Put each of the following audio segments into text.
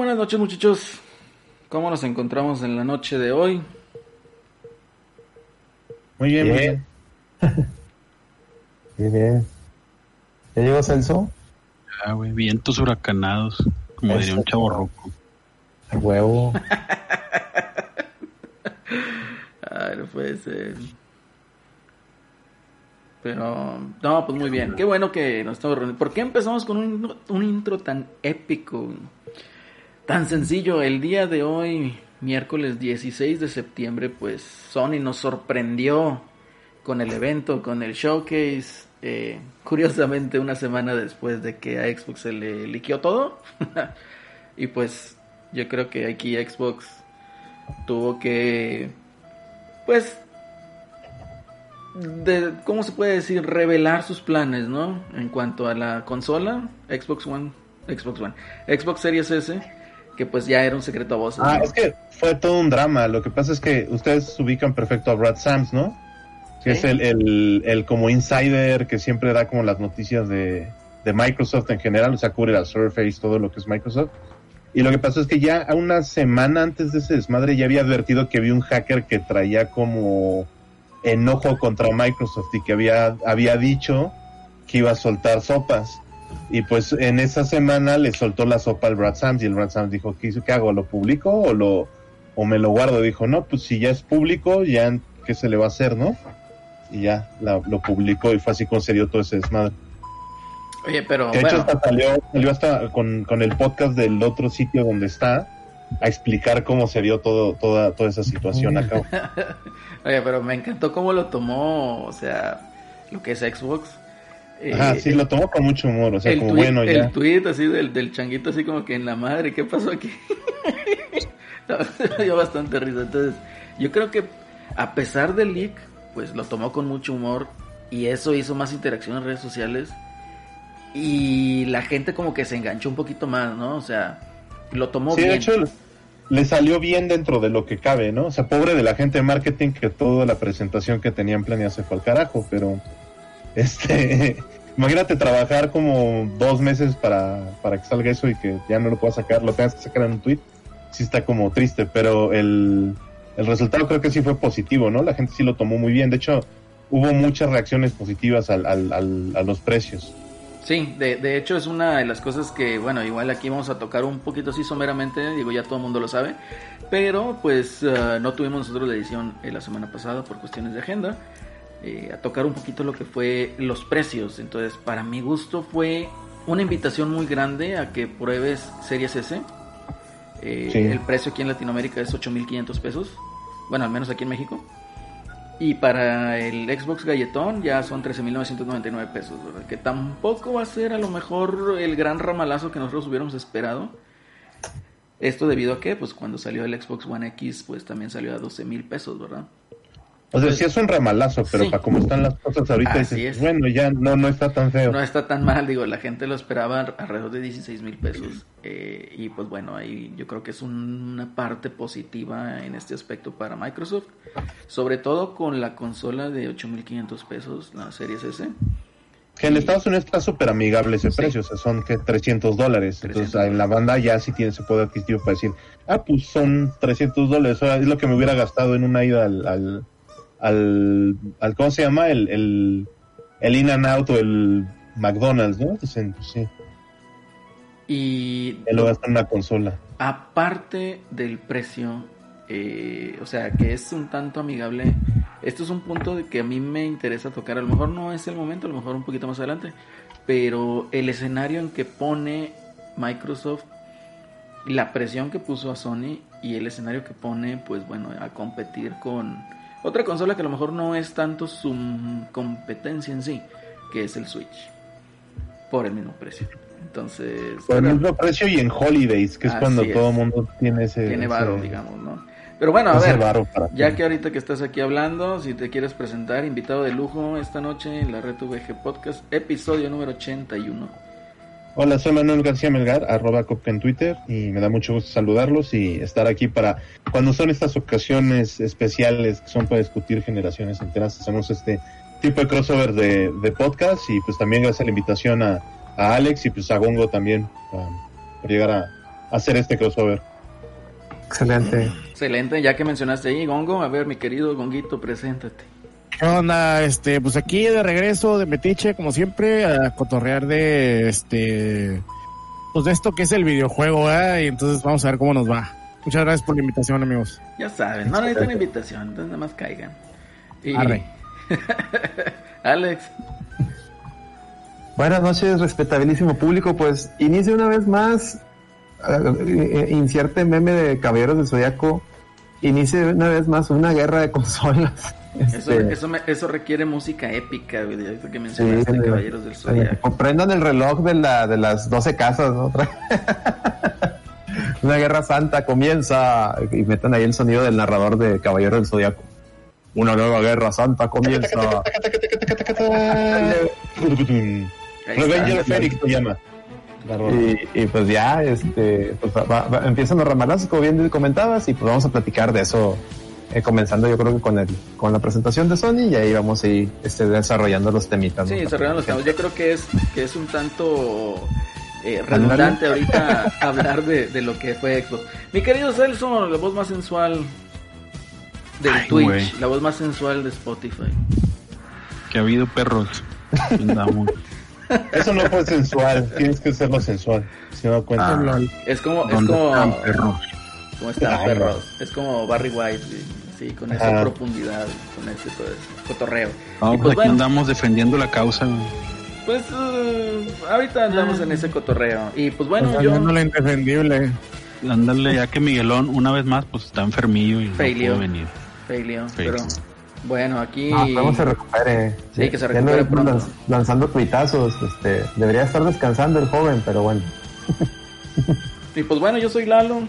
Buenas noches muchachos. ¿Cómo nos encontramos en la noche de hoy? Muy bien, muy bien. Muy bien. ¿Ya llegó Celso? Ah, güey, vientos huracanados, como diría un chavo roco. A huevo. Ay, no puede ser. Pero, no, pues muy bien. Qué bueno que nos estamos reuniendo. ¿Por qué empezamos con un, un intro tan épico? Tan sencillo. El día de hoy, miércoles 16 de septiembre, pues Sony nos sorprendió con el evento, con el showcase. Eh, curiosamente, una semana después de que a Xbox se le liqueó todo. y pues yo creo que aquí Xbox tuvo que, pues, de, ¿cómo se puede decir? Revelar sus planes, ¿no? En cuanto a la consola, Xbox One, Xbox One, Xbox Series S, que pues ya era un secreto a voces. Ah, ¿no? es que fue todo un drama. Lo que pasa es que ustedes ubican perfecto a Brad Sams, ¿no? Que Sí. es el, el, el como insider que siempre da como las noticias de, de Microsoft en general, o sea, cubre la Surface, todo lo que es Microsoft. Y lo que pasó es que ya a una semana antes de ese desmadre ya había advertido que había un hacker que traía como enojo contra Microsoft y que había, había dicho que iba a soltar sopas. Y pues en esa semana le soltó la sopa al Brad Sams y el Brad Sams dijo, ¿qué, hago? ¿Lo publico o lo o me lo guardo? Dijo, no, pues si ya es público, ya qué se le va a hacer, ¿no? Y ya la- lo publicó y fue así como se dio todo ese desmadre. Oye, pero De hecho, bueno, hasta salió, salió hasta con, con el podcast del otro sitio donde está a explicar cómo se dio todo, toda, toda esa situación acá. oye, pero me encantó cómo lo tomó, o sea, lo que es Xbox. Eh, Ajá, sí, lo tomó con mucho humor, o sea, como bueno, ya. el tweet así del, del changuito así como que en la madre, ¿qué pasó aquí? Me dio bastante risa. Entonces, yo creo que a pesar del leak, pues lo tomó con mucho humor y eso hizo más interacción en redes sociales y la gente como que se enganchó un poquito más, ¿no? O sea, lo tomó Sí, bien. de hecho, le salió bien dentro de lo que cabe, ¿no? O sea, pobre de la gente de marketing que toda la presentación que tenían planeada se fue al carajo, pero este, imagínate trabajar como dos meses para, para que salga eso y que ya no lo puedas sacar, lo tengas que sacar en un tweet, sí está como triste, pero el, el resultado creo que sí fue positivo, ¿no? La gente sí lo tomó muy bien, de hecho, hubo muchas reacciones positivas al, al, al- a los precios. Sí, de, de hecho es una de las cosas que, bueno, igual aquí vamos a tocar un poquito así someramente, digo, ya todo el mundo lo sabe, pero pues eh, no tuvimos nosotros la edición eh, la semana pasada por cuestiones de agenda, eh, a tocar un poquito lo que fue los precios, entonces para mi gusto fue una invitación muy grande a que pruebes Series S, Eh, Sí. el precio aquí en Latinoamérica es 8.500 pesos, bueno, al menos aquí en México. Y para el Xbox Galletón ya son 13.999 pesos, ¿verdad? Que tampoco va a ser a lo mejor el gran ramalazo que nosotros hubiéramos esperado. Esto debido a que, pues cuando salió el Xbox One X, pues también salió a 12.000 pesos, ¿verdad? O sea, sí es un ramalazo, pero Sí. para como están las cosas ahorita, dices, es. bueno, ya no, no está tan feo. No está tan mal, digo, la gente lo esperaba alrededor de 16 mil pesos. eh, y pues bueno, ahí yo creo que es una parte positiva en este aspecto para Microsoft. Sobre todo con la consola de 8.500 pesos, la Series S. Que en Estados Unidos está súper amigable ese Sí. precio, o sea, son que 300 dólares. 300 Entonces, en la banda ya sí tiene ese poder adquisitivo para decir, ah, pues son 300 dólares, o sea, es lo que me hubiera gastado en una ida al, al, al, al- ¿cómo se llama? El, el, el In and Out o el McDonald's, ¿no? Dicen, pues sí, Y él lo gasta en una consola. aparte del precio, eh, o sea, que es un tanto amigable, esto es un punto de que a mí me interesa tocar, a lo mejor no es el momento, a lo mejor un poquito más adelante, pero el escenario en que pone Microsoft, la presión que puso a Sony y el escenario que pone, pues bueno, a competir con otra consola que a lo mejor no es tanto su competencia en sí, que es el Switch, por el mismo precio. Entonces, Por el mismo precio y en Holidays, que es cuando es. todo el mundo tiene ese... tiene ese- varo, digamos, ¿no? Pero bueno, a ver, ya que ahorita que estás aquí hablando, si te quieres presentar, invitado de lujo esta noche en la Red VG Podcast, episodio número 81. Hola, soy Manuel García Melgar, arroba Copca en Twitter, y me da mucho gusto saludarlos y estar aquí para, cuando son estas ocasiones especiales que son para discutir generaciones enteras, hacemos este tipo de crossover de, de podcast y pues también gracias a la invitación a, a Alex y pues a Gongo también para, para llegar a, hacer este crossover. Excelente. Excelente, ya que mencionaste ahí, Gongo, a ver, mi querido Gonguito, preséntate. ¿Qué onda? Este, pues aquí de regreso de Metiche, como siempre, a cotorrear de este, pues de esto que es el videojuego. Y entonces vamos a ver cómo nos va. Muchas gracias por la invitación, amigos. Ya saben, no necesitan invitación, entonces nada más caigan. Y... Arre. Alex, Buenas noches, respetabilísimo público. Pues inicia una vez más, eh, eh, incierte meme de Caballeros del Zodiaco. Inicia una vez más una guerra de consolas. Eso, Este, eso, me- eso requiere música épica, güey, ahorita que mencionaste Sí. Caballeros del Zodiaco. Prendan el reloj de, la, de las 12 casas, ¿no? Una guerra santa comienza y metan ahí el sonido del narrador de Caballero del Zodiaco. Una nueva guerra santa comienza. Se llama. Y, y pues ya, este, pues va- va- empiezan los ramalazos, como bien comentabas, y pues vamos a platicar de eso, eh, comenzando yo creo que con el, con la presentación de Sony, y ahí vamos a ir este, desarrollando los temitas. ¿no? Sí, desarrollando los temas. Yo creo que es, que es un tanto eh, redundante ahorita hablar de, de lo que fue Xbox. Mi querido Celso, la voz más sensual del Ay, Twitch, la voz más sensual de Spotify. Que ha habido perros. Andamos. Eso no fue sensual, tienes que hacerlo sensual. Si no da cuenta. Ah. Es como, es ¿Dónde como, están perros? como están Ay, perros. Es como Barry White, güey. Sí, con esa profundidad, con ese todo cotorreo. No, Y pues pues aquí bueno. andamos defendiendo la causa. Pues eh, ahorita andamos en ese cotorreo. Y pues bueno, Pues yo lo indefendible. Ándale, ya que Miguelón una vez más pues está enfermillo y no Failio. pudo venir. Failio. pero bueno, aquí Ah, esperemos se recupere. Sí, que se Ya recupere lanz- lanzando tuitazos, este, debería estar descansando el joven, pero bueno. Y pues bueno, yo soy Lalo.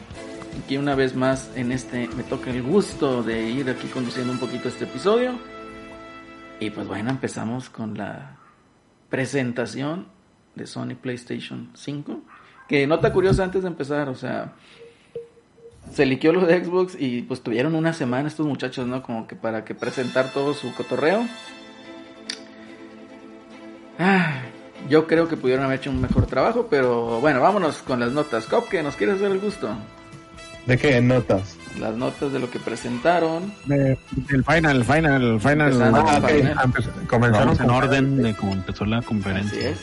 Aquí una vez más en este me toca el gusto de ir aquí conduciendo un poquito este episodio. Y pues bueno, empezamos con la presentación de Sony PlayStation 5. Que nota curiosa antes de empezar, o sea, se liqueó lo de Xbox y pues tuvieron una semana estos muchachos, ¿no? Como que para que presentar todo su cotorreo. Ah, yo creo que pudieron haber hecho un mejor trabajo, pero bueno, vámonos con las notas. Cop, que nos quieres hacer el gusto. ¿De qué notas? Las notas de lo que presentaron. De- el final, el final, el final. Ah, con ok. Final. Comenzaron en orden de cómo empezó la Así conferencia. es.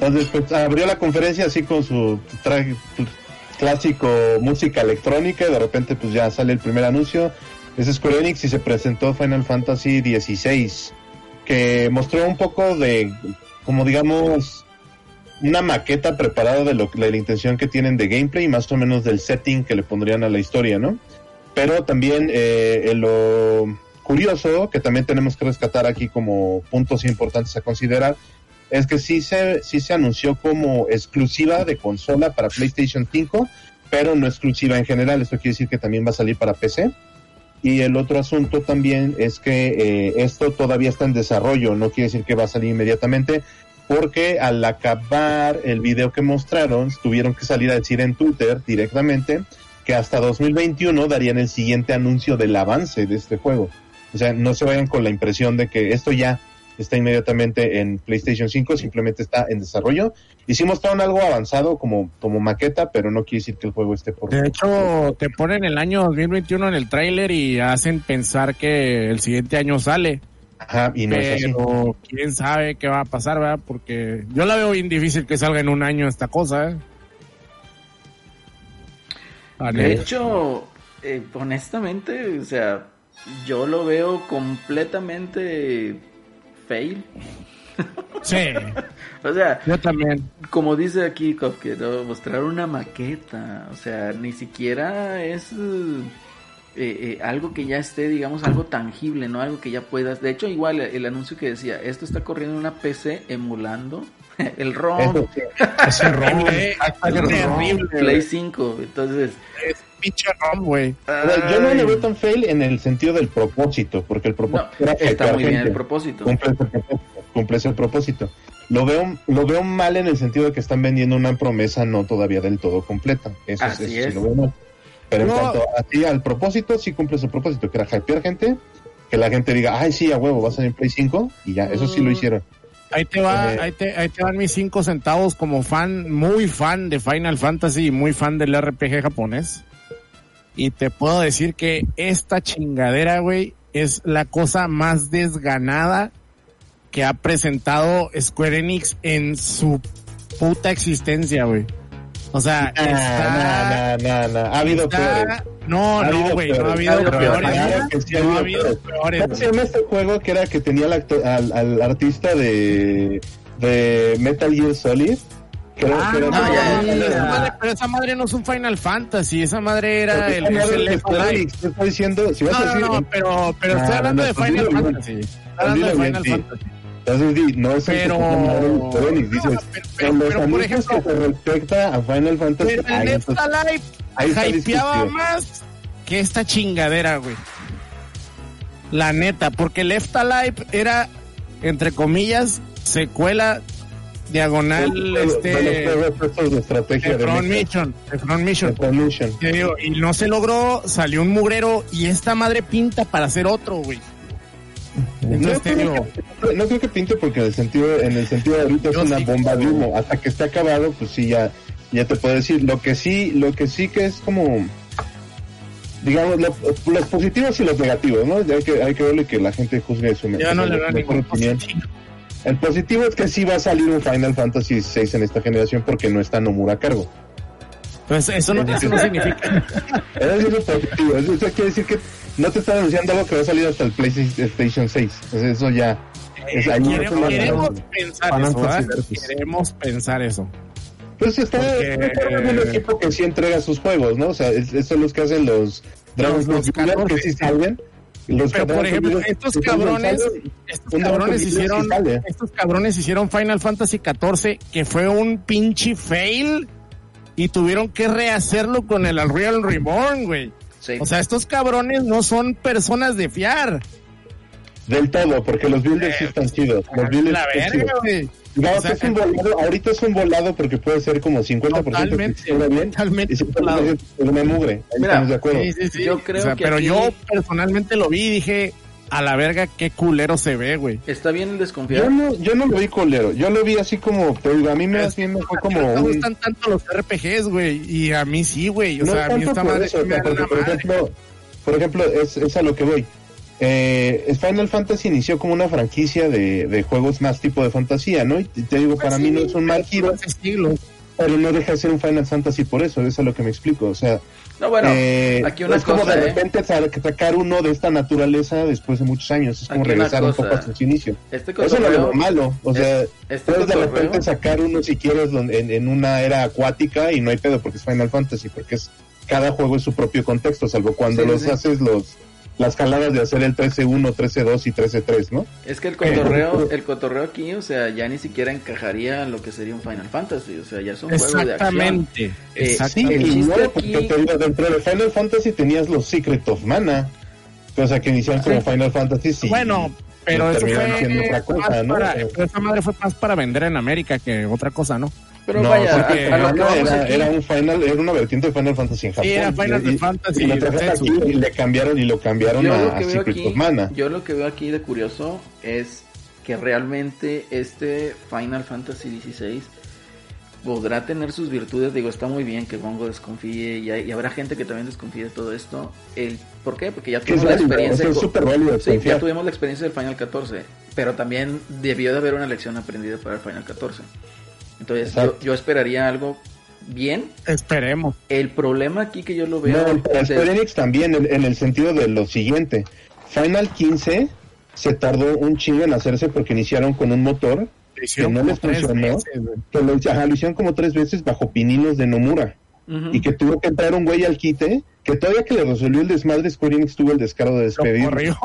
Entonces, pues, abrió la conferencia así con su traje clásico música electrónica y de repente pues ya sale el primer anuncio. Es Square Enix y se presentó Final Fantasy XVI, que mostró un poco de, como digamos, una maqueta preparada de, lo, de la intención que tienen de gameplay y más o menos del setting que le pondrían a la historia, ¿no? Pero también eh, lo curioso, que también tenemos que rescatar aquí como puntos importantes a considerar, es que sí se, sí se anunció como exclusiva de consola para PlayStation 5, pero no exclusiva en general. Esto quiere decir que también va a salir para PC. Y el otro asunto también es que eh, esto todavía está en desarrollo, no quiere decir que va a salir inmediatamente, porque al acabar el video que mostraron, tuvieron que salir a decir en Twitter directamente que hasta 2021 darían el siguiente anuncio del avance de este juego. O sea, no se vayan con la impresión de que esto ya está inmediatamente en PlayStation 5, simplemente está en desarrollo. Y sí mostraron algo avanzado como, como maqueta, pero no quiere decir que el juego esté por... De hecho, te ponen el año 2021 en el tráiler y hacen pensar que el siguiente año sale. Ajá, y no es así. Pero quién sabe qué va a pasar, ¿verdad? Porque yo la veo bien difícil que salga en un año esta cosa, ¿eh? Vale. De hecho, eh, honestamente, o sea, yo lo veo completamente fail. Sí, O sea, yo también. como dice aquí ¿no? mostrar una maqueta, o sea, ni siquiera es eh, eh, algo que ya esté, digamos, algo tangible, ¿no? Algo que ya puedas. De hecho, igual el, anuncio que decía, esto está corriendo en una PC emulando el ROM. Eso sí. Es horrible, Hashtag es ROM. terrible. Play güey. 5, entonces. Es pinche ROM, güey. Yo no le veo tan fail en el sentido del propósito, porque el no, propósito era está muy bien el propósito. cumple ese propósito, cumple ese propósito. Lo veo, lo veo mal en el sentido de que están vendiendo una promesa no todavía del todo completa. Eso, Así eso sí es. lo veo mal. Pero en cuanto a ti, al propósito, sí cumple su propósito, que era hypear gente, que la gente diga, ay, sí, a huevo, va a salir en Play 5, y ya, eso sí lo Mm. hicieron. ahí te va, Eh. ahí te, ahí te van mis cinco centavos como fan, muy fan de Final Fantasy y muy fan del RPG japonés. Y te puedo decir que esta chingadera, güey, es la cosa más desganada que ha presentado Square Enix en su puta existencia, güey. O sea, Ah, está, no, no. Ha habido está- peores. no, Ha no, güey, no ha habido Ha habido peores. No ha habido peores. ¿Cómo se llama este juego que era que tenía al, al, al artista de, de Metal Gear Solid? Creo Ah, que era no, ya, ya, ya, esa madre- pero esa madre no es un Final Fantasy, esa madre era el, el te estoy diciendo, si vas No, a no, decir, no, pero, pero No, estoy hablando no, de no, Final. Fantasy. Estoy hablando de Final. Fantasy. Entonces di, no es el que Pero- Enix, dices, No, pero- pero- en los pero, por ejemplo- que se respecta a Final Fantasy, Pero el está hypeaba más que esta chingadera, güey. La neta, porque Left Alive era, entre comillas, secuela diagonal, los este, juegos estos de estrategia de de Front mecha, Mission, de Front de Mission. Front Mission. Te digo, y no se logró, salió un mugrero y esta madre pinta para hacer otro, güey. Entonces No creo, que, no creo que pinte porque en el sentido, en el sentido de ahorita Yo es una sí bomba de humo. Hasta que esté acabado, pues sí ya, ya te puedo decir. Lo que sí, lo que sí que es como digamos lo- los positivos y los negativos, ¿no? Hay que, hay que verlo y que la gente juzgue su ya no le opinión. positivo. El positivo es que sí va a salir un Final Fantasy VI en esta generación porque no está Nomura a cargo. Pues eso no, eso no significa. Eso es positivo. Eso quiere decir que no te están anunciando algo que va a salir hasta el PlayStation 6. Entonces, eso ya. Es, ahí es Queremos, queremos pensar Final eso. Queremos pensar eso. Pues está, Porque- un equipo que sí entrega sus juegos, ¿no? O sea, es- estos son los que hacen los Dragon Builder, que 14, sí salen. Los Pero, por ejemplo, estos cabrones- Estos cabrones hicieron, estos cabrones hicieron Final Fantasy XIV, que fue un pinche fail, y tuvieron que rehacerlo con el Unreal Reborn, güey. Sí. O sea, estos cabrones no son personas de fiar. Del todo, porque los builders sí están chidos. Los builders La están verga, chidos. güey. Digamos O sea, que es un volado, ahorita es un volado porque puede ser como 50% que Totalmente, funciona bien totalmente y 50% es una mugre. Ahí Mira, estamos de acuerdo. Sí, sí, sí. Yo creo O sea, que pero aquí- yo personalmente lo vi y dije, a la verga, qué culero se ve, güey. Está bien el desconfiar. Yo no, yo no lo vi colero, yo lo vi así como, te digo, a mí me, bien me fue como mí no me gustan tanto los RPGs, güey, y a mí sí, güey. O no sea, a mí por madre eso, me porque, por madre. ejemplo, por ejemplo es, es a lo que voy. Eh, Final Fantasy inició como una franquicia de, de juegos más tipo de fantasía, ¿no? Y te digo, para Pues mí sí, no es un mal giro, pero no deja de ser un Final Fantasy por eso, es a lo que me explico. O sea, No, bueno, eh, aquí una es como de ¿eh? repente sa- sacar uno de esta naturaleza después de muchos años, es como Aquí regresar un poco a su inicio. Este Eso no es lo malo, o sea, este puedes de repente sacar uno si quieres en, en una era acuática y no hay pedo porque es Final Fantasy, porque es cada juego es su propio contexto, salvo cuando Sí, los sí. haces los las caladas de hacer el 13-1, 13-2 y 13-3, ¿no? Es que el cotorreo, el cotorreo aquí, o sea, ya ni siquiera encajaría en lo que sería un Final Fantasy, o sea, ya es un juego de acción. Exactamente. Eh, Sí, Exactamente. chiste no, aquí- porque te digo, dentro de Final Fantasy tenías los Secret of Mana, o sea, que iniciaron como Final Fantasy. sí. Bueno, pero eso terminaron fue siendo otra cosa, ¿no? para, Eh. esa madre fue más para vender en América que otra cosa, ¿no? Pero no, vaya, porque a, a lo que Mana vamos era, aquí, era un final, era una vertiente de Final Fantasy en Japón. Sí, era Final y, Fantasy y aquí y le cambiaron y lo cambiaron yo a, lo a que veo Secret aquí, of Mana. yo lo que veo aquí de curioso es que realmente este Final Fantasy XVI podrá tener sus virtudes, digo, está muy bien que Bongo desconfíe y, hay- y habrá gente que también desconfíe de todo esto. El, ¿Por qué? Porque ya es tuvimos la válido, experiencia. o sea, es con- súper válido Sí, ya tuvimos la experiencia del Final 14, pero también debió de haber una lección aprendida para el Final 14. Entonces, yo, esperaría algo bien. Esperemos. El problema aquí que yo lo veo No, pero Square Enix también, en, en el sentido de lo siguiente. Final 15 se tardó un chingo en hacerse porque iniciaron con un motor que no les funcionó, veces, que lo, ajá, lo hicieron como tres veces bajo pininos de Nomura. Y que tuvo que entrar un güey al quite, que todavía que le resolvió el desmadre, Square Enix tuvo el descaro de Lo despedir. corrió.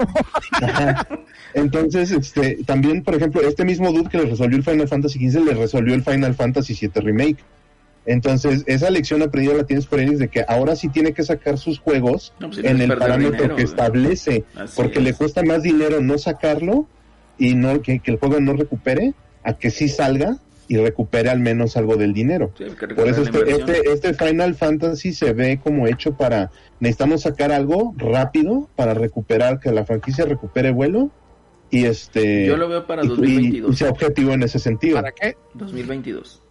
Ajá. Entonces, este, también, por ejemplo, este mismo dude que le resolvió el Final Fantasy XV le resolvió el Final Fantasy VII Remake. Entonces, esa lección aprendida la tiene Square Enix de que ahora sí tiene que sacar sus juegos No, pues en el parámetro dinero, que establece, Así porque es. le cuesta más dinero no sacarlo y no que, que el juego no recupere, a que sí salga y recupere al menos algo del dinero. Sí, Por eso este, este, este Final Fantasy se ve como hecho para, necesitamos sacar algo rápido para recuperar, que la franquicia recupere vuelo y este Yo lo veo para y- 2022. y sea objetivo en ese sentido. ¿Para qué? 2022.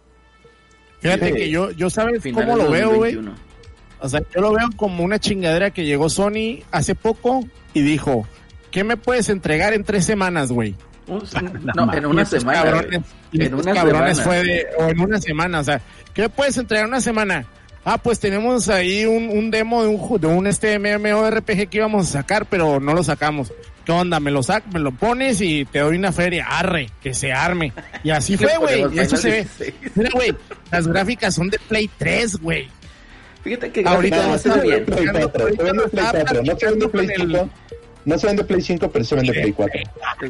Fíjate Sí. que yo, yo sabes Finales cómo lo veo, güey. 2021. O sea, yo lo veo como una chingadera que llegó Sony hace poco y dijo, ¿qué me puedes entregar en tres semanas, güey? No, en una Y semana. cabrones- y En una cabrones semana. fue de, o en una semana, o sea, ¿qué me puedes entregar en una semana? Ah, pues tenemos ahí un, un demo de un, de un este MMORPG que íbamos a sacar, pero no lo sacamos. ¿Qué onda? Me lo sac, me lo pones y te doy una feria. Arre, que se arme. Y así fue, güey. Eso se ve. 16. Mira, güey, las gráficas son de Play 3, güey. Fíjate que Ahorita No, vende bien. Play 4, se vende Play 4, no se vende Play Con el- 5, no se vende Play 5, pero se vende Play 4.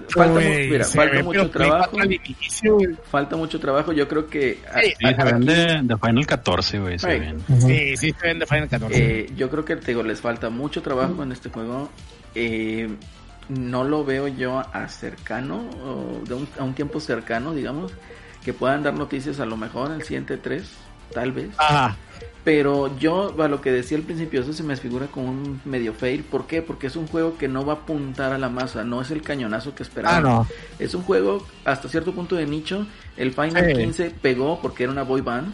Falta, Güey, mira, falta ve, mucho trabajo. 4 al inicio, güey. Falta mucho trabajo. Yo creo que Sí, Sí, a- se vende de Final 14, güey, se Ay. ven. Sí, sí, se vende Final 14. Eh, yo creo que te digo, les falta mucho trabajo en este juego. Eh, no lo veo yo a cercano, o de un, a un tiempo cercano, digamos, que puedan dar noticias a lo mejor el siguiente 3, tal vez. Ajá. Pero yo, a lo que decía al principio, eso se me figura como un medio fail. ¿Por qué? Porque es un juego que no va a apuntar a la masa, no es el cañonazo que esperaba. Ah, no. Es un juego hasta cierto punto de nicho. El Final Sí. 15 pegó porque era una boy band.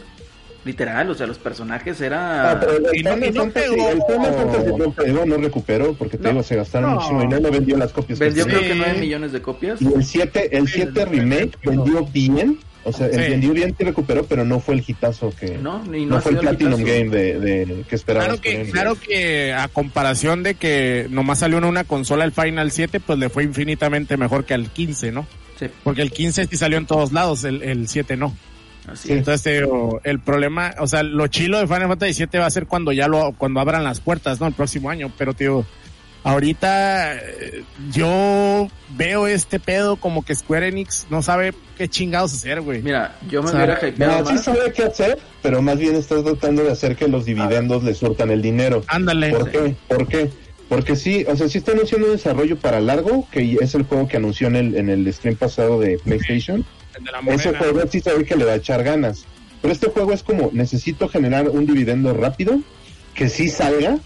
Literal, o sea, los personajes Ah, era... pero el y no- Final y no Fantasy, pegó. el Final Fantasy no pegó, no recuperó, porque te No. digo, se gastaron No. muchísimo y no le vendió las copias. que Vendió se- creo que Sí. 9 millones de copias. Y el 7, el 7 remake vendió bien, o sea, Sí. vendió bien y recuperó, pero no fue el hitazo que... No, ni no, no, ha fue el sido el Platinum hitazo. Game de, de- que esperabas. Claro que, claro que a comparación de que nomás salió en una consola el Final 7, pues le fue infinitamente mejor que al 15, ¿no? Sí, Porque el 15 sí salió en todos lados, el, el 7 no. Así Sí. es. Entonces, te digo, el problema, o sea, lo chilo de Final Fantasy 7 va a ser cuando ya lo, cuando abran las puertas, ¿no? El próximo año. Pero, tío, ahorita eh, yo veo este pedo como que Square Enix no sabe qué chingados hacer, güey. Mira, yo me O sea, hubiera hypeado No, sí sabe qué hacer, pero más bien estás tratando de hacer que los dividendos le surtan el dinero. Ándale. ¿Por qué? ¿Por qué? Porque sí, o sea, sí está anunciando un desarrollo para largo, que es el juego que anunció en el, en el stream pasado de PlayStation. De Ese juego sí sabe que le va a echar ganas. Pero este juego es como, necesito generar un dividendo rápido, que sí salga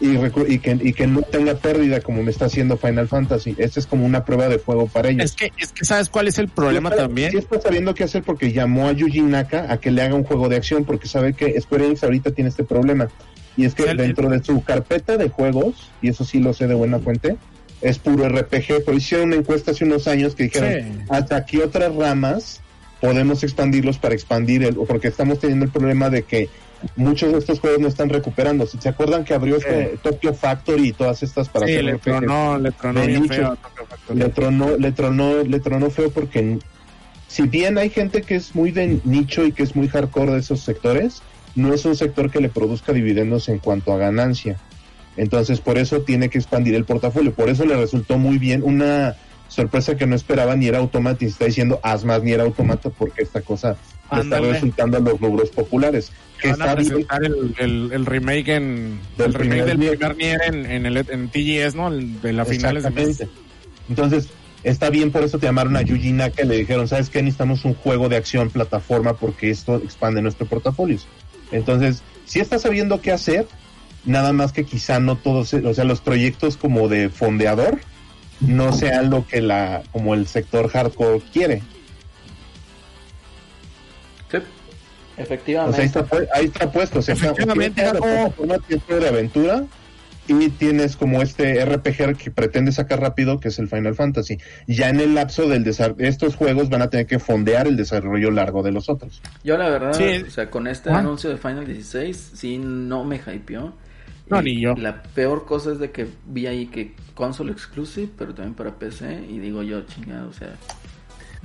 y, y, que, y que no tenga pérdida como me está haciendo Final Fantasy. Esta es como una prueba de fuego para ellos. Es que, es que sabes cuál es el problema Sí también. Sí está sabiendo qué hacer porque llamó a Yuji Naka a que le haga un juego de acción porque sabe que Square Enix ahorita tiene este problema. Y es que O sea, el- dentro de su carpeta de juegos, y eso sí lo sé de buena fuente, es puro RPG. Pero hicieron una encuesta hace unos años que dijeron, Sí. hasta aquí otras ramas podemos expandirlos para expandir el, porque estamos teniendo el problema de que muchos de estos juegos no están recuperando. ¿Se acuerdan que abrió este Tokyo Factory y todas estas para Sí, hacer le tronó, le tronó feo. le tronó, le tronó, le tronó feo porque si bien hay gente que es muy de nicho y que es muy hardcore de esos sectores, no es un sector que le produzca dividendos en cuanto a ganancia. Entonces, por eso tiene que expandir el portafolio. Por eso le resultó muy bien una sorpresa que no esperaba ni era Automata y está diciendo haz más ni era Automata porque esta cosa está resultando a los rubros populares. Que Van a presentar el, el, el remake en Del el remake primer del Nier. primer Nier en, en, el, en TGS, ¿no? El de la finales de mes. Entonces, está bien, por eso te llamaron a Yuji Naka y le dijeron, ¿sabes qué? Necesitamos un juego de acción plataforma porque esto expande nuestro portafolio. Entonces, si está sabiendo qué hacer, nada más que quizá no todos, o sea, los proyectos como de fondeador no sean lo que la, como el sector hardcore quiere. Sí, O efectivamente. sea, ahí está, pu- ahí está puesto. O sea, Efectivamente, la plataforma, de aventura y tienes como este RPG que pretende sacar rápido, que es el Final Fantasy. Ya en el lapso del desarrollo, estos juegos van a tener que fondear el desarrollo largo de los otros. Yo la verdad, Sí. o sea, con este Ah. anuncio de Final 16, sí no me hypeó. No, Y ni yo. La peor cosa es de que vi ahí que console exclusive, pero también para PC, y digo yo, chingado, o sea...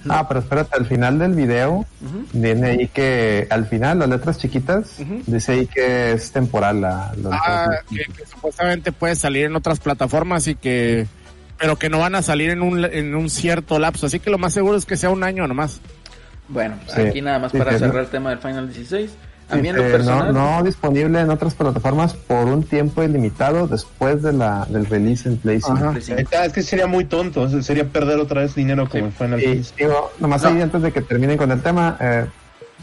Ah, pero espérate, al final del video viene ahí que al final las letras chiquitas dice ahí que es temporal la, la- Ah, que, que supuestamente puede salir en otras plataformas y que pero que no van a salir en un, en un cierto lapso. Así que lo más seguro es que sea un año nomás. Bueno, Sí. aquí nada más Sí, para sí, cerrar no. el tema del Final 16. A mí en Dice, lo no, personal... no disponible en otras plataformas por un tiempo ilimitado después de la del release en Play 5. Ajá. pues sí. Ah, Es que sería muy tonto, o sea, sería perder otra vez dinero como en Final Y Fantasy. digo, nomás No. ahí antes de que terminen con el tema, eh,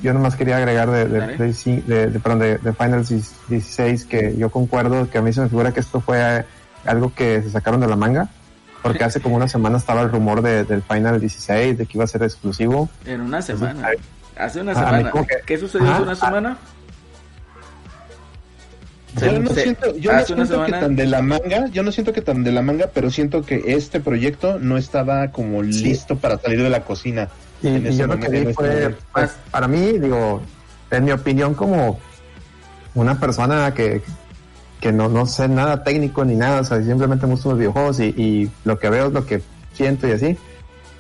yo nomás quería agregar de, de. Play de- de- perdón, de, de Final 16 que yo concuerdo que a mí se me figura que esto fue eh, algo que se sacaron de la manga porque hace como una semana estaba el rumor de, del Final 16, de que iba a ser exclusivo. En una semana. Entonces, Hace una Ah, semana. que- ¿Qué sucedió hace Ajá, una ah. semana? Yo Se- no se- siento, yo no siento que tan de la manga, yo no siento que tan de la manga, pero siento que este proyecto no estaba como listo para salir de la cocina. Y, en y ese yo lo que momento, en vi este fue, pues, para mí, digo, en mi opinión, como una persona que, que no, no sé nada técnico ni nada, o sea, simplemente me gustan los videojuegos y, y lo que veo es lo que siento y así.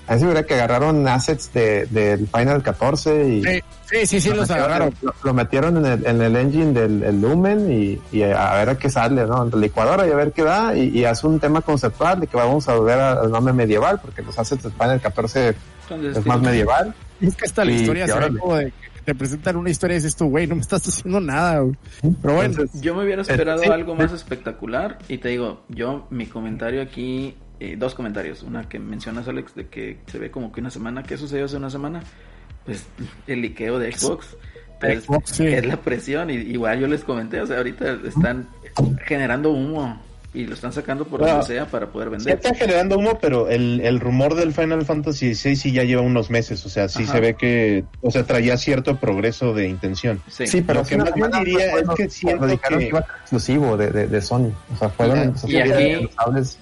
A mí se me hubiera que agarraron assets de, del Final 14 y Sí, sí, sí, sí, los metieron- agarraron. Lo, lo metieron en el, en el engine del el Lumen y, y a ver a qué sale, ¿no? En la licuadora y a ver qué da y, y hace un tema conceptual de que vamos a volver al nombre medieval porque los assets del Final 14 Entonces, es más medieval. Es que hasta la Y- historia y se ve órale. como de que te presentan una historia y dices tú, güey, no me estás haciendo nada, güey. Pero bueno, Entonces, Yo me hubiera esperado sí, algo sí. más espectacular y te digo, yo mi comentario aquí, eh, dos comentarios, una que mencionas Alex de que se ve como que una semana, ¿qué sucedió hace una semana? Pues el liqueo de Xbox, Entonces, Xbox, sí. es la presión. Y igual yo les comenté, o sea, ahorita están generando humo y lo están sacando por Ah. donde sea para poder vender. está generando humo, pero el, el rumor del Final Fantasy VI sí ya lleva unos meses, o sea, sí Ajá. se ve que, o sea, traía cierto progreso de intención. Sí. Sí, pero Lo que más bien diría fue es que siento dijeron que- iba exclusivo de, de, de Sony. O sea, fueron Y- aquí-.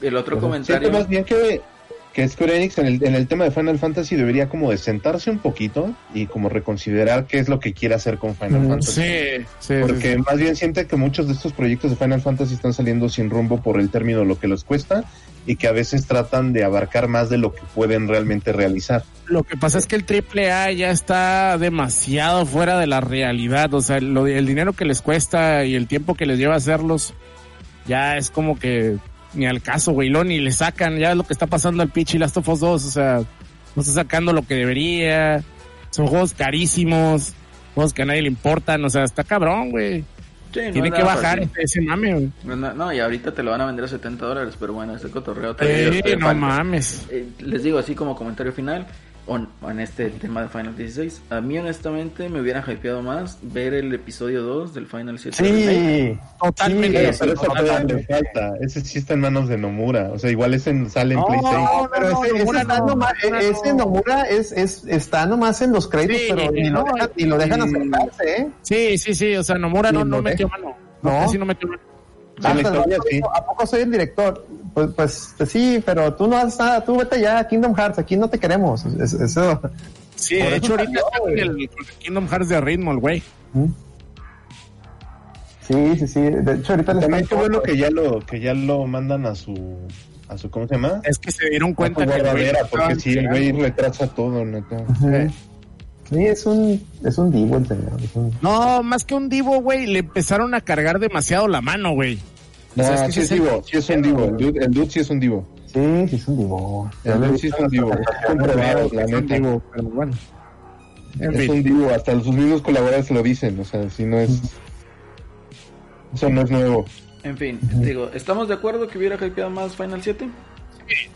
El otro comentario... Siento más bien que, que Square Enix en el, en el tema de Final Fantasy debería como de sentarse un poquito y como reconsiderar qué es lo que quiere hacer con Final Mm, Fantasy. sí, sí, Porque sí, sí. más bien siente que muchos de estos proyectos de Final Fantasy están saliendo sin rumbo por el término lo que les cuesta y que a veces tratan de abarcar más de lo que pueden realmente realizar. Lo que pasa es que el triple A ya está demasiado fuera de la realidad. O sea, lo, el dinero que les cuesta y el tiempo que les lleva hacerlos, ya es como que ni al caso, güey. Lo ni le sacan. Ya es lo que está pasando al pitch y Last of Us 2. O sea, no está sacando lo que debería. Son juegos carísimos. Juegos que a nadie le importan. O sea, está cabrón, güey. Sí, Tiene que bajar fácil. ese, mame, güey. No, no, y ahorita te lo van a vender a 70 dólares, pero bueno, ese cotorreo Sí, todavía no mames. Eh, les digo así como comentario final o en, este tema de Final 16 a mí honestamente me hubiera hypeado más ver el episodio 2 del Final 7 remake. Sí, Totalmente. Pero, Sí, pero eso totalmente. todavía le falta. Ese sí está en manos de Nomura. O sea, igual ese en- sale en No, PlayStation. no, pero no, ese, ese Nomura está no, nomás, Nomura e- ese no. Nomura es, es, está nomás en los créditos, Sí, pero ni, no, lo dejan, ni lo dejan y- acercarse, ¿eh? Sí, sí, sí. O sea, Nomura Sí, no, metió mano. No. Casi no metió mano. En historia sí. ¿A poco soy el director? Pues, pues, pues sí, pero tú no haces nada, tú vete ya a Kingdom Hearts, aquí no te queremos. Es- eso. Sí, Por de hecho ahorita está güey. el, Kingdom Hearts de ritmo, el güey. Sí, sí, sí. De hecho, ahorita le También están- qué bueno que ya lo que ya lo mandan a su a su ¿cómo se llama? Es que se dieron cuenta que porque sí, el güey retrasa todo, neta. Ujú. Sí, es un, es un divo el señor. un- No, más que un divo, güey, le empezaron a cargar demasiado la mano, güey. No, O sea, es que sí es divo, sí es un divo. El dude, el dude sí es un divo. Sí, sí, es un divo. El dude sí es un divo. Comprobado, la neta. pero bueno. En Es fin. un divo, hasta sus mismos colaboradores lo dicen, o sea, si no es... Eso no es nuevo. En fin, digo, ¿estamos de acuerdo que hubiera hypeado más Final 7?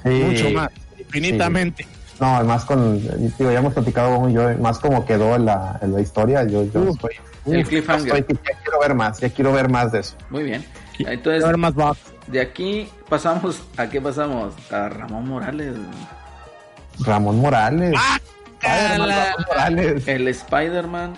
Sí. Mucho más, infinitamente. No, además con, digo, ya hemos platicado yo, más como quedó en la, en la historia, yo, yo Uf. estoy, El cliffhanger. estoy ya quiero ver más, ya quiero ver más de eso. Muy bien. Entonces, ver más box. de aquí pasamos, ¿a qué pasamos? A Ramón Morales. Ramón Morales. ¡Ah! Spider-Man, cala! Ramón Morales. El Spider-Man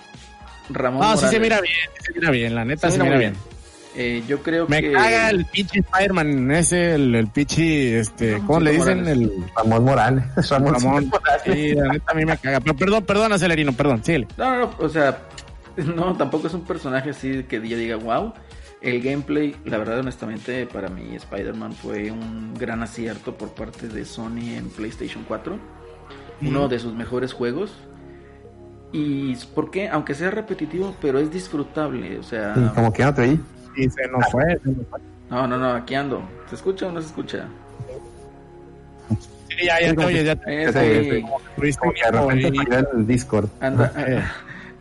Ramón No, sí Morales. se mira bien, sí se mira bien, la neta Se se mira mira muy bien. Eh, yo creo Me que... caga el pinche Spider-Man ese, el, el pinche, este, ¿cómo le dicen? Morales. El Ramón Morales. Ramón, Ramón. Morales. Sí, la neta a mí me caga. Pero perdón, perdón, Acelerino, perdón, síguele. No, no, no, o sea, no, tampoco es un personaje así que yo diga, wow. El gameplay, la verdad, honestamente, para mí Spider-Man fue un gran acierto por parte de Sony en PlayStation 4. Uno de sus mejores juegos. Y ¿por qué? Aunque sea repetitivo, pero es disfrutable. O sea, Sí, como que no te oí. Y se nos fue. se nos fue. no, no, no, aquí ando. ¿Se escucha o no se escucha? Sí, ya, ya te oyes, ya te sí, sí, sí. el Discord. Anda, Eh.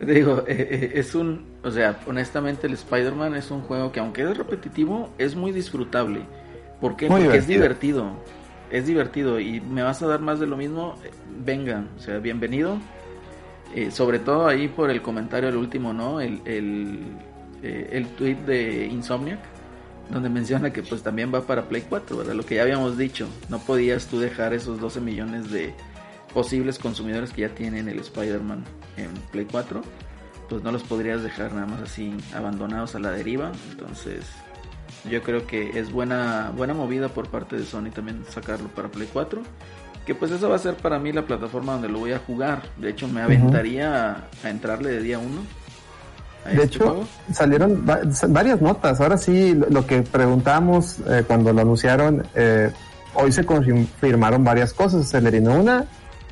digo, eh, eh, es un, o sea, honestamente el Spider-Man es un juego que aunque es repetitivo, es muy disfrutable. ¿Por qué? Muy Porque es divertido. Es divertido y me vas a dar más de lo mismo, venga, o sea, bienvenido. Eh, sobre todo ahí por el comentario el último, ¿no? El, el, eh, el tweet de Insomniac. donde menciona que pues también va para Play 4, ¿verdad? Lo que ya habíamos dicho, no podías tú dejar esos 12 millones de posibles consumidores que ya tienen el Spider-Man en Play 4, pues no los podrías dejar nada más así abandonados a la deriva, entonces yo creo que es buena buena movida por parte de Sony también sacarlo para Play 4. Que pues eso va a ser para mí la plataforma donde lo voy a jugar. De hecho, me aventaría a, a entrarle de día 1. De hecho, salieron va- varias notas. Ahora sí, lo- que preguntamos eh, cuando lo anunciaron, eh, hoy se confirmaron varias cosas. Celerino, una,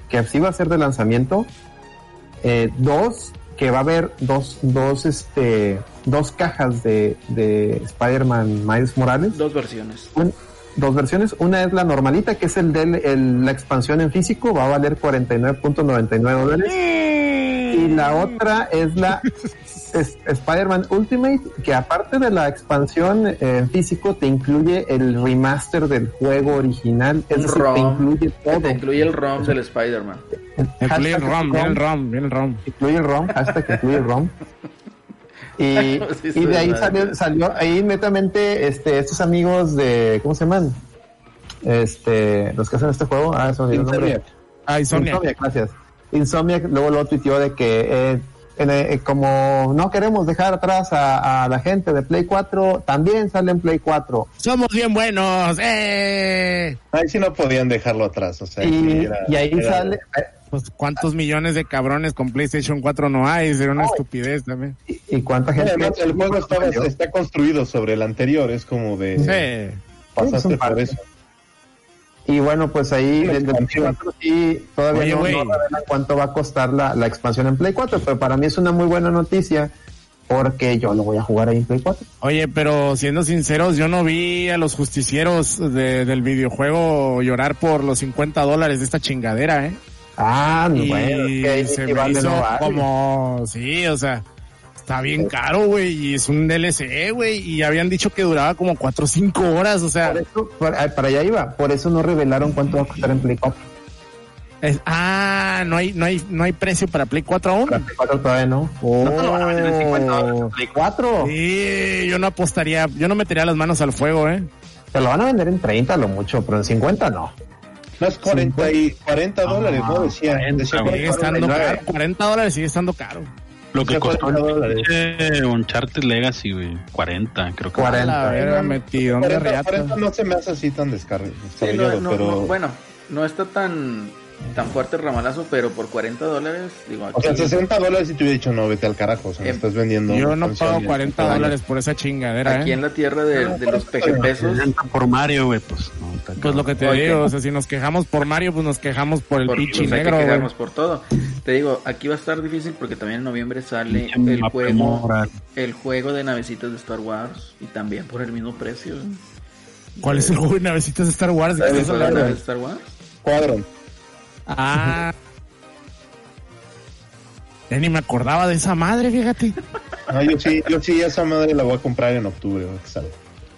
que sí va a ser de lanzamiento. Eh, dos, que va a haber dos, dos, este, dos cajas de, de Spider-Man Miles Morales. Dos versiones. Un- dos versiones. Una es la normalita, que es el de la expansión en físico, va a valer 49.99 dólares. Y la otra es la Spider-Man Ultimate, que aparte de la expansión eh, físico, te incluye el remaster del juego original. Es decir, te ROM. incluye todo. Te incluye el ROM del Spider-Man. Incluye el ROM, el ROM, el ROM. incluye el ROM, hasta que incluye el ROM. Y, Sí, y de ahí salió, salió ahí netamente este, estos amigos de, ¿cómo se llaman? Este, los que hacen este juego, ah, nombre. Insomniac. Ah, Insomniac. Insomniac, gracias. Insomniac luego lo tuiteó de que eh, en, eh, como no queremos dejar atrás a, a la gente de Play 4, también sale en Play 4. Somos bien buenos. ¡Eh! Ahí sí no podían dejarlo atrás, o sea, Y, sí era- y ahí era- sale, eh, Pues cuántos millones de cabrones con PlayStation 4 no hay, sería una No. estupidez también. y, y cuánta gente. Además, el juego está construido sobre el anterior, es como de Sí. pasaste Es por eso. Y bueno, pues ahí del Play expansión. 4 sí, todavía Oye, no, no cuánto va a costar la, la expansión en Play 4, pero para mí es una muy buena noticia porque yo lo voy a jugar ahí en Play 4. Oye, pero siendo sinceros, yo no vi a los justicieros de- del videojuego llorar por los 50 dólares de esta chingadera, ¿eh? Ah, Y bueno, es que ahí se me hizo como, sí, o sea, está bien caro, güey, y es un DLC, güey, y habían dicho que duraba como 4 o 5 horas, o sea, Por eso, para, para allá iba, por eso no revelaron cuánto va a costar en Play 4. es- ah, no hay, no hay, no hay precio para Play 4 aún. Para Play 4 todavía no. No te lo van a vender en 50 dólares en Play 4. Sí, yo no apostaría, yo no metería las manos al fuego, eh. Te lo van a vender en 30 lo mucho, pero en 50 no. No es 40, y 40 dólares, ¿no? Decía, 40, decía güey. Sigue estando 49. caro, 40 dólares sigue estando caro. Lo que costó 40 dólares. eh, Uncharted Legacy, güey. 40, creo que. 40. A la verga, no, metidón de 40, reata. 40 no se me hace así tan Sí, no, no, pero... no, bueno, no está tan tan fuerte el ramalazo, pero por 40 dólares, digo, aquí, O sea, 60 dólares y te hubiera dicho, no, vete al carajo, o sea, me Em, estás vendiendo... Yo no pago y- 40 Ay, dólares por esa chingadera, aquí eh. en la tierra de, de los pejepesos, 60 por Mario, güey, pues. No, Pues lo que te Oye. digo, o sea, si nos quejamos por Mario, pues nos quejamos por el por- pichi pues que negro, quejarnos por todo. Te digo, aquí va a estar difícil porque también en noviembre sale el juego, el juego de navecitas de Star Wars y también por el mismo precio. ¿Cuál es el juego de navecitas de Star Wars? ¿De qué ¿El estás juego de hablando? de Star Wars? Cuadron. Ah. Ya ni me acordaba de esa madre, fíjate. Ah, yo sí, yo sí, esa madre la voy a comprar en octubre, o que sale.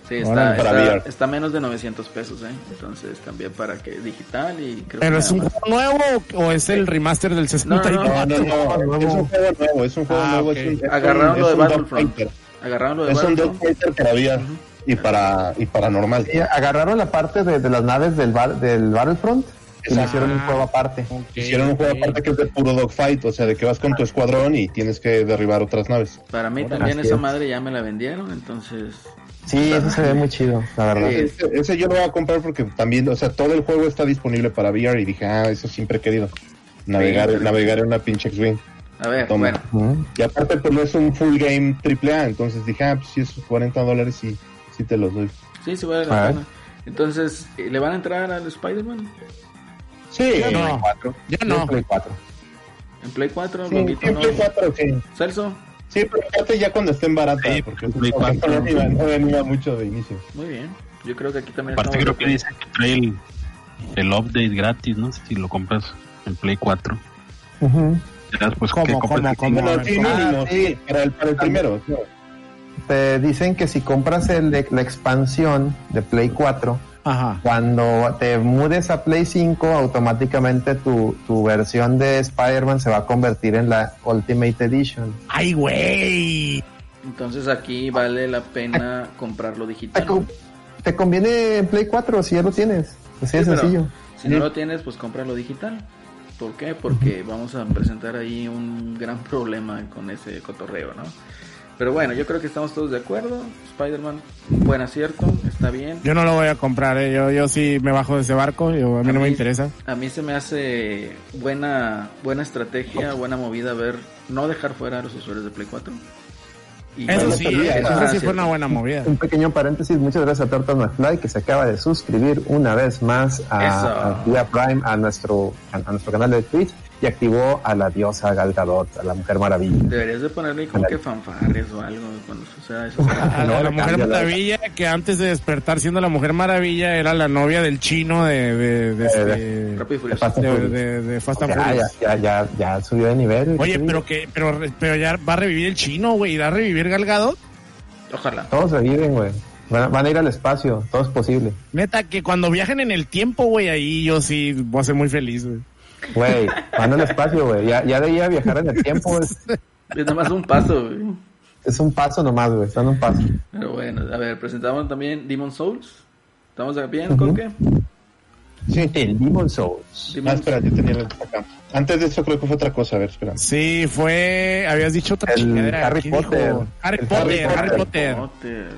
Sí, está, está, VR. está menos de 900 pesos, ¿eh? Entonces también para que digital y creo ¿Pero que es un más. juego nuevo o es el remaster del 64? No, no, no, es un juego nuevo, es un juego Ah, nuevo. ok. Es un, es Agarraron un- lo de Battlefront. Agarraron lo de Es un. Dogfighter para VR y para, y para normal. Y agarraron la parte de, de las naves del, bar- del Battlefront Exacto. hicieron un juego aparte. Ok, Hicieron un juego ok. aparte que es de puro dogfight, o sea, de que vas con tu escuadrón y tienes que derribar otras naves. Para mí Órale, también esa es. madre ya me la vendieron, entonces Sí, eso se ve muy chido, la verdad. Sí. Ese, ese yo lo voy a comprar porque también, o sea, todo el juego está disponible para VR y dije, ah, eso siempre he querido. Navegar, Sí. navegar en una pinche X-Wing. a ver, Toma. bueno. Y aparte, pues no es un full game AAA, entonces dije, ah, pues si esos 40 dólares sí, sí te los doy. sí, sí vale A la pena. Entonces, ¿le van a entrar al Spider-Man? Sí, Yo no. Play 4. Yo Yo no. Play 4. ¿En Play 4? Sí, en no? Play 4, sí. Celso, Sí, pero fíjate ya cuando estén baratas, Sí, porque en Play porque 4. no venía, no venía mucho de inicio. muy bien. Yo creo que aquí también Aparte creo que dice que trae el, el update gratis, ¿no? Si lo compras en Play 4. Ujú. Ya, pues, ¿Cómo, cómo, cómo? Bueno, sí, Ah, mínimo, sí. sí, para el, para el primero. sí. Te dicen que si compras el de- la expansión de Play 4, Ajá. cuando te mudes a Play 5, automáticamente tu, tu versión de Spider-Man se va a convertir en la Ultimate Edition. ¡Ay, güey! Entonces aquí vale la pena comprarlo digital. te conviene en Play 4 si ya lo tienes. Así de Sí, sencillo. Si no lo tienes, pues cómpralo digital. ¿Por qué? Porque vamos a presentar ahí un gran problema con ese cotorreo, ¿no? Pero bueno, yo creo que estamos todos de acuerdo. Spider-Man, buen acierto, está bien. Yo no lo voy a comprar, eh. yo, yo sí me bajo de ese barco, yo, a mí no me interesa. A mí se me hace buena buena estrategia, buena movida ver no dejar fuera a los usuarios de Play 4. Y Eso sí, eso ah, sí fue una buena movida. Un pequeño paréntesis, muchas gracias a Torta McFly que se acaba de suscribir una vez más a, a Vía Prime a nuestro, a, a nuestro canal de Twitch y activó a la diosa Gal Gadot, a la Mujer Maravilla. Deberías de ponerle como que fanfarres o algo cuando suceda eso. A la, la Mujer. Maravilla, que antes de despertar siendo la Mujer Maravilla, era la novia del chino de, de, de, este-. Fast and de- Furious. de- de Fast and Ya, ya, Furious. ya, ya, ya subió de nivel. Oye, pero que, pero, pero ya va a revivir el chino, güey, irá a revivir Galgado. Ojalá. Todos reviven, güey. Van, van a ir al espacio, todo es posible. Neta, que cuando viajen en el tiempo, güey, ahí yo sí voy a ser muy feliz, güey. Güey, van al espacio, güey. Ya, ya de ahí a viajar en el tiempo es, Es nada más un paso, güey. es un paso nomás, güey. Están un paso. Pero bueno, a ver, presentamos también Demon Souls. ¿Estamos bien, Ujú. Coque? Sí. El Demon Souls. Demon Ah, espera, yo tenía la acá. Antes de eso creo que fue otra cosa, a ver, espera. Sí, fue, habías dicho otra El chingadera. Harry. Potter. Harry El Potter, Harry Potter.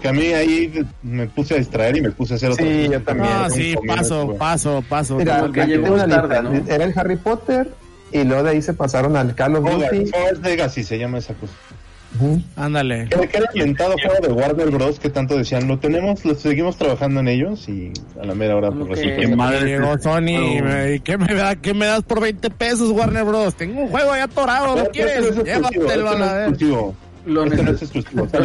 Que a mí ahí me puse a distraer y me puse a hacer otra Sí, cosa. yo también. No, Son sí, paso, güey. paso, paso. Mira, Porque aquí llegó tarde. ¿no? Era el Harry Potter y luego de ahí se pasaron al Call of Duty. Legacy se llama esa cosa. Ándale. Que que era inventado juego de Warner Bros. que tanto decían, lo tenemos, lo seguimos trabajando en ellos y a la mera hora Como pues que- resulta. Qué madre Llegó es- Sony ¿y qué me, da, ¿qué me das por 20 pesos, Warner Bros? Tengo un juego ahí atorado, ¿lo Este quieres? Llévatelo a este no la vez. Lo, Este no es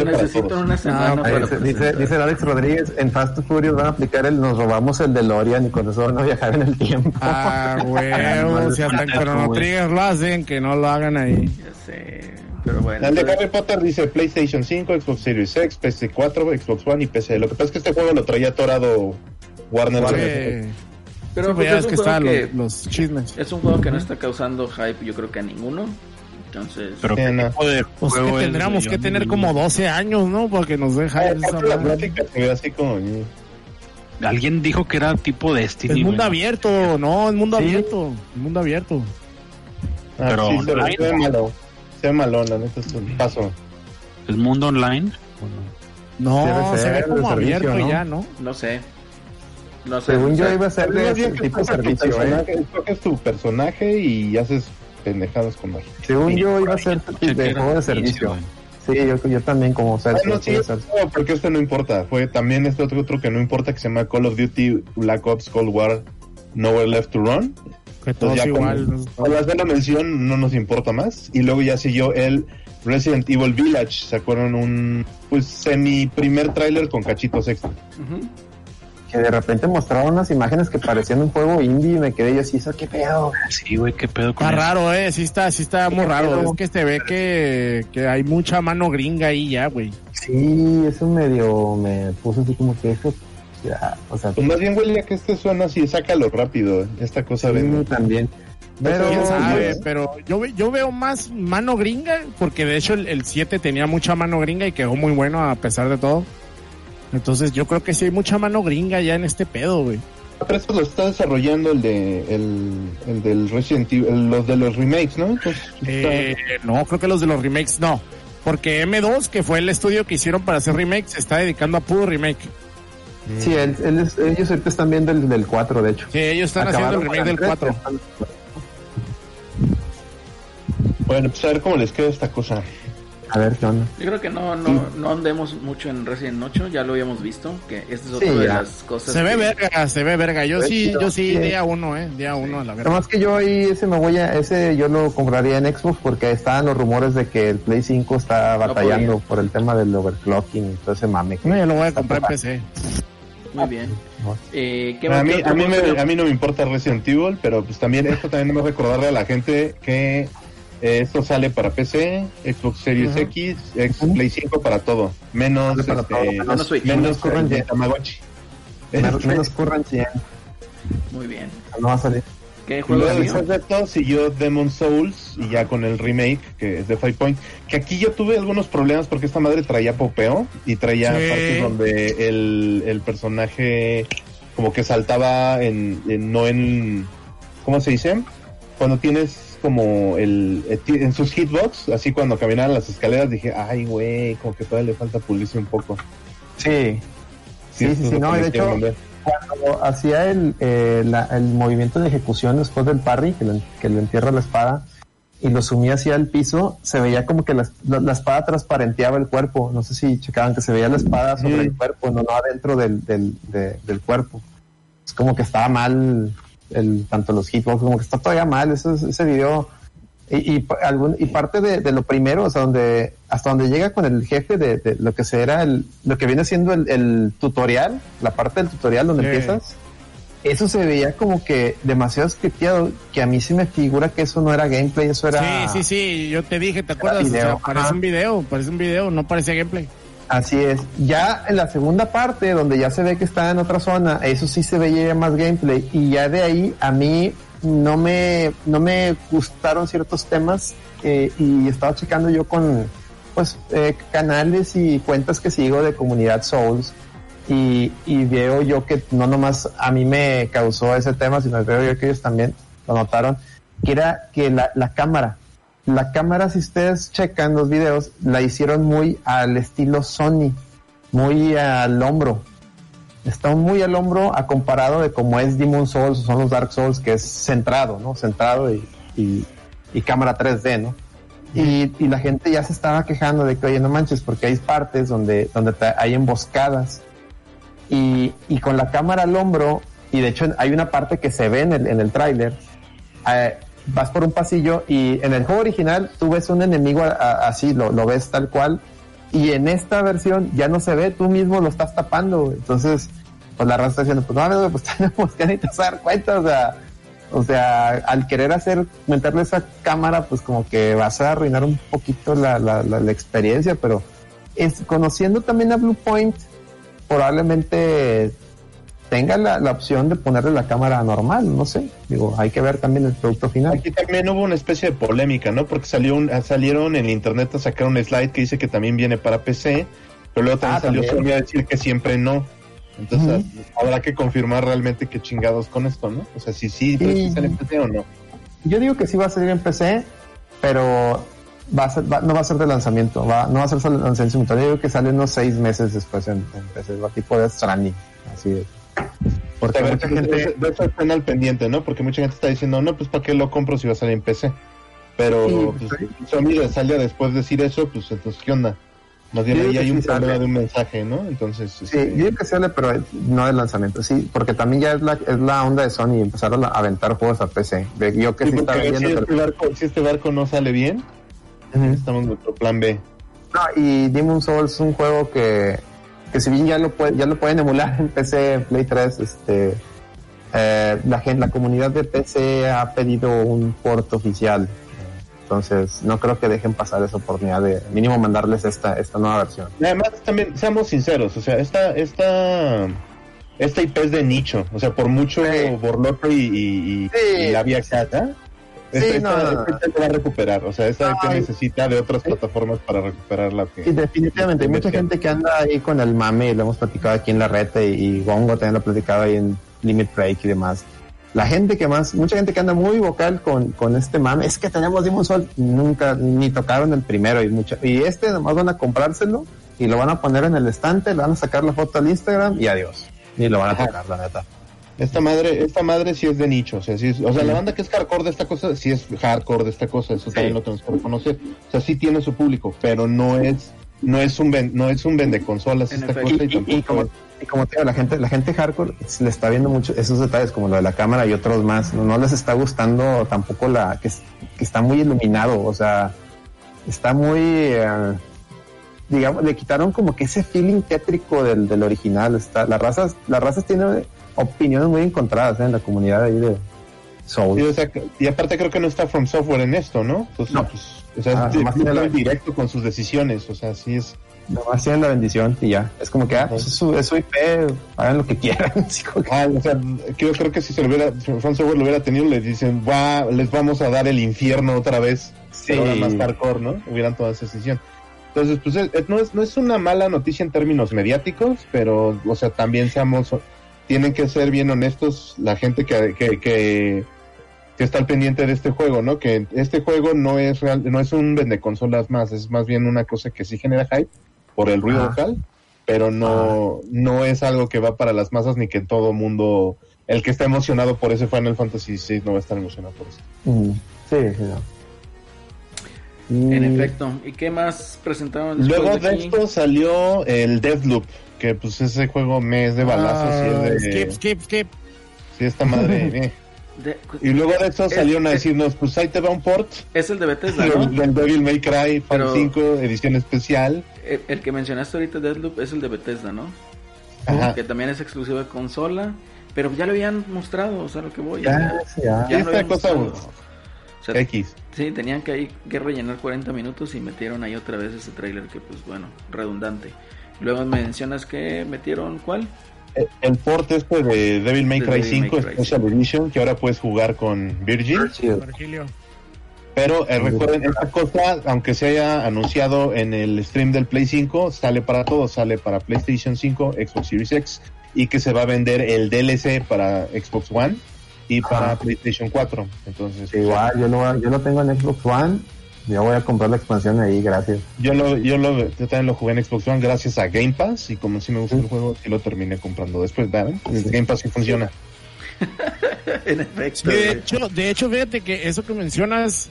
necesito una semana para dice, dice, Alex Rodríguez, en Fast and Furious van a aplicar el nos robamos el DeLorean y con eso van a viajar en el tiempo. Ah, huevo, si hasta en Chrono Trigger lo hacen, que no lo hagan ahí. Ya sé, pero bueno. El de entonces- Harry Potter dice PlayStation 5, Xbox Series X, PS4, Xbox One y PC. Lo que pasa es que este juego lo traía atorado Warner Bros. Pero Sí, pues ya es que están que- los, los chismes. Es un juego que no está causando hype, yo creo que a ninguno. Entonces, Pero Sí, no. de Pues que tendríamos que tener como 12 años, ¿no? Para que nos Ah, esa se ve así como... Alguien dijo que era tipo Destiny. Es mundo güey. abierto, no, es mundo Sí. abierto. Es mundo abierto. Ah, Pero sí, se, malo, la neta es un paso. ¿Es mundo online? No, Debe se ve como servicio, abierto ¿no? ya, ¿no? no sé. No sé. Según yo iba a ser de ese tipo de servicio, ¿eh? escoges tu personaje y haces pendejadas con magia. Según yo iba a ser de juego de servicio. Sí, yo, yo también como ser Bueno, sí, no, porque este no importa. Fue también este otro, otro que no importa que se llama Call of Duty Black Ops Cold War Nowhere Left to Run. Que todo Pues igual. Con, las de la mención no nos importa más. Y luego ya siguió el Resident Evil Village. Sacaron un pues semi primer tráiler con cachitos extra. ujú. Que de repente mostraron unas imágenes que parecían un juego indie y me quedé yo así, ¿eso qué pedo? Sí, güey, qué pedo con Está eso? raro, eh, sí está, sí está muy raro. pero- Es que se ve que, que hay mucha mano gringa ahí ya, güey. Sí, eso medio me puso así como que eso, ya, o sea, Pues más bien huele a que este suena así, sácalo rápido. Esta cosa sí, vende. también. Pero, ¿Quién sabe? Pero yo, yo veo más mano gringa, porque de hecho el, el 7 tenía mucha mano gringa y quedó muy bueno a pesar de todo. Entonces yo creo que sí hay mucha mano gringa ya en este pedo, güey. Pero esto lo está desarrollando el de el, el del Resident Evil, los de los remakes, ¿no? Entonces, Eh, no, creo que los de los remakes no. Porque M2, que fue el estudio que hicieron para hacer remakes, se está dedicando a puro remake. Sí, él- él es- ellos ahorita están viendo el del 4, de hecho. Sí, ellos están haciendo el remake del con el 4. tres, Bueno, pues a ver cómo les queda esta cosa. A ver qué onda. Yo creo que no, no, no andemos mucho en Resident 8, ya lo habíamos visto, que esta es Sí, otra de ya. las cosas. Se ve verga, se ve verga. Yo sí, sí, yo sí, sí. día uno, eh, día uno a la verga. Nomás que yo ahí ese me voy a, ese yo lo compraría en Xbox porque estaban los rumores de que el Play 5 está batallando por el tema del overclocking y todo ese mame. No, yo lo voy a comprar en PC. Muy bien. Eh, ¿qué A mí, a, mí me- a mí no me importa Resident Evil, pero pues también esto también me recordarle a la gente que eh, esto sale para PC, Xbox Series. X, X Play 5 para todo, menos para este, todo, menos, menos menos Menos. Tamagotchi. Menos, Este, menos Muy bien. no va a salir. ¿Qué Y juego luego siguió Demon Souls y ya con el remake que es de Five Point. Que aquí yo tuve algunos problemas porque esta madre traía popeo y traía Sí. partes donde el, el personaje como que saltaba en, en- no en ¿cómo se dice? Cuando tienes como el eh, en sus hitbox, así cuando caminaban las escaleras dije, ay güey, como que todavía le falta pulirse un poco. Sí, Sí, sí, sí, lo no, que de hecho- mandar. Cuando hacía el, eh, la- el movimiento de ejecución después del parry, que le, que le entierra la espada, y lo sumía hacia el piso, se veía como que la, la- la espada transparenteaba el cuerpo. No sé si checaban que se veía la espada sobre el cuerpo, no, no adentro del, del, de- del cuerpo. Es como que estaba mal, el, tanto los hitbox, como que está todavía mal ese, ese video. Y, y, algún- y parte de, de lo primero, sea, donde, hasta donde llega con el jefe de, de lo que será el, lo que viene siendo el, el tutorial, la parte del tutorial donde Sí. empiezas, eso se veía como que demasiado scripteado, que a mí sí me figura que eso no era gameplay, eso era... Sí, sí, sí, yo te dije, ¿te acuerdas? O video, sea, parece ajá. un video, parece un video, no parecía gameplay. Así es. Ya en la segunda parte, donde ya se ve que está en otra zona, eso sí se veía más gameplay. Y ya de ahí a mí no me, no me gustaron ciertos temas eh, y estaba checando yo con pues eh, canales y cuentas que sigo de comunidad Souls y, y veo yo que no nomás a mí me causó ese tema, sino veo yo que ellos también lo notaron, que era que la, la cámara, la cámara, si ustedes checan los videos, la hicieron muy al estilo Sony, muy al hombro. Está muy al hombro a comparado de como es Demon Souls o son los Dark Souls, que es centrado, ¿no? Centrado y, y, y cámara 3D, ¿no? Y, y la gente ya se estaba quejando de que, oye, no manches, porque hay partes donde, donde hay emboscadas. Y, y con la cámara al hombro, y de hecho hay una parte que se ve en el, en el tráiler, eh, vas por un pasillo y en el juego original tú ves un enemigo a- a- así, lo, lo ves tal cual, y en esta versión ya no se ve, tú mismo lo estás tapando, entonces pues la raza está diciendo, pues no, no, pues tenemos que a dar cuenta, o sea, o sea, al querer hacer, meterle esa cámara, pues como que vas a arruinar un poquito la, la, la, la experiencia, pero es, conociendo también a Blue Point, probablemente tenga la, la opción de ponerle la cámara normal, no sé, digo, hay que ver también el producto final. Aquí también hubo una especie de polémica, ¿no? Porque salió un, salieron en internet a sacar un slide que dice que también viene para PC, pero luego también Ah, salió también. A decir que siempre no. Entonces habrá que confirmar realmente qué chingados con esto, ¿no? O sea, si sí, Sí. pues, sí sale en PC o no. Yo digo que sí va a salir en PC, pero va a ser, va- no va a ser de lanzamiento, va, no va a ser solo lanzamiento simultáneo. Yo digo que sale unos seis meses después en, en PC, va tipo de Stranding, así es. Porque A ver, mucha de- gente, de, de eso estén al pendiente, ¿no? Porque mucha gente está diciendo, no, pues ¿para qué lo compro si va a salir en PC? Pero Sí, pues, pues, Sony le sale a después decir eso, pues entonces, ¿qué onda? Más bien ahí hay un sí problema sale. de un mensaje, ¿no? Entonces, sí, este, yo digo que sale, pero no de lanzamiento, sí, porque también ya es la, es la onda de Sony empezar a, aventar juegos a PC. Yo que sí, sí, estaba ver si, viendo, este barco, si este barco no sale bien, pero- Ujú. estamos en nuestro plan B. No, y Demon Souls es un juego que, que si bien ya lo puede, ya lo pueden emular en PC, en Play 3, este eh, la gente, la comunidad de PC ha pedido un port oficial. Entonces, no creo que dejen pasar esa oportunidad de mínimo mandarles esta, esta nueva versión. Además, también, seamos sinceros, o sea, esta, esta, esta IP es de nicho, o sea, por mucho Sí. borlote y, y, y- Sí. y la vía Sí, esta, no, no, no. esta IP va a recuperar, o sea, esta IP necesita de otras plataformas para recuperar la que... Sí, definitivamente. Hay mucha gente que anda ahí con el mame, y lo hemos platicado aquí en la red, y Gongo también lo ha platicado ahí en Limit Break y demás. La gente que más, mucha gente que anda muy vocal con, con este mame, es que tenemos Demon Souls, nunca, ni tocaron el primero, y mucha, y este nomás van a comprárselo, y lo van a poner en el estante, le van a sacar la foto al Instagram, y adiós. Ni lo van a tocar, la neta. Esta madre, esta madre sí es de nicho, o sea, sí es- o sea, la banda que es hardcore de esta cosa, sí es hardcore de esta cosa, eso Sí. también lo tenemos que reconocer. O sea, sí tiene su público, pero no es, no es un ven- no es un vende consolas esta efecto. cosa y, Y, y- y tampoco como, y como te digo, la gente, la gente hardcore le está viendo mucho esos detalles como lo de la cámara y otros más. No, no les está gustando tampoco la que, que está muy iluminado, o sea, está muy eh, digamos, le quitaron como que ese feeling tétrico del, del original. Está, las razas, las razas tienen opiniones muy encontradas ¿eh? en la comunidad ahí de Soul. Sí, o sea, que- y aparte creo que no está From Software en esto, ¿no? Entonces, No. pues, o sea, Ah, es directo con sus decisiones, o sea, sí es, Nomás tienen la bendición y ya. Es como que, ah, pues es su, es su IP, hagan lo que quieran. Que- Ah, o sea, yo creo que si se lo hubiera, si Software lo hubiera tenido, le dicen, va, les vamos a dar el infierno otra vez. Sí. Ahora más hardcore, ¿no? Hubieran tomado esa decisión. Entonces, pues es- es- no, es, no es una mala noticia en términos mediáticos, pero, o sea, también seamos, tienen que ser bien honestos la gente que, que, que, que está al pendiente de este juego, ¿no? Que este juego no es real, no es un vende consolas más, es más bien una cosa que sí genera hype por el ruido Ajá. vocal, pero no, no es algo que va para las masas ni que todo mundo, el que está emocionado por ese Final Fantasy VI no va a estar emocionado por eso. Mm, sí, sí, no. Y- En efecto. ¿Y qué más presentaron Luego de aquí? esto salió el Deathloop, que pues ese juego me es de balazos y Ah, es de... Skip, skip, skip. Sí, esta madre. eh. De- Y luego de esto Es- salieron a decirnos, pues ahí te va un port Es el de Bethesda, ¿no? del Devil May Cry Fan Pero- 5, edición especial. El, el que mencionaste ahorita, Deadloop, es el de Bethesda, ¿no? Ajá. Que también es exclusivo de consola. Pero ya lo habían mostrado, o sea, lo que voy. Ya, ya. ya lo habían cosa. O sea, X. Sí, tenían que, ahí, que rellenar 40 minutos y metieron ahí otra vez ese tráiler que pues bueno, redundante. Luego mencionas que metieron ¿cuál? El, el port este de Devil May Cry Devil May 5 Cry Special Edition, que ahora puedes jugar con Virgil. Virgilio. Pero eh, recuerden, esta cosa, aunque se haya anunciado en el stream del Play 5, sale para todos, sale para PlayStation 5, Xbox Series X, y que se va a vender el DLC para Xbox One y para. PlayStation 4. Entonces, igual, yo lo, yo lo tengo en Xbox One. Yo voy a comprar la expansión ahí, gracias. yo lo, yo lo, yo también lo jugué en Xbox One gracias a Game Pass y como sí me gusta el juego, sí lo terminé comprando después, ¿verdad? El Game Pass sí funciona. en efecto. Sí, de hecho, de hecho, fíjate que eso que mencionas,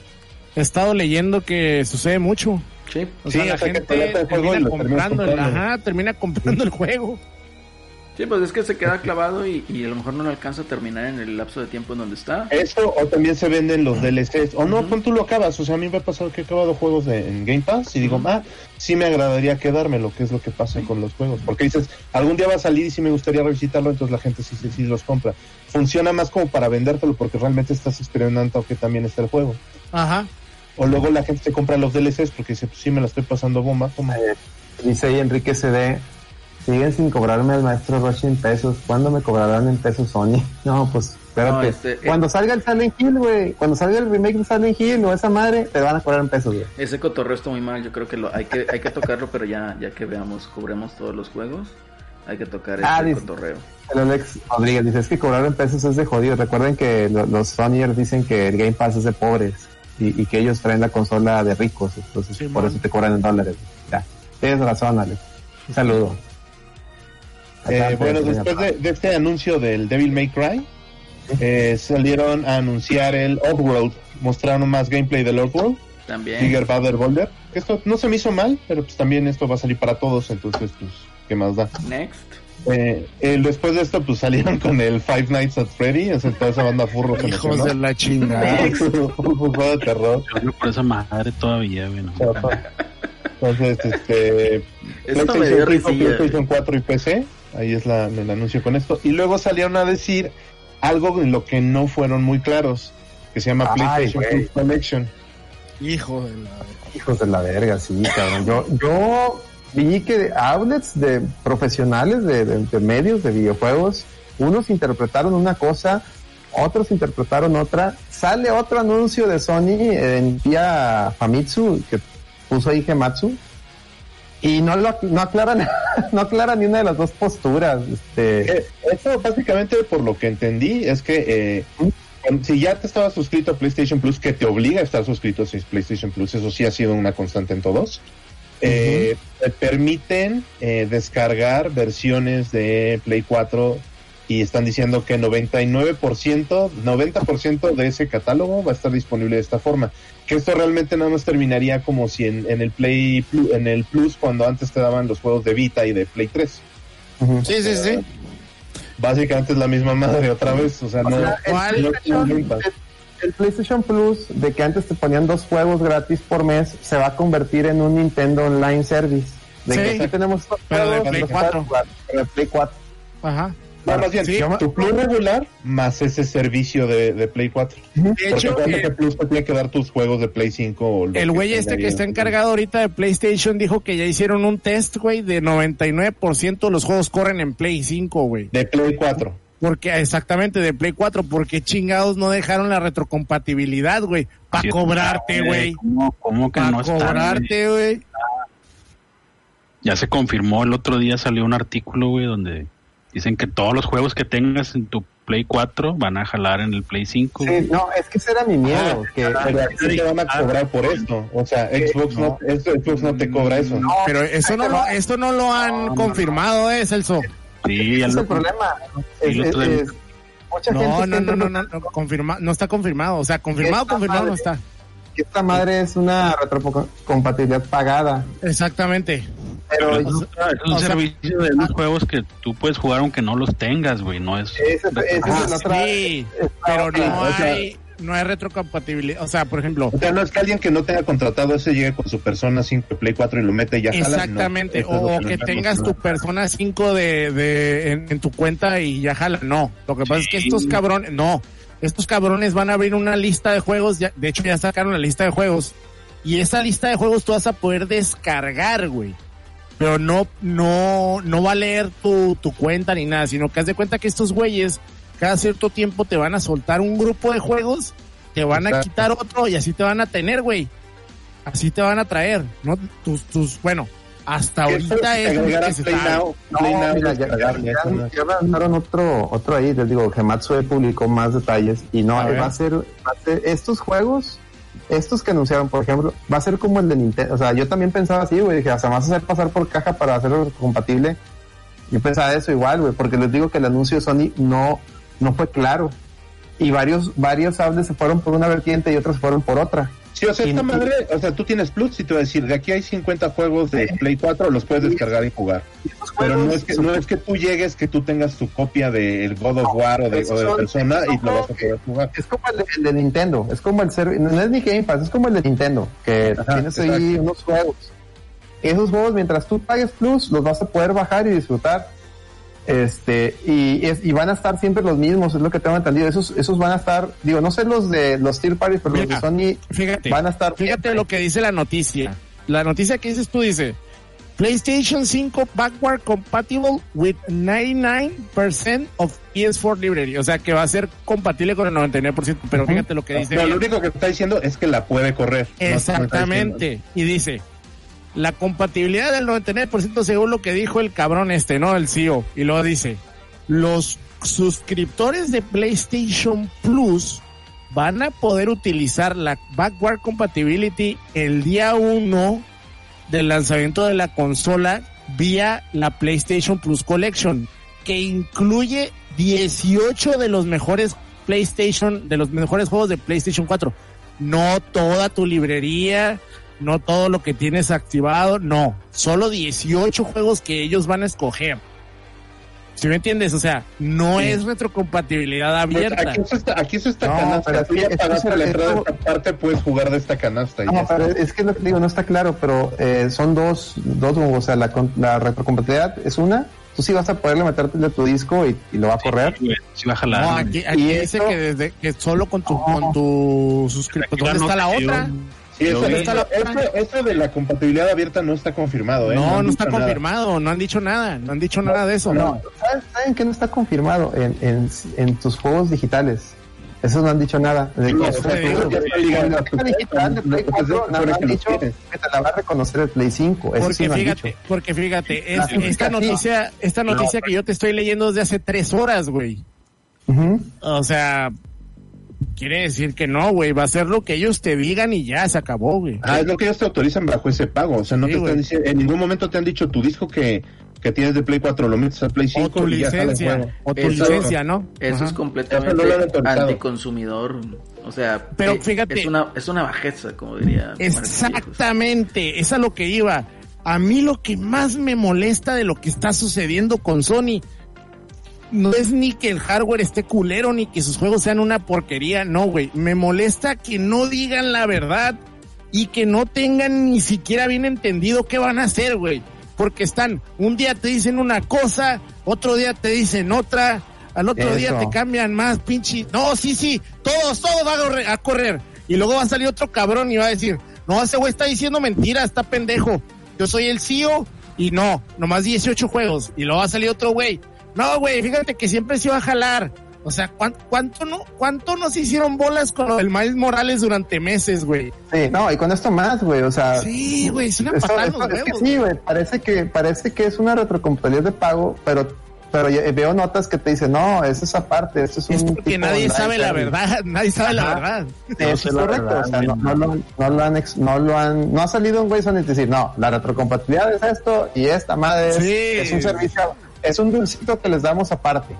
he estado leyendo que sucede mucho. Sí. O Sí, la gente termina comprando, el, ajá, termina comprando el juego. Sí, pues es que se queda clavado y, y a lo mejor no le alcanza a terminar en el lapso de tiempo en donde está. Eso, o también se venden los DLCs. O no, tú lo acabas. O sea, a mí me ha pasado que he acabado juegos de, en Game Pass y digo, ah, sí me agradaría quedarme, lo que es lo que pasa con los juegos. Porque dices, algún día va a salir y sí me gustaría revisitarlo, entonces la gente sí, sí, sí los compra. Funciona más como para vendértelo porque realmente estás experimentando que también está el juego. Ajá. O luego la gente se compra los DLCs porque dice, pues sí me la estoy pasando bomba. toma. Dice ahí Enrique CD. Siguen sin cobrarme al maestro Roshi en pesos. ¿Cuándo me cobrarán en pesos Sony? No, pues espérate. No, este, eh. Cuando salga el Silent Hill, güey. Cuando salga el remake de Silent Hill o esa madre, te van a cobrar en pesos, güey. Ese cotorreo está muy mal, yo creo que lo hay que hay que tocarlo, pero ya ya que veamos, cubremos todos los juegos, hay que tocar Ah, ese dice- cotorreo. El Alex Rodríguez dice, es que cobrar en pesos es de jodido. Recuerden que lo- los Sonyers dicen que el Game Pass es de pobres y, y que ellos traen la consola de ricos. Entonces, Sí, por man. eso te cobran en dólares. Ya. Tienes razón, Alex. Un saludo. Eh, bueno, después de, de este anuncio del Devil May Cry, eh, salieron a anunciar el Oddworld. Mostraron más gameplay del Oddworld. También. Bigger, Badder, Boulder. Esto no se me hizo mal, pero pues también esto va a salir para todos, entonces pues, ¿qué más da? Next. Eh, eh, después de esto, pues salieron con el Five Nights at Freddy, o sea, toda esa banda furro que Hijos de la chingada. Un juego de terror. Yo por esa madre todavía, güey. ¿no? Entonces, este, Esto me dio PlayStation 5, risilla. PlayStation 4 y PC. Ahí es la, el anuncio con esto. Y luego salieron a decir algo en lo que no fueron muy claros, que se llama Ay, PlayStation. Plus Collection. Hijo de la. Hijos de la verga, sí, cabrón. Yo, yo vi que outlets de profesionales de, de- de medios de videojuegos, unos interpretaron una cosa, otros interpretaron otra. Sale otro anuncio de Sony en vía Famitsu que puso ahí Gematsu y no lo no aclaran no aclaran ni una de las dos posturas. Este, Eh, Esto básicamente por lo que entendí es que eh, si ya te estabas suscrito a PlayStation Plus, que te obliga a estar suscrito a PlayStation Plus, eso sí ha sido una constante en todos, eh, te permiten eh, descargar versiones de Play 4 y están diciendo que 99%, 90% de ese catálogo va a estar disponible de esta forma. Que esto realmente nada más terminaría como si en, en el Play Plus, en el Plus cuando antes te daban los juegos de Vita y de Play 3. ujú. Sí, sí, sí. Básicamente es la misma madre otra vez, o sea, no, sea, el no PlayStation- el PlayStation Plus, de que antes te ponían dos juegos gratis por mes, se va a convertir en un Nintendo Online Service. De Sí. que aquí tenemos estos Pero de Play los 4. puedes jugar, pero de Play 4. Ajá. No, más bien, Sí. tu Plus regular más ese servicio de, de Play 4. De Porque hecho, acuérdate eh, que Plus te tiene que dar tus juegos de Play 5. o lo el güey este que está encargado ahorita de PlayStation dijo que ya hicieron un test, güey, de 99% de los juegos corren en Play 5, güey. De Play 4. Porque, exactamente, de Play 4, porque chingados no dejaron la retrocompatibilidad, güey. Para Sí, cobrarte, güey. ¿Cómo, cómo que Para no está? güey? cobrarte, güey. Ya se confirmó, el otro día salió un artículo, güey, donde dicen que todos los juegos que tengas en tu Play 4 van a jalar en el Play 5. güey. Sí, no, es que ese era mi miedo. que, Pero aquí te van a cobrar por esto. O sea, Xbox no, esto- Xbox no te cobra eso. no, Pero eso no lo, esto no lo han confirmado, ¿eh, Celso? Sí, ese es lo- el problema. Es- mucha No, gente no, está no, no, no, no, confirma, no está confirmado. O sea, confirmado, confirmado no está. esta madre es una retrocompatibilidad pagada. Exactamente. Pero Es un, es un o sea- servicio de unos juegos que tú puedes jugar aunque no los tengas, güey. No es. Ah, otra- sí, pero otra- no hay, no hay retrocompatibilidad. O sea, por ejemplo, O sea, no es que alguien que no tenga contratado ese llegue con su persona 5 de Play 4 y lo mete y ya jala. no. exactamente. Es lo o no que tengas tu persona 5 de, de, en, en tu cuenta y ya jala. No. Lo que pasa es que estos cabrones, no. Estos cabrones van a abrir una lista de juegos. Ya, de hecho, ya sacaron la lista de juegos. Y esa lista de juegos tú vas a poder descargar, güey. Pero no, no, no va a leer tu, tu cuenta ni nada, sino que haz de cuenta que estos güeyes cada cierto tiempo te van a soltar un grupo de juegos, te van a Exacto. quitar otro y así te van a tener, güey. Así te van a traer, ¿no? Tus, tus, bueno, hasta ahorita es ya, lanzaron otro, otro ahí, les digo, que Matsue publicó más detalles y no, va a ser, va a ser estos juegos, estos que anunciaron, por ejemplo, va a ser como el de Nintendo, o sea, yo también pensaba así, güey, dije, hasta me vas a hacer pasar por caja para hacerlo compatible. Yo pensaba eso igual, güey, porque les digo que el anuncio de Sony no, no fue claro. Y varios, varios se fueron por una vertiente y otros se fueron por otra. Sí, o sea, esta madre, o sea, tú tienes Plus y te va a decir, de aquí hay 50 juegos de Play 4, los puedes descargar y jugar. Pero no es que, no es que tú llegues, que tú tengas tu copia del God of War o de, o de son- persona y lo vas a poder jugar. Es como el de, el de Nintendo, es como el ser, no es ni Game Pass, es como el de Nintendo, que Ajá, tienes ahí exacto. unos juegos. Esos juegos, mientras tú pagues Plus, los vas a poder bajar y disfrutar. Este, y, es, y van a estar siempre los mismos, es lo que tengo entendido. Esos, esos van a estar, digo, no sé los de los Tier Parties, pero Mira, los de Sony Fíjate. van a estar. Fíjate lo que dice la noticia. La noticia que dices tú dice, PlayStation 5 backward compatible with 99% of PS4 library. O sea que va a ser compatible con el 99%, pero fíjate lo que dice. No, lo único que está diciendo es que la puede correr. No Exactamente. y dice, la compatibilidad del 99% según lo que dijo el cabrón este, ¿no? El CEO. Y luego dice, los suscriptores de PlayStation Plus van a poder utilizar la backward compatibility el día 1 del lanzamiento de la consola vía la PlayStation Plus Collection, que incluye 18 de los mejores PlayStation, de los mejores juegos de PlayStation 4. No toda tu librería, no todo lo que tienes activado, no. Solo 18 juegos que ellos van a escoger. ¿Sí me entiendes? O sea, no es retrocompatibilidad Pues abierta. aquí eso está, aquí eso está No, canasta. pero Tú es ya que- es que pagaste eso- la entrada de esta parte, puedes jugar de esta canasta. No, pero es que lo que digo no está claro, pero eh, son dos, dos, o sea, la, con- la retrocompatibilidad es una, tú sí vas a poderle meterte de tu disco y, y lo va a correr. Sí, sí va a jalar. No, aquí, aquí Y dice que desde que solo con tu con tu suscriptor. ¿Dónde está la otra? Sí, eso, Yo- eso- eso- eso de la compatibilidad abierta no está confirmado, ¿eh? No, han no está dicho nada. confirmado, no han dicho nada, no han dicho nada de eso. No, ¿saben, saben que no está confirmado en, en, en tus juegos digitales? Eso no han dicho nada. De No, que- o sea, te digo, tú ya está ligado Con la a tu caja digital de cuenta, Play lo que se 4, nada más supone han que dicho que te la va a reconocer el Play 5. Eso sí Porque han fíjate, dicho. porque fíjate, es- sí, esta sí. noticia, esta noticia que yo te estoy leyendo desde hace tres horas, güey. Ujú. O sea, quiere decir que no, güey, va a ser lo que ellos te digan y ya se acabó, güey. Ah, es lo que ellos te autorizan bajo ese pago. O sea, no Sí, te están diciendo, en ningún momento te han dicho tu disco que, que tienes de Play 4, lo metes a Play 5 O tu y ya sale el licencia, juego. o tu Eso- licencia, ¿no? Eso Ajá. es completamente Eso no anticonsumidor. O sea, Pero eh, fíjate- es una, es una bajeza, como diría. Exactamente, es a lo que iba. A mí lo que más me molesta de lo que está sucediendo con Sony no es ni que el hardware esté culero ni que sus juegos sean una porquería, no, güey. Me molesta que no digan la verdad y que no tengan ni siquiera bien entendido qué van a hacer, güey. porque están, un día te dicen una cosa, otro día te dicen otra, al otro día te cambian más, pinche. No, sí, sí, todos, todos van a correr. Y luego va a salir otro cabrón y va a decir, no, ese güey está diciendo mentiras, está pendejo. Yo soy el CEO y no, nomás 18 juegos. Y luego va a salir otro güey. No, güey, fíjate que siempre se iba a jalar. O sea, ¿cuán- ¿cuánto, no, cuánto nos hicieron bolas con lo del Miles Morales durante meses, güey? Sí, no, y con esto más, güey, o sea. Sí, güey, es una patada en eso- los es que huevos. sí, güey, parece que, parece que es una retrocompatibilidad de pago, pero, pero veo notas que te dicen, no, es esa parte, esto es, Es un porque tipo nadie sabe la service". verdad, nadie sabe la verdad. Sí, No eso es correcto, verdad, o sea, no, no lo, no lo han, ex- no lo han, no ha salido un güey son decir, no, la retrocompatibilidad es esto y esta madre es, Sí. es un servicio, es un dulcito que les damos aparte.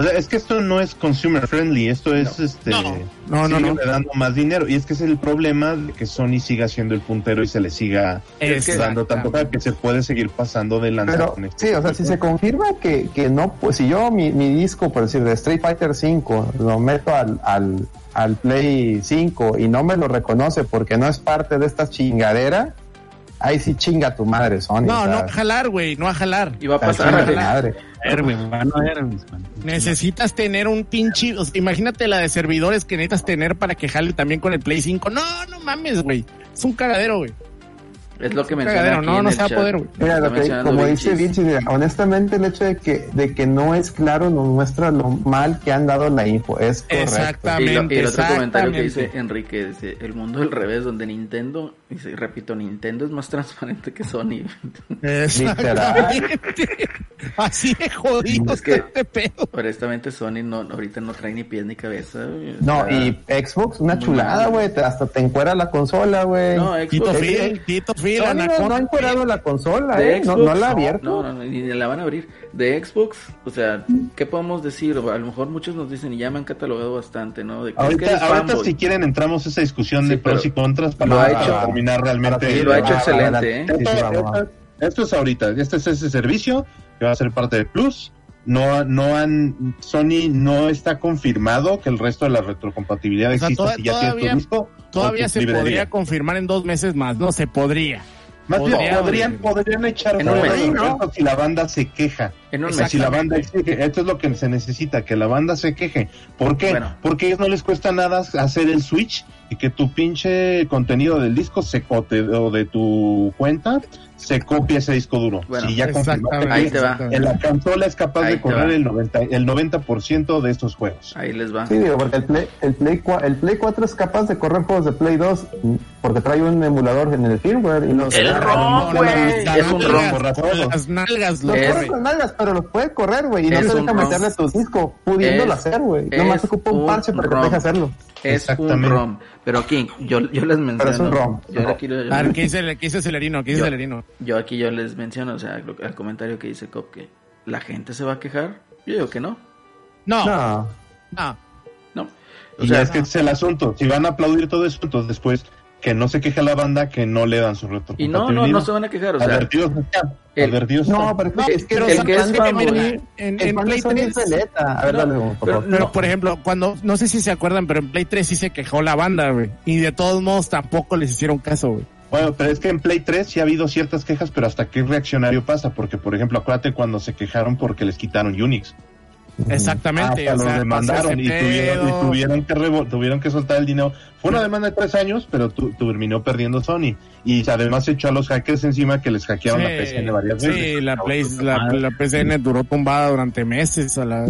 O sea, es que esto no es consumer friendly, esto es este No. No, no, sigue no. dando más dinero y es que es el problema de que Sony siga siendo el puntero y se le siga dando tanto que se puede seguir pasando de lanza Pero con este sí, o sea, si se confirma que, que no, pues si yo mi, mi disco, por decir, de Street Fighter 5 lo meto al, al, al Play 5 y no me lo reconoce porque no es parte de esta chingadera, ahí sí chinga tu madre, Sony. No, o no a jalar, güey, no a jalar. Y va a pasar. madre. A man. Necesitas tener un pinche, o sea, imagínate la de servidores que necesitas tener para que jale también con el Play 5. No, no mames, güey. Es un cagadero, güey. Es lo que Un menciona cagadero, aquí no, no el se va a poder, güey. Mira, lo que- como dice mira, honestamente el hecho de que, de que no es claro nos muestra lo mal que han dado la info. Es correcto. Y, lo- Exactamente. y el otro comentario que dice Enrique, dice, el mundo del revés, donde Nintendo, dice, repito, Nintendo es más transparente que Sony. Exactamente. Así de jodido Es que- este pedo. Honestamente, Sony no, ahorita no trae ni pies ni cabeza. güey. No, sea, y Xbox, una chulada, güey. Hasta te encuera la consola, güey. No, Tito Xbox, Phil, Tito Phil, no, no ha encuerado la consola, eh. No, Xbox, no la ha abierto. No, no, no, ni la van a abrir. De Xbox, o sea, ¿qué podemos decir? A lo mejor muchos nos dicen, y ya me han catalogado bastante, ¿no? De que es que Ahorita, ahorita si quieren entramos a esa discusión Sí, de pros y contras lo para, ha para hecho- terminar realmente. Y lo ha hecho Ah, excelente. ¿eh? Esto, es ahorita, este es ese servicio que va a ser parte de Plus. No, no han, Sony no está confirmado que el resto de la retrocompatibilidad O sea, exista toda- si ya tienes todavía- disco. se librería. podría confirmar en dos meses más. No, se podría. Más bien, podrían, podrían echar En un fuera mes. los eventos si la banda se queja. En un O sea, mes. si la banda exige, esto es lo que se necesita, que la banda se queje. ¿Por qué? Bueno. Porque a ellos no les cuesta nada hacer el switch y que tu pinche contenido del disco se, o, te- o de tu cuenta se copie ese disco duro. Bueno, si ya confirmaste que Ahí te va. en la consola es capaz Ahí de correr el 90, el 90% de estos juegos. Ahí les va. Sí, digo, porque el Play, el, Play, el Play 4 es capaz de correr juegos de Play 2 mm, porque trae un emulador en el firmware y los El ROM, güey. Es un ROM. Borra todo. Las nalgas, Los lo Es- corre con nalgas, pero los puede correr, güey. Y no te deja meterle tu disco, pudiéndolo Es- hacer, güey. Nomás ocupa un un parche para que te deje hacerlo. Es un. ROM. Pero aquí, yo, yo les menciono. Pero es un ROM. Yo aquí, yo- A ver, ¿qué dice, qué dice Celerino? ¿Qué dice Yo- Celerino? yo aquí yo les menciono, o sea, al comentario que dice Cop, que la gente se va a quejar. Yo digo que no. No, No. no. No. O Y sea, es que es el asunto. Si van a aplaudir todo eso, entonces después que no se queje la banda, que no le dan su y retrocompatibilidad. no, no, no se van a quejar. O sea, advertidos están. el- advertidos No, pero No, es que el el que es fan de fanboy- en, en Play Sony 3. es veleta. A ver, No, dale, por pero favor. Pero, No. por ejemplo, cuando, no sé si se acuerdan, pero en Play 3 sí se quejó la banda, güey. Y de todos modos tampoco les hicieron caso, güey. Bueno, pero es que en Play 3 sí ha habido ciertas quejas, pero hasta qué reaccionario pasa, porque por ejemplo, acuérdate cuando se quejaron porque les quitaron Unix. Exactamente. Hasta o sea, los demandaron y tuvieron, y pedo. tuvieron que revo- tuvieron que soltar el dinero. Fue una demanda de tres años, pero tu- terminó perdiendo Sony. Y además echó a los hackers encima que les hackearon la PCN varias veces. Sí, la, Play, la, la PCN duró tumbada durante meses. A la...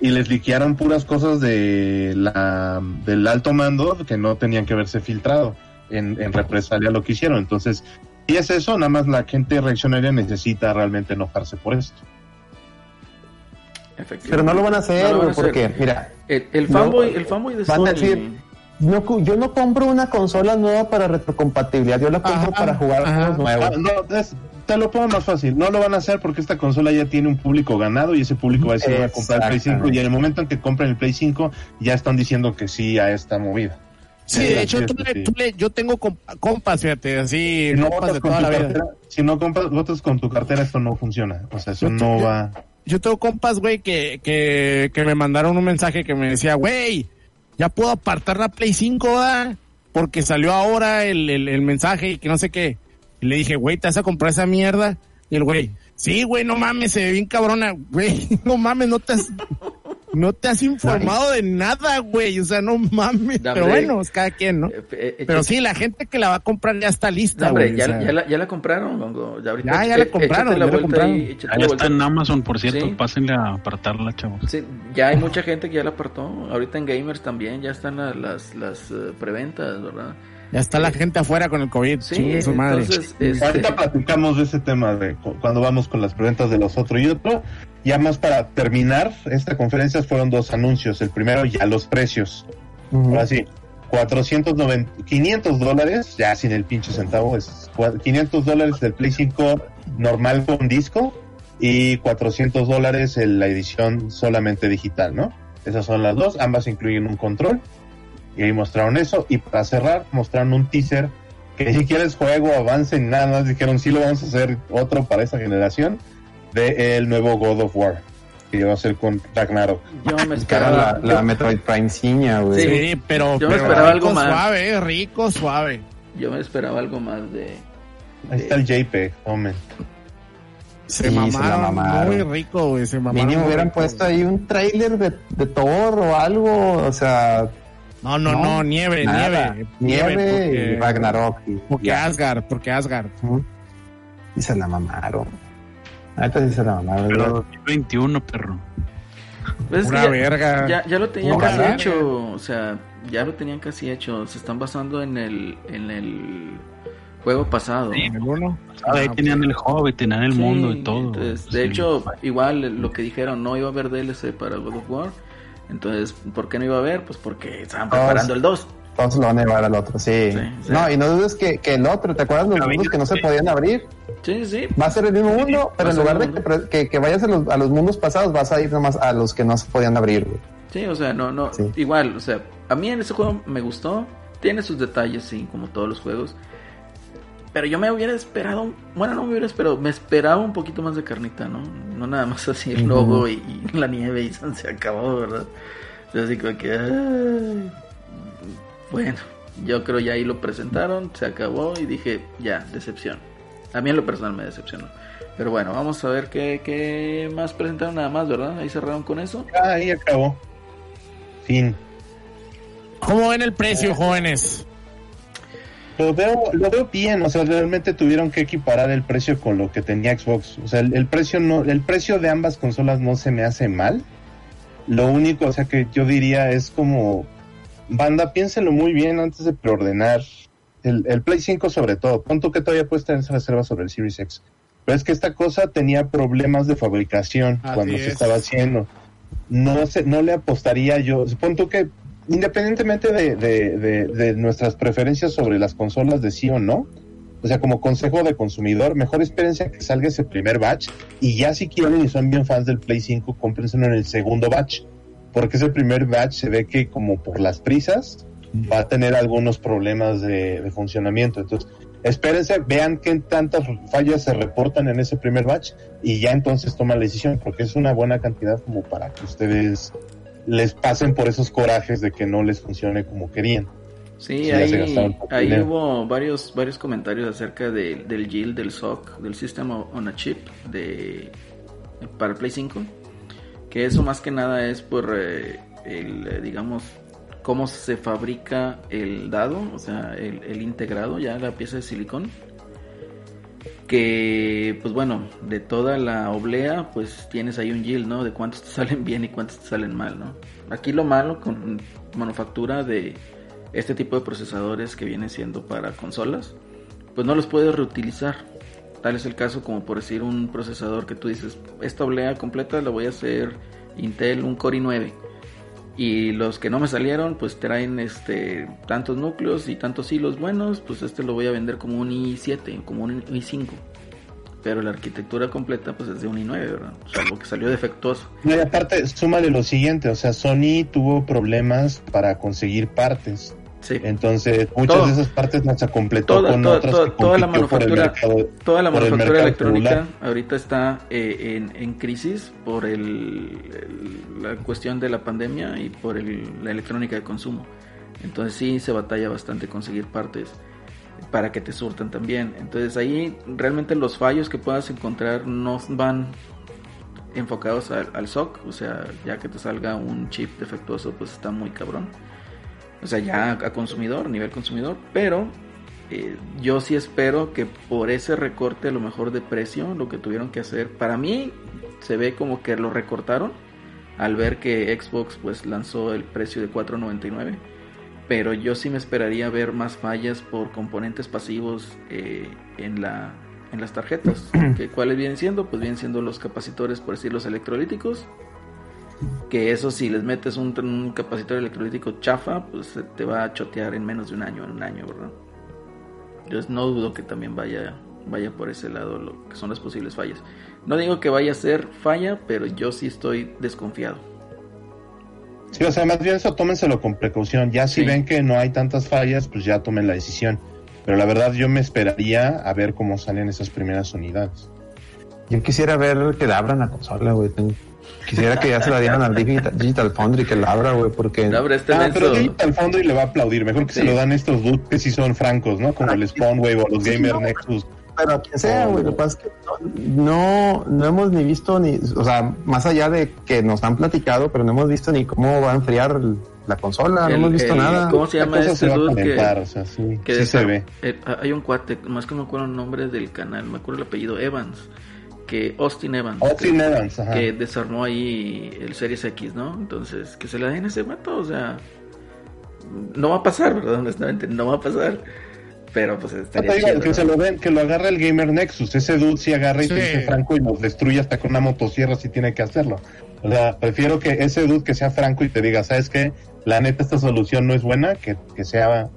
Y les liquearon puras cosas de la, del alto mando que no tenían que verse filtrado en, en represalia a lo que hicieron. Entonces, y es eso, nada más la gente reaccionaria necesita realmente enojarse por esto. Pero no lo van a No hacer, lo van a güey, hacer. porque, mira, El, el No, fanboy, el fanboy de van Sony. a decir, no, yo no compro una consola nueva para retrocompatibilidad, yo la compro Ajá, para jugar ajá. juegos nuevos. No, es- te lo pongo más fácil. No lo van a hacer porque esta consola ya tiene un público ganado y ese público va a decir voy a comprar el Play 5 y en el momento en que compren el Play 5 ya están diciendo que sí a esta movida. Sí, de hecho, sí, tú sí, le- sí. tú le- yo tengo compa- compas, fíjate, así, Si no, compas votas de con toda tu la vida. cartera, si no compras, votas con tu cartera, esto no funciona. O sea, eso Yo- no yo- va. Yo tengo compas, güey, que, que, que me mandaron un mensaje que me decía, güey, ya puedo apartar la Play 5, ¿verdad? Porque salió ahora el, el, el mensaje y que no sé qué. Y le dije, güey, ¿te vas a comprar esa mierda? Y el güey, sí, güey, no mames, se ve bien cabrona, güey, no mames, no te has, no te has informado de nada, güey, o sea, no mames. Pero bueno, es cada quien, ¿no? Eh, eh, Pero eh, sí, la gente que la va a comprar ya está lista, güey. ya, o sea. ya la, ya la compraron, Gongo. Ya, ahorita, Ya, ya la compraron, la ya la vuelta compraron. ahí, échate Ahí la está vuelta. en Amazon, por cierto. Sí. Pásenle a apartarla, chavos. Sí, ya hay mucha gente que ya la apartó. Ahorita en Gamers también ya están la- las, las preventas, ¿verdad? Ya está la gente afuera con el COVID, Sí, chingue su madre. entonces, este, Ahorita platicamos de ese tema de cu- cuando vamos con las preventas de los otros y otro. Ya más para terminar, esta conferencia fueron dos anuncios. El primero, ya los precios. Ujú. Ahora sí, 490, 500 dólares, ya sin el pinche centavo, es cua- 500 dólares del Play 5 normal con disco y 400 dólares en la edición solamente digital, ¿no? Esas son las dos, ambas incluyen un control y ahí mostraron eso y para cerrar mostraron un teaser que ni siquiera es juego, avance nada más, dijeron sí lo vamos a hacer otro para esa generación de el nuevo God of War que va a ser con Ragnarok. yo me esperaba. la, la Metroid Prime ciña, güey. Sí. Pero, Yo me pero esperaba rico algo más. suave, eh, rico, suave. Yo me esperaba algo más de. Ahí está el JPEG, tomen. Se Sí, se la mamaron, mamaron. muy rico, güey, se mamaron. Mínimo hubieran rico, puesto ahí un trailer de, de Thor o algo, o sea, No, no, no, No, nieve, nada. nieve. nieve y Ragnarok. Y, porque ya. Asgard, porque Asgard. Y se la mamaron. Ahorita sí se la mamaron. Pero güey. 2021, perro. Pues es que Pura ya, verga. ya, ya lo tenían casi verga. hecho. O sea, ya lo tenían casi hecho. Se están basando en el, en el juego pasado. Sí. En el uno. Ah, ahí Ah, tenían el Hobbit, tenían el Sí, mundo y todo. entonces, de Sí. hecho, igual lo que dijeron, no iba a haber DLC para God of War. Entonces, ¿por qué no iba a haber? Pues porque estaban preparando el 2. Todos lo van a llevar al otro, sí. Sí, sí. No, y no dudes que, que el otro, ¿te acuerdas los La mundos que no se podían abrir? Sí, sí. Va a ser el mismo mundo, pero en lugar de que, que, que vayas a los, a los mundos pasados, vas a ir nomás a los que no se podían abrir, güey. Sí, o sea, no, no, Sí. igual, o sea, a mí en ese juego me gustó, tiene sus detalles, sí, como todos los juegos, pero yo me hubiera esperado, bueno, no me hubiera esperado, me esperaba un poquito más de carnita, ¿no? No nada más así el logo y, y la nieve y se acabó, ¿verdad? O sea, así como que, ay, bueno, yo creo ya ahí lo presentaron, se acabó y dije, ya, decepción. A mí en lo personal me decepcionó. Pero bueno, vamos a ver qué, qué más presentaron nada más, ¿verdad? Ahí cerraron con eso. Ah, ahí acabó. Fin. ¿Cómo ven el precio, jóvenes? Lo veo, lo veo bien, o sea, realmente tuvieron que equiparar el precio con lo que tenía Xbox. O sea, el, el precio no, el precio de ambas consolas no se me hace mal. Lo único, o sea, que yo diría es como banda, piénsenlo muy bien antes de preordenar. El, el Play 5 sobre todo, punto que todavía puedes tener esa reserva sobre el Series X. Pero es que esta cosa tenía problemas de fabricación Así cuando se es. estaba haciendo. No se, no le apostaría yo. Punto que independientemente de, de, de, de nuestras preferencias sobre las consolas de sí o no, o sea, como consejo de consumidor, mejor espérense a que salga ese primer batch y ya si quieren y son bien fans del Play 5, cómprenselo en el segundo batch, porque ese primer batch se ve que como por las prisas va a tener algunos problemas de, de funcionamiento. Entonces, espérense, vean qué tantas fallas se reportan en ese primer batch y ya entonces toman la decisión, porque es una buena cantidad como para que ustedes les pasen por esos corajes de que no les funcione como querían. Sí, ahí, ahí hubo varios varios comentarios acerca de- del GIL, del SOC, del System on a Chip de para Play 5, que eso más que nada es por eh, el eh, digamos cómo se fabrica el dado, o sea, el, el integrado ya la pieza de silicón. Que, pues bueno, de toda la oblea, pues tienes ahí un yield, ¿no? De cuántos te salen bien y cuántos te salen mal, ¿no? Aquí lo malo con manufactura de este tipo de procesadores que vienen siendo para consolas, pues no los puedes reutilizar. Tal es el caso como por decir un procesador que tú dices, esta oblea completa la voy a hacer Intel, un Core i9. Y los que no me salieron, pues traen este tantos núcleos y tantos hilos buenos, pues este lo voy a vender como un i7, como un i5. Pero la arquitectura completa pues es de un i9, ¿verdad? Salvo que salió defectuoso. No, y aparte, súmale lo siguiente, o sea, Sony tuvo problemas para conseguir partes. Sí. Entonces, muchas Todo. de esas partes no se completó Toda, con toda, otras toda- que toda la manufactura, mercado. toda la el manufactura electrónica celular. ahorita está eh, en, en crisis por el, el- la cuestión de la pandemia y por el- la electrónica de consumo. Entonces sí se batalla bastante conseguir partes. para que te surtan también. Entonces ahí realmente los fallos que puedas encontrar no van enfocados al, al SOC, o sea, ya que te salga un chip defectuoso, pues está muy cabrón. O sea, ya a consumidor, nivel consumidor, pero eh, yo sí espero que por ese recorte a lo mejor de precio, lo que tuvieron que hacer, para mí se ve como que lo recortaron al ver que Xbox pues lanzó el precio de 4.99 pero yo sí me esperaría ver más fallas por componentes pasivos eh, en la en las tarjetas que cuáles vienen siendo pues vienen siendo los capacitores por decir los electrolíticos que eso si les metes un, un capacitor electrolítico chafa pues te va a chotear en menos de un año en un año verdad entonces no dudo que también vaya vaya por ese lado lo que son las posibles fallas no digo que vaya a ser falla pero yo sí estoy desconfiado Sí, o sea, más bien eso tómenselo con precaución. Ya si Sí. ven que no hay tantas fallas, pues ya tomen la decisión. Pero la verdad yo me esperaría a ver cómo salen esas primeras unidades. Yo quisiera ver que la abran la consola, güey. Tengo- Quisiera que ya se la dieran al Digital, Digital Foundry que la abra, güey, porque... Este Ah, pero. Digital Foundry le va a aplaudir. Mejor que Sí. se lo dan estos dudes que sí son francos, ¿no? Como el Spawnwave o los Sí, Gamer no. Nexus. Pero a quien sea, güey, lo que pasa es que no, no, no hemos ni visto ni, o sea, más allá de que nos han platicado, pero no hemos visto ni cómo va a enfriar la consola, no hemos visto el- nada. ¿Cómo se La llama a dude que, o sea, sí, que sí se ve. eh, hay un cuate, más que no me acuerdo el nombre del canal, me acuerdo el apellido Evans, que Austin Evans, Austin que, Evans, ajá. que desarmó ahí el Series X, ¿no? Entonces, que se la den a ese vato, o sea, no va a pasar, ¿verdad? Honestamente, no va a pasar. Pero pues No estaría te digo, chido, que ¿no? se lo den, que lo agarre el Gamer Nexus. Ese dude sí agarra y Sí. te dice franco y nos destruye hasta con una motosierra si tiene que hacerlo. O sea, prefiero que ese dude que sea franco y te diga, ¿sabes qué? La neta, esta solución no es buena, que, que sea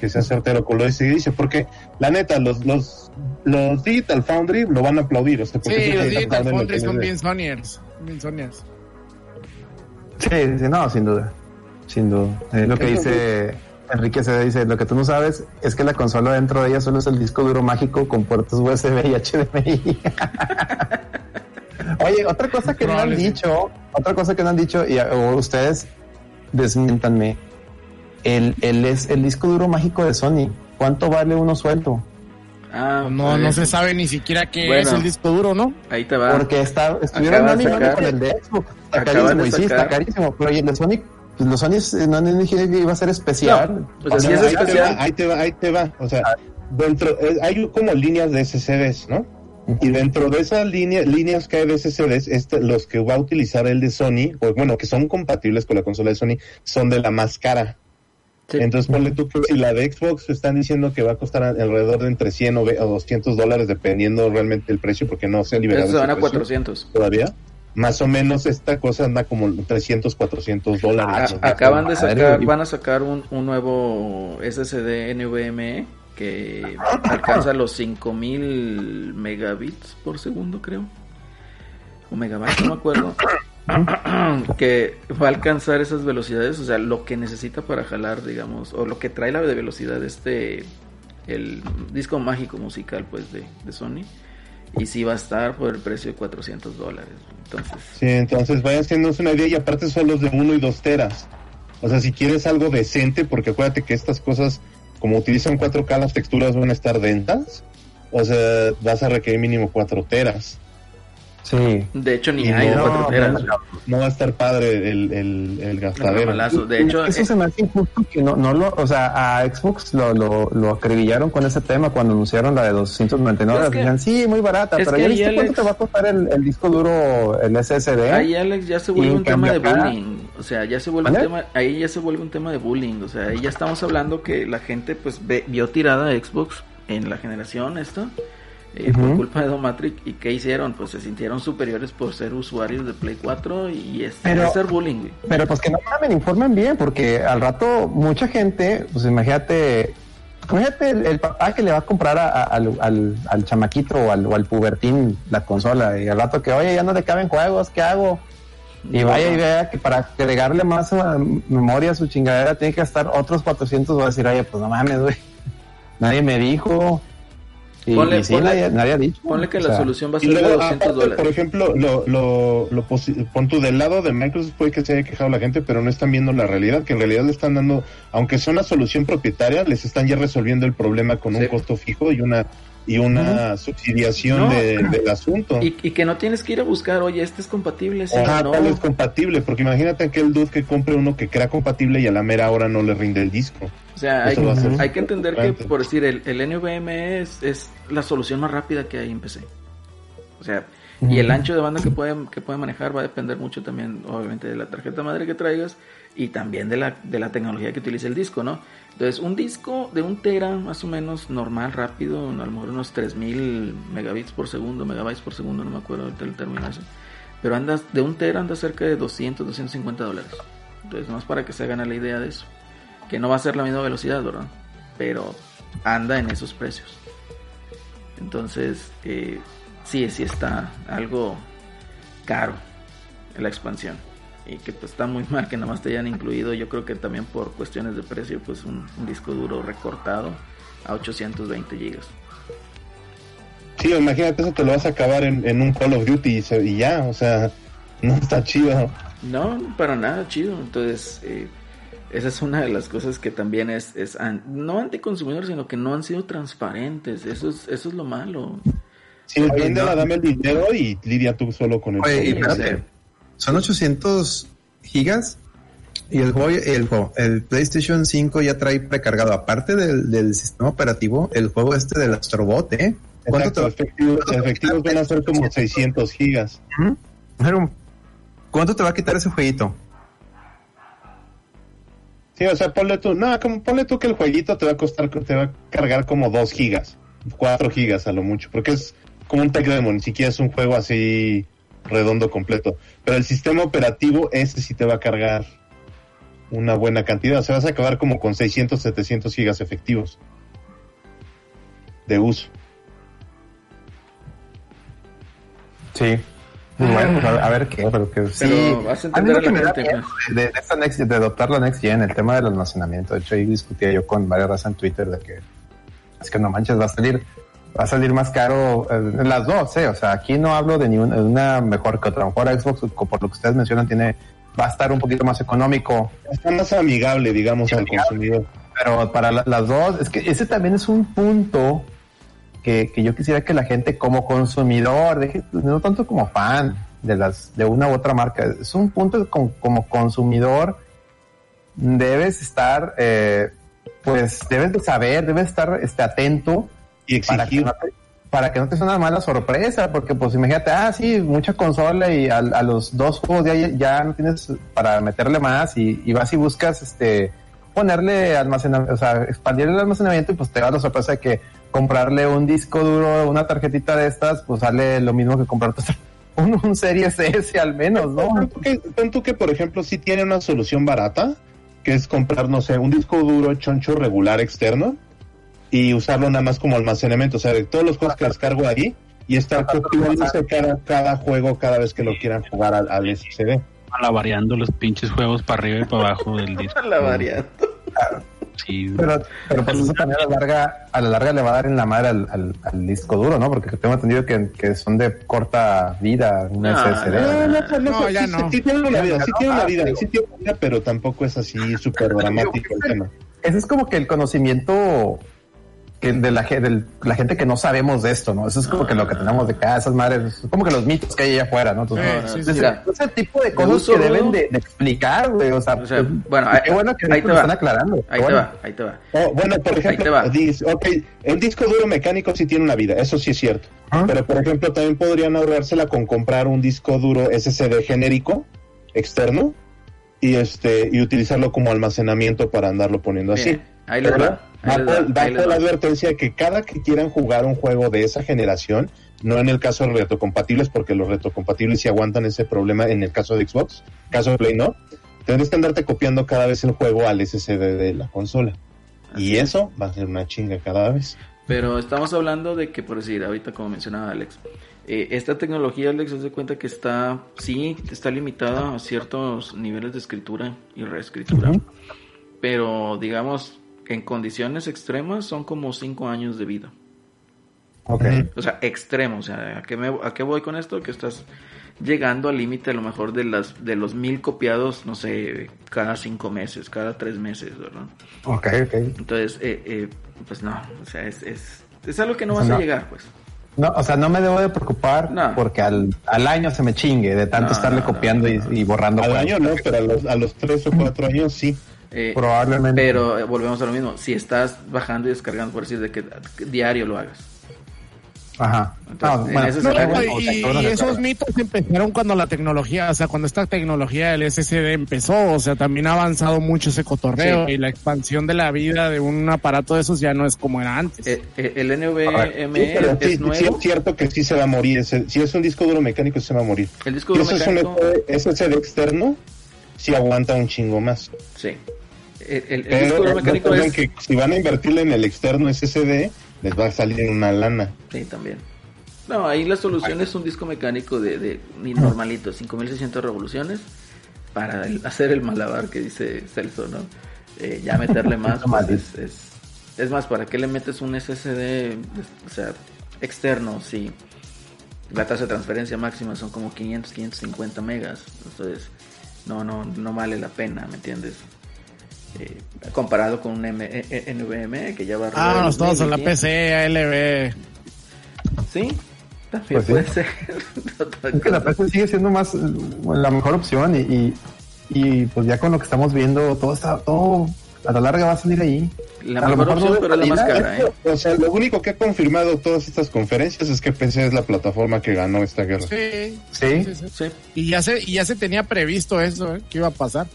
que sea certero con lo que dice, porque la neta, los, los, los Digital Foundry lo van a aplaudir. O sea, porque Sí, los Digital lo Foundry son bien. Bien Sonyers. Sí, sí, no, sin duda, sin duda. Es lo que dice Enrique se dice, lo que tú no sabes es que la consola dentro de ella solo es el disco duro mágico con puertos USB y HDMI. Oye, otra cosa que no han dicho, otra cosa que no han dicho, y o ustedes desmientanme, el, el, es, el disco duro mágico de Sony, ¿cuánto vale uno suelto? Ah, No, pues, no se sabe ni siquiera qué Bueno. es el disco duro, ¿no? Ahí te va. Porque está, estuvieron dando con el de Xbox, está carísimo, y sí, está carísimo, pero y el de Sony, pues los Sony eh, no han dicho que iba a ser especial. No, o sea, O sí sea, es ahí, te va, ahí te va, ahí te va. O sea, dentro, eh, hay como líneas de SSDs, ¿no? Y dentro de esas líneas, líneas que hay de SSDs, este, los que va a utilizar el de Sony, o bueno, que son compatibles con la consola de Sony, son de la más cara. Sí. Entonces, ponle tú que si la de Xbox están diciendo que va a costar alrededor de entre 100 o ve- o 200 dólares, dependiendo realmente el precio, porque no se ha liberado Esos se van a precio 400. todavía. Más o menos esta cosa anda como 300, 400 dólares. A- acaban de sacar, van a sacar un, un nuevo SSD NVMe que alcanza los 5000 megabits por segundo, creo. O megabytes, no me acuerdo. que va a alcanzar esas velocidades, o sea, lo que necesita para jalar, digamos, o lo que trae la de velocidad este, el disco mágico musical, pues, de, Sony. Y sí va a estar por el precio de 400 dólares. Entonces, Sí, entonces vayan haciéndose una idea y aparte son los de 1 y 2 teras. O sea, si quieres algo decente, porque acuérdate que estas cosas, como utilizan 4K, las texturas van a estar dentas. O sea, vas a requerir mínimo 4 teras. Sí. de hecho, ni Y hay de no, 4 teras. no, va a estar padre el, el, gastadero. De hecho, eso eh, se me hace injusto que no, no lo, o sea, a Xbox lo, lo, lo acribillaron con ese tema cuando anunciaron la de 299. Es que- Decían, sí, muy barata, pero ya viste cuánto te va a costar el, el disco duro, el SSD. ahí Alex ya se vuelve un tema de bullying. O sea, ya se vuelve un tema, ahí ya se vuelve un tema de bullying. O sea, ahí ya estamos hablando que la gente pues ve- vio tirada a Xbox en la generación esta. Eh, Por Ujú. culpa de Domatric, ¿y qué hicieron? Pues se sintieron superiores por ser usuarios de Play 4 y es, Pero- es ser bullying, güey. Pero pues que no mamen, informen bien, porque al rato mucha gente, pues imagínate, imagínate el, el papá que le va a comprar a- a- al, al, al chamaquito o al, o al pubertín la consola y al rato que, oye, ya no le caben juegos, ¿qué hago? Y vaya y vea que para agregarle más uh, memoria a su chingadera tiene que gastar otros 400, va a decir, oye, pues no mames, güey, nadie me dijo. Y, Ponle- y sí, ponle- nadie, nadie ha dicho. Ponle que O la sea, solución va a ser de luego, 200 aparte, dólares. por ejemplo, lo, lo, lo pon tú del lado de Microsoft puede que se haya quejado la gente, pero no están viendo la realidad, que en realidad le están dando, aunque sea una solución propietaria, les están ya resolviendo el problema con un costo fijo y una y una subsidiación No. de- del asunto. Y, y que no tienes que ir a buscar, oye, este es compatible, sí, Ajá, no. tal es compatible, porque imagínate aquel dude que compre uno que crea compatible y a la mera hora no le rinde el disco. O sea, hay, que entender que, por decir, el, el NVMe es, es la solución más rápida que hay en PC. O sea, y el ancho de banda que puede, que puede manejar va a depender mucho también, obviamente, de la tarjeta madre que traigas y también de la, de la tecnología que utilice el disco, ¿no? Entonces, un disco de un tera, más o menos normal, rápido, a lo mejor unos 3000 megabits por segundo, megabytes por segundo, no me acuerdo ahorita el término ese. Pero andas, de un tera anda cerca de 200, 250 dólares. Entonces, más para que se hagan la idea de eso. Que no va a ser la misma velocidad, ¿verdad? Pero anda en esos precios. Entonces, eh, sí, sí está algo caro la expansión. Y que pues está muy mal que nada más te hayan incluido, yo creo que también por cuestiones de precio, pues un, un disco duro recortado a 820 gigas. Sí, imagínate eso te lo vas a acabar en, en un Call of Duty y, se- y ya, o sea, no está chido. No, para nada chido. Entonces, eh, esa es una de las cosas que también es, es an- no anticonsumidor, sino que no han sido transparentes. Eso es, eso es lo malo. Si véndela, no. dame el dinero y lidia tú solo con el Oye, espérate, son 800 gigas y el juego, el juego, el PlayStation 5 ya trae precargado, aparte del, del sistema operativo, el juego este del Astrobot, ¿eh? ¿Cuánto Exacto, te, efectivos, van a ser como 600 gigas. ¿Cuánto te va a quitar ese jueguito? Sí, o sea, ponle tú, no, como ponle tú que el jueguito te va a costar, te va a cargar como 2 gigas, 4 gigas a lo mucho, porque es como un tech demo, ni siquiera es un juego así redondo completo. Pero el sistema operativo, ese sí te va a cargar una buena cantidad, o sea, vas a acabar como con 600, 700 gigas efectivos de uso. Sí. Pues bueno, pues a, a ver qué, pero que sí. Pero vas a A mí entender lo a que la me da miedo de, de esta next, de adoptar la Next Gen, el tema del almacenamiento. De hecho, ahí discutía yo con varias razas en Twitter de que es que no manches, va a salir, va a salir más caro eh, las dos, eh. O sea, aquí no hablo de ni una, de una mejor que otra. A lo mejor Xbox, por lo que ustedes mencionan, tiene, va a estar un poquito más económico. Está más amigable, digamos, al consumidor. Pero para la- las dos, es que ese también es un punto que, que yo quisiera que la gente como consumidor, deje- no tanto como fan de las de una u otra marca, es un punto como, como consumidor debes estar, eh, pues debes de saber, debes estar este, atento Y para que, exigir. no te, para que no te sea una mala sorpresa, porque pues imagínate, ah, sí, mucha consola y a, a los dos juegos ya, ya no tienes para meterle más y, y vas y buscas este ponerle almacenamiento, o sea, expandir el almacenamiento y pues te da la sorpresa de que comprarle un disco duro, una tarjetita de estas, pues sale lo mismo que comprarte un, un Series S al menos, ¿no? Pon tú que, que, por ejemplo, sí tiene una solución barata, que es comprar, no sé, un disco duro choncho regular externo y usarlo nada más como almacenamiento. O sea, de todos los juegos que descargo ahí y estar copiándose cada, cada juego cada vez que lo quieran jugar al, al SSD. variando los pinches juegos para arriba y para abajo del disco. La variante. Sí, Pero, pero pues eso también a la larga, a la larga le va a dar en la madre al, al- al disco duro, ¿no? Porque tengo entendido que, que son de corta vida, un No, SSD. No, no, no, No, no, ya sí, no. sí tiene una vida, sí tiene una Ah, vida, sí tiene una vida, pero tampoco es así súper dramático el tema. Ese es como que el conocimiento que de la, del- la gente que no sabemos de esto, ¿no? Eso es como que lo que tenemos de cada esas madres, es como que los mitos que hay allá afuera, ¿no? Entonces, no, sí, no, sí, es, mira, es el tipo de de cosas uso que deben de, de explicar, güey. O sea, O sea, pues, bueno, qué ahí- bueno que ahí te lo va. están aclarando. Ahí te va, ahí te va. Oh, bueno, por te ejemplo, va. dices, ok, el disco duro mecánico sí tiene una vida, eso sí es cierto. Ah. Pero, por ejemplo, también podrían ahorrársela con comprar un disco duro SSD genérico externo y este y utilizarlo como almacenamiento para andarlo poniendo así. Ahí Pero va. Les la advertencia de que cada que quieran jugar un juego de esa generación, no en el caso de retrocompatibles, porque los retrocompatibles sí aguantan ese problema en el caso de Xbox, caso de Play no, tendrás que andarte copiando cada vez el juego al SSD de la consola. Y eso va a ser una chinga cada vez. Pero estamos hablando de que, por decir, ahorita como mencionaba Alex, eh, esta tecnología, Alex, se cuenta que está, sí, está limitada a ciertos niveles de escritura y reescritura. Pero, digamos, en condiciones extremas son como 5 años de vida. Ok. Ujú. O sea, extremo. O sea, ¿a qué, me- a qué voy con esto? Que estás llegando al límite a lo mejor de las de los mil copiados, no sé, cada cinco meses, cada tres meses, ¿verdad? Ok, ok. Entonces, eh, eh, pues no, o sea, es, es, es algo que no O vas a llegar, pues. No, o sea, no me debo de preocupar No. porque al, al año se me chingue de tanto No, estarle no, copiando no, y- no. Y, borrando. Al año no, pero a los, a los tres o cuatro años sí. Eh, Probablemente. Pero eh, volvemos a lo mismo. Si estás bajando y descargando, por decir, de que, diario lo hagas. Ajá. Entonces, en ese No, escenario- y, y esos mitos empezaron cuando la tecnología, o sea, cuando esta tecnología del SSD empezó, o sea, también ha avanzado mucho ese cotorreo Sí. y la expansión de la vida de un aparato de esos ya no es como era antes. Eh, eh, el NVMe Sí, es sí nuevo. es cierto que sí se va a morir. ese- si es un disco duro mecánico, se va a morir. El disco Si duro eso es un mecánico. SSD externo, sí aguanta un chingo más. Sí. El, el- el Pero disco mecánico es. que si van a invertirle en el externo SSD, les va a salir una lana. Sí, también. No, ahí la solución es un disco mecánico de, de ni normalito, 5600 revoluciones, para el- hacer el malabar que dice Celso, ¿no? Eh, ya meterle más, pues, es, es, es más, ¿para qué le metes un SSD, o sea, externo? Si la tasa de transferencia máxima son como 500, 550 megas, entonces no, no, no vale la pena, ¿me entiendes? Eh, comparado con un M- eh, eh, NVMe que ya va a Ah, nos todos en la 1500. PC, ALB. Sí, también Pues sí. puede ser. Otra Es que la. PC sigue siendo más eh, la mejor opción y, y, y, pues ya con lo que estamos viendo, todo está, todo a la larga va a salir ahí. La a lo mejor mejor no opción, pero es la más cara, ¿eh? O sea, lo único que ha confirmado todas estas conferencias es que PC es la plataforma que ganó esta guerra. Sí, Sí. sí, sí. Sí, Y ya se, y ya se tenía previsto eso, ¿eh? que iba a pasar.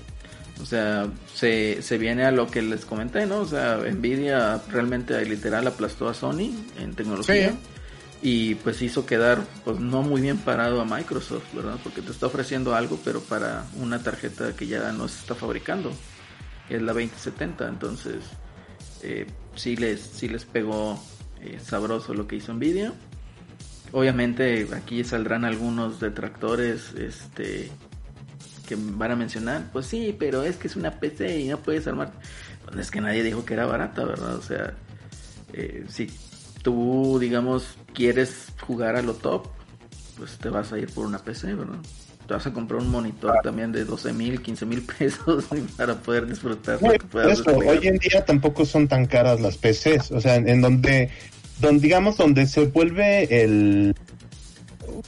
O sea, se, se viene a lo que les comenté, ¿no? O sea, Nvidia realmente literal aplastó a Sony en tecnología. Sí. Y pues hizo quedar pues no muy bien parado a Microsoft, ¿verdad? Porque te está ofreciendo algo, pero para una tarjeta que ya no se está fabricando, es la 2070. Entonces, eh, sí, les, sí les pegó eh, sabroso lo que hizo Nvidia. Obviamente aquí saldrán algunos detractores este, que van a mencionar, pues sí, pero es que es una PC y no puedes armar. Pues es que nadie dijo que era barata, ¿verdad? O sea, eh, si tú, digamos, quieres jugar a lo top, pues te vas a ir por una PC, ¿verdad? Te vas a comprar un monitor también de 12 mil, 15 mil pesos para poder disfrutar lo que puedas eso, desplegar. hoy en día tampoco son tan caras las PCs, o sea, en, en donde, donde, digamos, donde se vuelve el,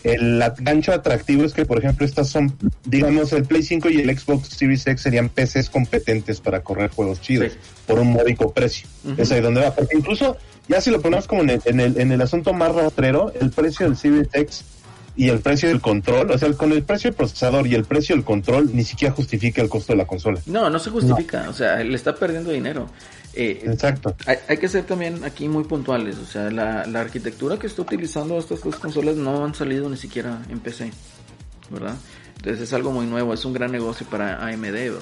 el gancho atractivo es que, por ejemplo, estas son, digamos, el Play 5 y el Xbox Series X serían PCs competentes para correr juegos chidos Sí. por un módico precio. Ujú. Es ahí donde va, porque incluso, ya si lo ponemos como en el, en el, en el asunto más rastrero, el precio del Series X y el precio del control, o sea, con el precio del procesador y el precio del control, ni siquiera justifica el costo de la consola. No, no se justifica, o sea, le está perdiendo dinero. Eh, Exacto. hay, hay que ser también aquí muy puntuales, o sea, la, la arquitectura que está utilizando estas dos consolas no han salido ni siquiera en PC, ¿verdad? Entonces es algo muy nuevo, es un gran negocio para AMD, ¿verdad?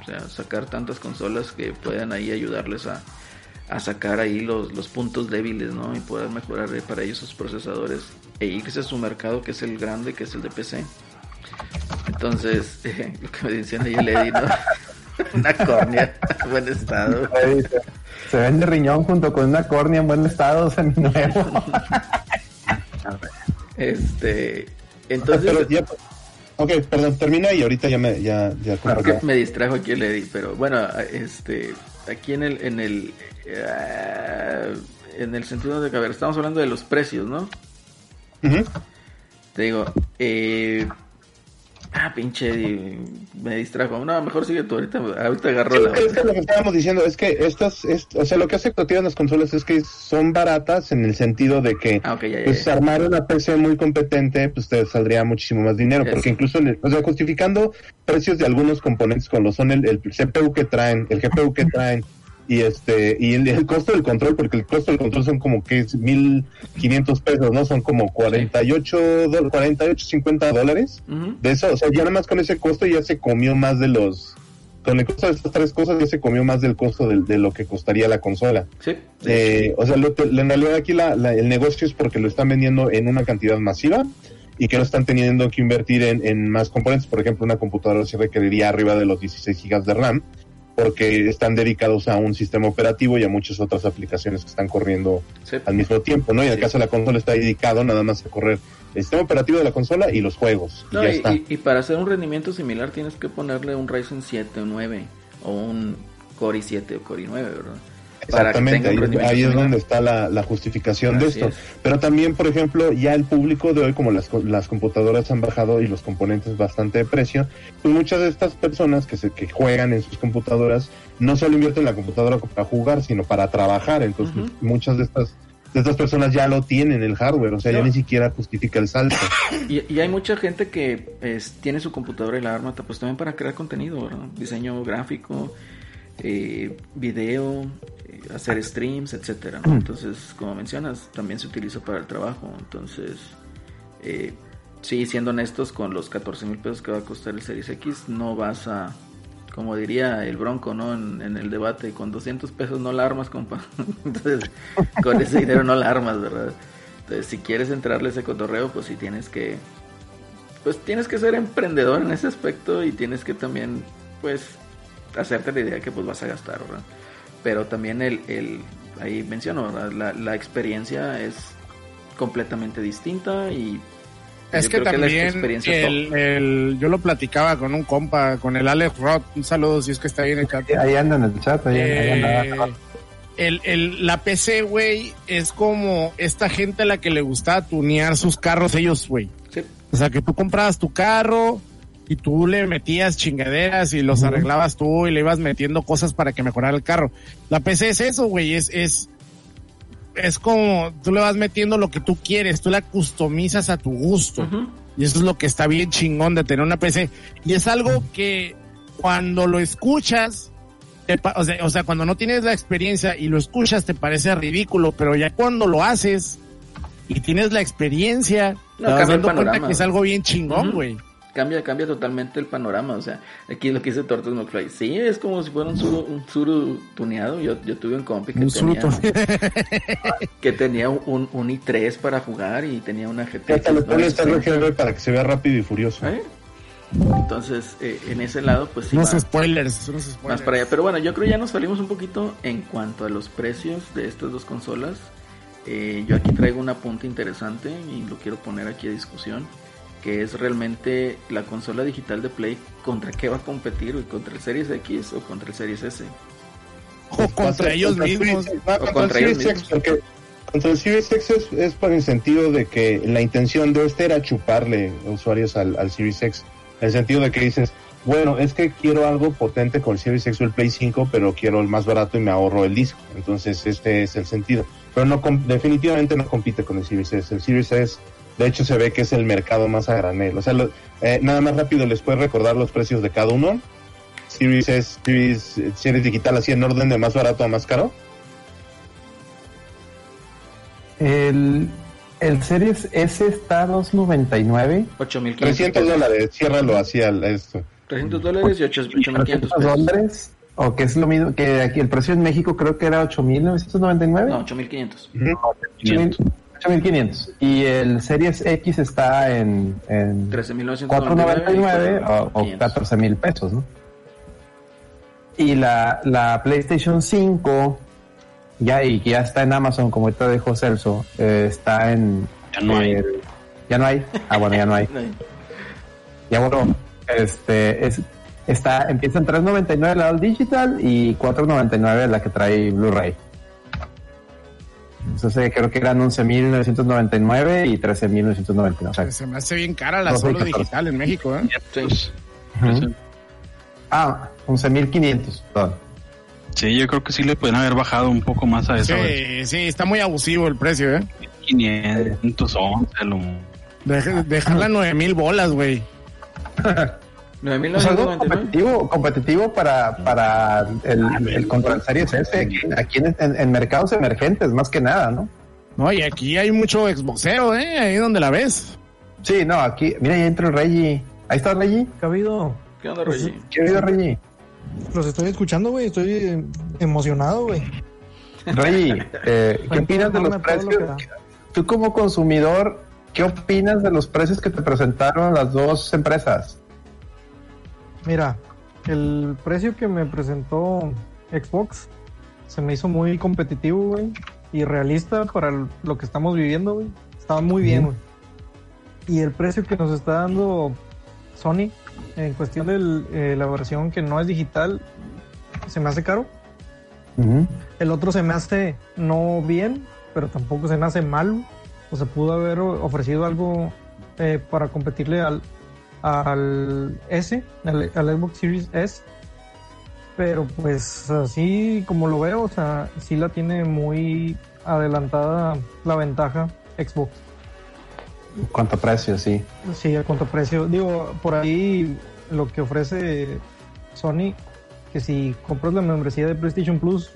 O sea, sacar tantas consolas que puedan ahí ayudarles a, a sacar ahí los, los puntos débiles, ¿no? Y poder mejorar para ellos sus procesadores e irse a su mercado que es el grande, que es el de PC. Entonces, eh, lo que me decían ahí el Eddie, ¿no? Una córnea, buen estado. Se, vende riñón junto con una córnea en buen estado seminuevo. Este, Pero entonces, ya, ok, perdón, termina y ahorita ya me, ya, ya comparto. que me distrajo aquí el Eddie, pero bueno, este, aquí en el, en el, eh, en el sentido de que, a ver, estamos hablando de los precios, ¿no? Te digo, eh, ah, pinche, me distrajo. No, mejor sigue tú, ahorita, ahorita agarro Sí, la es que lo que estábamos diciendo es que estas, es- o sea, lo que hace que tienen las consolas es que son baratas en el sentido de que Ah, ya, ya, pues ya. armar una PC muy competente pues te saldría muchísimo más dinero porque incluso o sea justificando precios de algunos componentes como lo son el, el CPU que traen el GPU que traen y este y el, el costo del control porque el costo del control son como que es 1500 pesos no son como 48 do- 48 50 dólares Ujú. de eso o sea ya nada más con ese costo ya se comió más de los con el costo de estas tres cosas ya se comió más del costo de, lo que costaría la consola Sí, sí. eh, o sea, lo en realidad aquí la- la- el negocio es porque lo están vendiendo en una cantidad masiva y que no están teniendo que invertir en, en más componentes. Por ejemplo, una computadora se requeriría arriba de los 16 gigas de RAM porque están dedicados a un sistema operativo y a muchas otras aplicaciones que están corriendo Sí. al mismo tiempo, ¿no? Y en el Sí. caso de la consola está dedicado nada más a correr el sistema operativo de la consola y los juegos. y No, ya y, está. y- y para hacer un rendimiento similar tienes que ponerle un Ryzen 7 o 9 o un Core i7 o Core i9, ¿verdad? Exactamente, ahí, es donde está la, la justificación de esto. es. Pero también, por ejemplo, ya el público de hoy, como las, las computadoras han bajado y los componentes bastante de precio, pues muchas de estas personas que, se, que juegan en sus computadoras no solo invierten en la computadora para jugar, sino para trabajar. Entonces, muchas de estas de estas personas ya lo tienen el hardware, o sea, ya ni siquiera justifica el salto. Y, y hay mucha gente que es- tiene su computadora y la arma pues también para crear contenido, ¿verdad? Diseño gráfico, eh, video, hacer streams, etcétera. ¿no? Entonces, como mencionas, también se utiliza para el trabajo. Entonces, eh, sí, siendo honestos, con los 14 mil pesos que va a costar el Series X, no vas a, como diría el Bronco, ¿no? En, en el debate, con 200 pesos no la armas, compa. Entonces, con ese dinero no la armas, ¿verdad? Entonces, si quieres entrarle a ese cotorreo, pues sí tienes que, pues tienes que ser emprendedor en ese aspecto y tienes que también, pues, hacerte la idea que pues vas a gastar, ¿verdad? Pero también el, el ahí menciono. La, la experiencia es completamente distinta y Es yo que la también experiencia el, el- yo lo platicaba con un compa, con el Alex Roth. Un saludo si es que está ahí en el chat. Ahí anda en el chat, ahí, ahí anda. Eh, el, el- la PC, güey, es como esta gente a la que le gustaba tunear sus carros ellos, güey. Sí. O sea, que tú comprabas tu carro y tú le metías chingaderas y los arreglabas tú y le ibas metiendo cosas para que mejorara el carro. La PC es eso, güey, es, es, es como tú le vas metiendo lo que tú quieres, tú la customizas a tu gusto. Y eso es lo que está bien chingón de tener una PC. Y es algo que cuando lo escuchas, te o, sea, o sea, cuando no tienes la experiencia y lo escuchas te parece ridículo, pero ya cuando lo haces y tienes la experiencia, No, te vas dando cuenta que es algo bien chingón, güey. Cambia, cambia totalmente el panorama, o sea, aquí lo que dice Tortos McFly, sí, es como si fuera un suru, un suru tuneado, yo, yo tuve un compi que Un tenía, que tenía un, un i3 para jugar y tenía una GT. Hasta le pones 960. RGB para que se vea rápido y furioso. ¿Eh? Entonces, eh, en ese lado, pues sí, unos va spoilers, unos spoilers. más para allá. Pero bueno, yo creo ya nos salimos un poquito en cuanto a los precios de estas dos consolas. Eh, yo aquí traigo un apunte interesante y lo quiero poner aquí a discusión, que es realmente la consola digital de Play contra qué va a competir, güey, contra el Series X o contra el Series S. O contra ellos contra mismos. Series- no, O contra, contra el ellos Series X, porque contra el Series X es, es por el sentido de que la intención de este era chuparle usuarios al, al Series X. En el sentido de que dices, bueno, es que quiero algo potente con el Series X o el Play 5, pero quiero el más barato y me ahorro el disco. Entonces, este es el sentido. Pero no com- definitivamente no compite con el Series S. El Series S, de hecho, se ve que es el mercado más a granel. O sea, lo- eh, nada más rápido les puedes recordar los precios de cada uno. Series S, Series, Series Digital, así en orden de más barato a más caro. El, el Series S está a 299. 8.500 300 pesos. dólares, ciérralo así al esto. 300 dólares y 8.500 300 pesos. dólares. O que es lo mismo que aquí el precio en México creo que era 8.999. No, 8.500. Ujú. 8,000 8.500. Y el Series X está en, en 13.999 4.99 o, o 500. 14 mil pesos, ¿no? Y la, la PlayStation 5, ya, y que ya está en Amazon, como ahorita dijo Celso, eh, está en... Ya no hay. eh, ya no hay. Ah, bueno, ya no hay. Ya bueno, este, es, está, empieza en 3.99 la Digital y 4.99 la que trae Blu-ray. Entonces creo que eran 11.999 y 13.999. O sea, Se me hace bien cara la solo 14. digital en México, ¿eh? Sí. ujú. Ah, 11.500, perdón. Sí, yo creo que sí le pueden haber bajado un poco más a eso. Sí, sí, está muy abusivo el precio, ¿eh? 511, lo... Deja- Dejarla nueve mil bolas, güey. Pues algo 9.999. competitivo, competitivo para, para el, el contra el Series S, aquí, aquí en, en- en mercados emergentes, más que nada, ¿no? No, y aquí hay mucho exboxeo, ¿eh? Ahí donde la ves. Sí, no, aquí, mira, ya entró el Reggie. Ahí está Reggie. ¿Qué ha habido? ¿Qué onda, Roger? ¿Qué ha habido, Reggie? Los estoy escuchando, güey. Estoy emocionado, güey. Reggie, eh, ¿qué opinas de los lo precios? da. Tú como consumidor, ¿qué opinas de los precios que te presentaron las dos empresas? Mira, el precio que me presentó Xbox se me hizo muy competitivo, güey, y realista para lo que estamos viviendo, güey. Estaba muy bien, güey. Y el precio que nos está dando Sony en cuestión de la versión que no es digital se me hace caro. El otro se me hace no bien, pero tampoco se me hace mal. O se pudo haber ofrecido algo eh, para competirle al, al S, al, al Xbox Series S. Pero pues así como lo veo, o sea, sí la tiene muy adelantada la ventaja Xbox. ¿Cuánto precio? Sí. Sí, a cuánto precio. Digo, por ahí lo que ofrece Sony, que si compras la membresía de PlayStation Plus,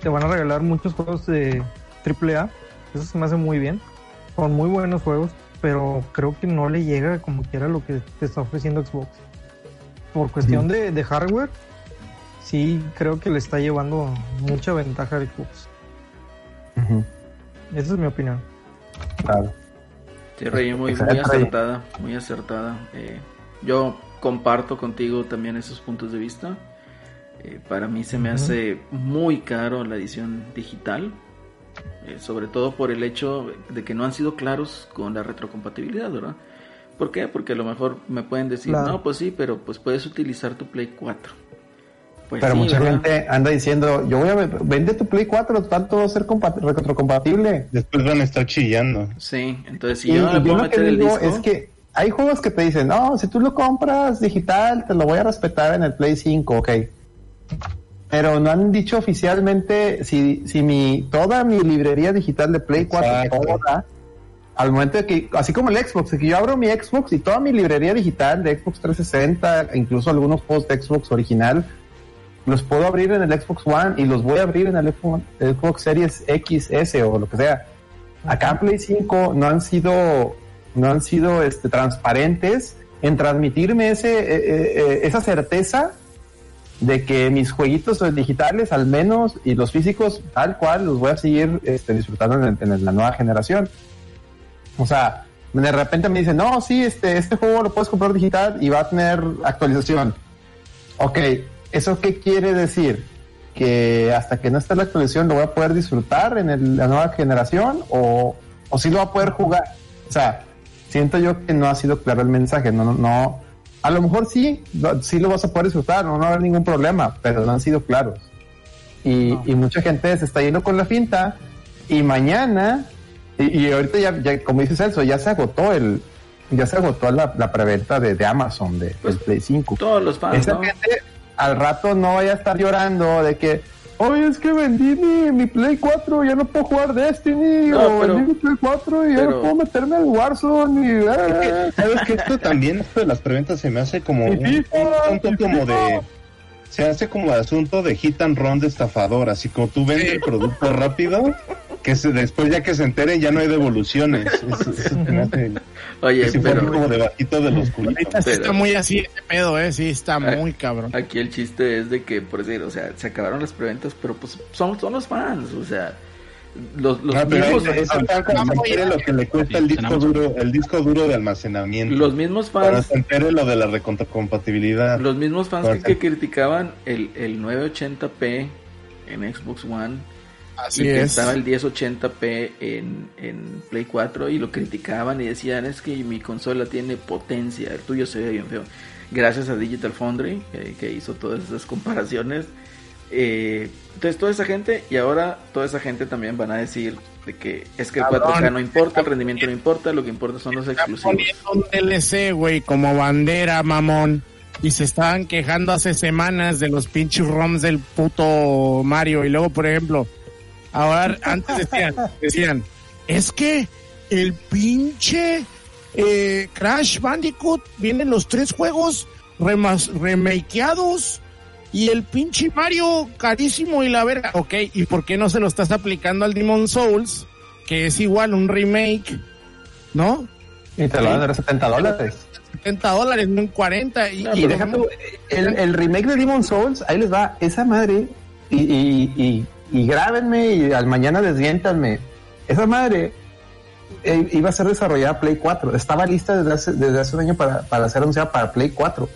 te van a regalar muchos juegos de AAA. Eso se me hace muy bien. Son muy buenos juegos, pero creo que no le llega como quiera lo que te está ofreciendo Xbox. Por cuestión de, de hardware, sí creo que le está llevando mucha ventaja a Xbox. Esa es mi opinión. Claro. Sí, Rey, muy, muy acertada, muy acertada. Eh, yo comparto contigo también esos puntos de vista. Eh, para mí se me hace muy caro la edición digital, eh, sobre todo por el hecho de que no han sido claros con la retrocompatibilidad, ¿verdad? ¿Por qué? Porque a lo mejor me pueden decir, Claro. no, pues sí, pero pues puedes utilizar tu Play 4. Pues Pero sí, mucha ¿verdad? gente anda diciendo, yo voy a ve- vende tu Play 4, tanto va a ser compa- retrocompatible. Después van a estar chillando. Sí, entonces si y yo no le yo meter el digo disco, es que hay juegos que te dicen, no, si tú lo compras digital, te lo voy a respetar en el Play 5, ok. Pero no han dicho oficialmente si, si mi, toda mi librería digital de Play 4, Exacto. toda, al momento de que, así como el Xbox, que yo abro mi Xbox y toda mi librería digital de Xbox 360, incluso algunos juegos de Xbox original, los puedo abrir en el Xbox One y los voy a abrir en el Xbox, Xbox Series X, S o lo que sea. Acá en Play 5 no han sido, no han sido este, transparentes en transmitirme ese, eh, eh, eh, esa certeza de que mis jueguitos digitales al menos y los físicos tal cual los voy a seguir este, disfrutando en, en la nueva generación. O sea, de repente me dicen, no, sí, este, este juego lo puedes comprar digital y va a tener actualización. Ok, ¿eso qué quiere decir? Que hasta que no esté la actualización lo voy a poder disfrutar en el- la nueva generación o, o sí lo va a poder jugar. O sea, siento yo que no ha sido claro el mensaje, no, no, no. A lo mejor sí, lo- sí lo vas a poder disfrutar, no, no va a haber ningún problema, pero no han sido claros. Y, y mucha gente se está yendo con la finta y mañana, y, y ahorita ya, ya, como dice Celso, ya se agotó el, ya se agotó la, la preventa de, de Amazon de, Pues, del Play 5. todos los fans, Esa ¿no? gente al rato no vaya a estar llorando de que, oye, es que vendí mi, mi Play 4, ya no puedo jugar Destiny, No, o pero- vendí mi Play 4 y ya no puedo meterme al Warzone. Y, ah, ¿Sabes que Esto también, esto de las preventas se me hace como un, un asunto como de... Se hace como asunto de hit and run de estafador, así como tú vendes el producto rápido, que se, después ya que se enteren ya no hay devoluciones. Eso, eso hace Oye, pero... como debajito de los culitos. Está muy así ese pedo, eh. Sí, está Ay. muy cabrón. Aquí el chiste es de que, por decir, o sea, se acabaron las preventas, pero pues son, son los fans, o sea, los, los No, pero mismos, es- es el fan cuando se entere lo que le cuesta el disco duro, el disco duro de almacenamiento. los mismos fans, se entere lo de la recontracompatibilidad. los mismos fans que, que criticaban el, el 980p en Xbox One y Así que es. estaba el 1080p en, en Play 4 y lo criticaban y decían es que mi consola tiene potencia, el tuyo se ve bien feo. Gracias a Digital Foundry que, que hizo todas esas comparaciones. Eh, entonces toda esa gente y ahora toda esa gente también van a decir de que es que el Cabrón. 4K no importa, el rendimiento no importa, lo que importa son los exclusivos. un DLC, güey, como bandera, mamón. Y se estaban quejando hace semanas de los pinches ROMs del puto Mario. Y luego, por ejemplo, ahora antes decían, decían, es que el pinche eh, Crash Bandicoot vienen los tres juegos remas, remakeados y el pinche Mario carísimo y la verga. Ok, ¿y por qué no se lo estás aplicando al Demon Souls? Que es igual un remake, ¿no? y te lo van a dar a 70 dólares. 70 dólares, no en 40. Y, No, tú, el, el remake de Demon Souls, ahí les va esa madre. Y, y, y, y grábenme y al mañana desviéntanme. Esa madre eh, iba a ser desarrollada Play 4. Estaba lista desde hace, desde hace un año para, para ser anunciada para Play 4.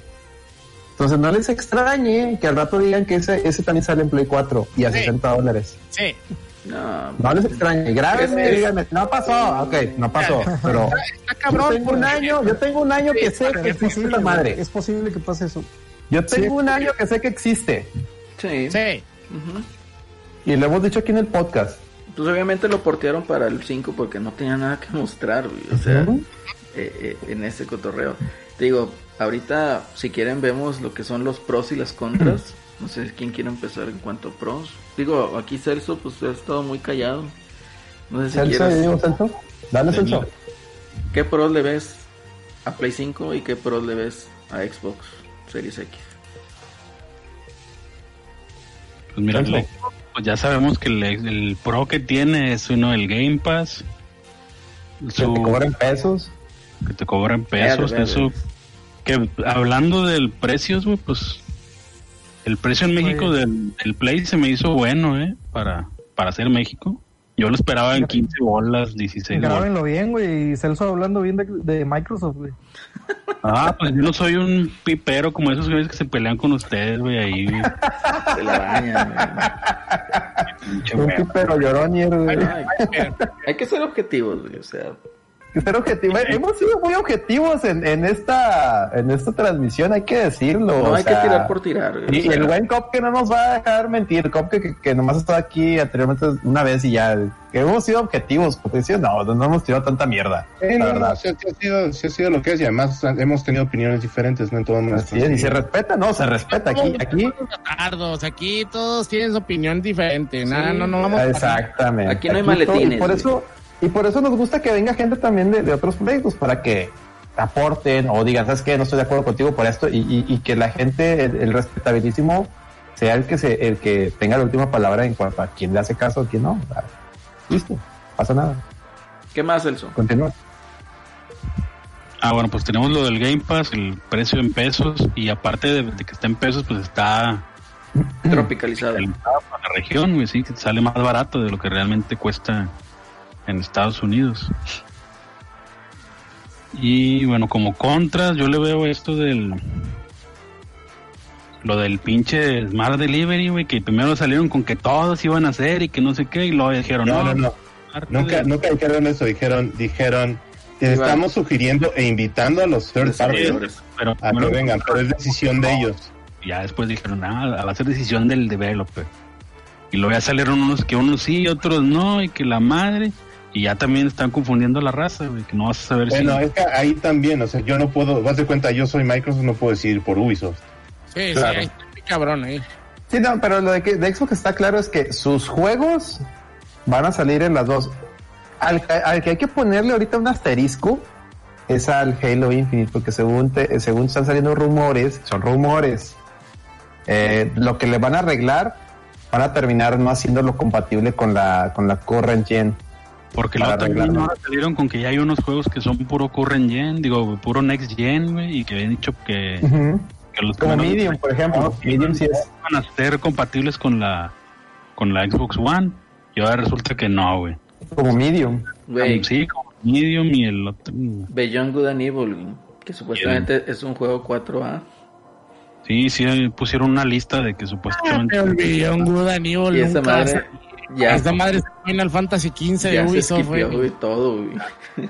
Entonces no les extrañe que al rato digan que ese, ese también sale en Play 4 y a Sí. 60 dólares. Sí. No, No les extrañe, grábenme, Es- díganme, no pasó, ok, no pasó, pero Está yo cabrón. tengo un año, yo tengo un año que sé que Es existe posible, la madre. es posible que pase eso. Yo tengo un año que sé que existe sí. Sí. Y lo hemos dicho aquí en el podcast. Pues obviamente lo portearon para el 5 porque no tenía nada que mostrar, güey. O sea, eh, eh, en ese cotorreo. Te digo, ahorita, si quieren, vemos lo que son los pros y las contras. No sé quién quiere empezar en cuanto a pros. Digo, aquí Celso, pues ha estado muy callado. No sé si Celso, quieres. digo, Celso, dale Celso. ¿Qué pros le ves a Play 5 y qué pros le ves a Xbox Series X? Pues mira, Celso. Pues ya sabemos que el, el pro que tiene es uno el Game Pass. Que te cobran pesos. que te cobran pesos, Verde, eso. Que hablando del precios, güey, pues el precio en México Oye. del, del Play se me hizo bueno, ¿eh? Para, para hacer México. Yo lo esperaba en 15 bolas, 16 bolas. Grábenlo bien, güey. Y Celso hablando bien de, de Microsoft, güey. Ah, pues yo no soy un pipero como esos güeyes que se pelean con ustedes, güey, ahí. güey. Se la bañan, Pinche Un güey. pipero güey. güey. Hay, que ser objetivos, güey. O sea, ser objetivo. Hemos sido muy objetivos en, en esta en esta transmisión, hay que decirlo. no o hay que tirar por tirar. Y, O y sea, el buen Cop que no nos va a dejar mentir, Cop que, que, que nomás ha estado aquí anteriormente una vez y ya, que hemos sido objetivos, porque decía, no, no hemos tirado tanta mierda. Sí, la no, verdad. no, sí, sí ha sido, sí ha sido lo que es y además hemos tenido opiniones diferentes, ¿no? En todo Así es, y se respeta, no, se respeta aquí, aquí. Tardos, aquí todos tienen su opinión diferente. Nada, no, no vamos a Exactamente. Aquí no hay todo- maletines, por eso, y por eso nos gusta que venga gente también de, de otros proyectos para que aporten o digan, ¿sabes qué? No estoy de acuerdo contigo por esto y, y- y que la gente, el, el respetabilísimo, sea el que se, el que tenga la última palabra en cuanto a quién le hace caso o quién no. Listo, pasa nada. ¿Qué más, Celso? Continúa. Ah, bueno, pues tenemos lo del Game Pass, el precio en pesos, y aparte de, de que está en pesos, pues está Tropicalizado. para la región, güey, sí, que sale más barato de lo que realmente cuesta en Estados Unidos. Y bueno, como contras, yo le veo esto del. Lo del pinche Smart Delivery, güey, que primero salieron con que todos iban a hacer y que no sé qué, y luego dijeron, No, no, no, Nunca, de- nunca dijeron eso, dijeron, dijeron, estamos sugiriendo e invitando a los third parties Desarrolladores. pero a que vengan, pero es decisión de ellos. Y ya después dijeron, ah, va a ser decisión del developer. Y luego ya salieron unos que unos sí, otros no, y que la madre. Y ya también están confundiendo la raza, güey, que no vas a saber Bueno, si... es que ahí también, o sea, yo no puedo, vas de cuenta, yo soy Microsoft, no puedo decir por Ubisoft. Sí, Claro. sí, ahí está muy cabrón ahí. Sí, no, pero lo de, que, de Xbox está claro es que sus juegos van a salir en las dos. Al, al que hay que ponerle ahorita un asterisco es al Halo Infinite, porque según, te- según están saliendo rumores, son rumores, eh, lo que le van a arreglar van a terminar no haciéndolo compatible con la, con la current gen. Porque luego también ahora salieron con que ya hay unos juegos que son puro current gen, digo, puro next gen, güey, y que habían dicho que, que los Como Medium, por ejemplo. Medium sí es. van a ser compatibles con la con la Xbox One. Y ahora resulta que no, güey. Como Medium. Güey, Sí, como Medium y el otro... Beyond Good and Evil, güey, que supuestamente es un juego 4A. Sí, sí, pusieron una lista de que Me supuestamente... olvidé un Good Aníbal. Y esa madre, ya, Esta madre está en Final Fantasy XV de Ubisoft, güey. todo, güey.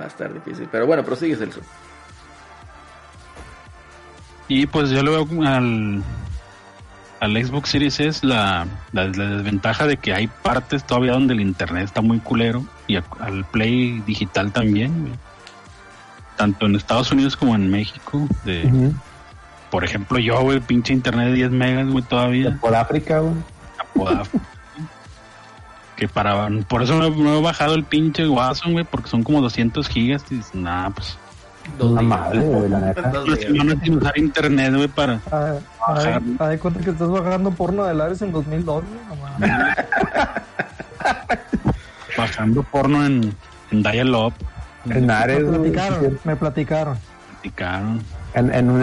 Va a estar difícil. Pero bueno, prosigue, Celso. Y pues yo le veo al, al Xbox Series S la, la, la desventaja de que hay partes todavía donde el internet está muy culero y a- al Play digital también, güey. tanto en Estados Unidos como en México. De. Por ejemplo, yo, güey, pinche internet de 10 megas, güey, todavía. Por África, güey. A Vodafone. que para por eso no, no he bajado el pinche Warzone, güey, porque son como 200 gigas. Y dices, nah, pues Dos Una días. madre, güey, la neta. Sin usar internet, güey, para. Ah, ah, ah, de cuenta que estás bajando porno de Lares en 2002, güey, no bajando porno en, en Dial-Up. En Ares, Me platicaron, me platicaron. platicaron. En, en un.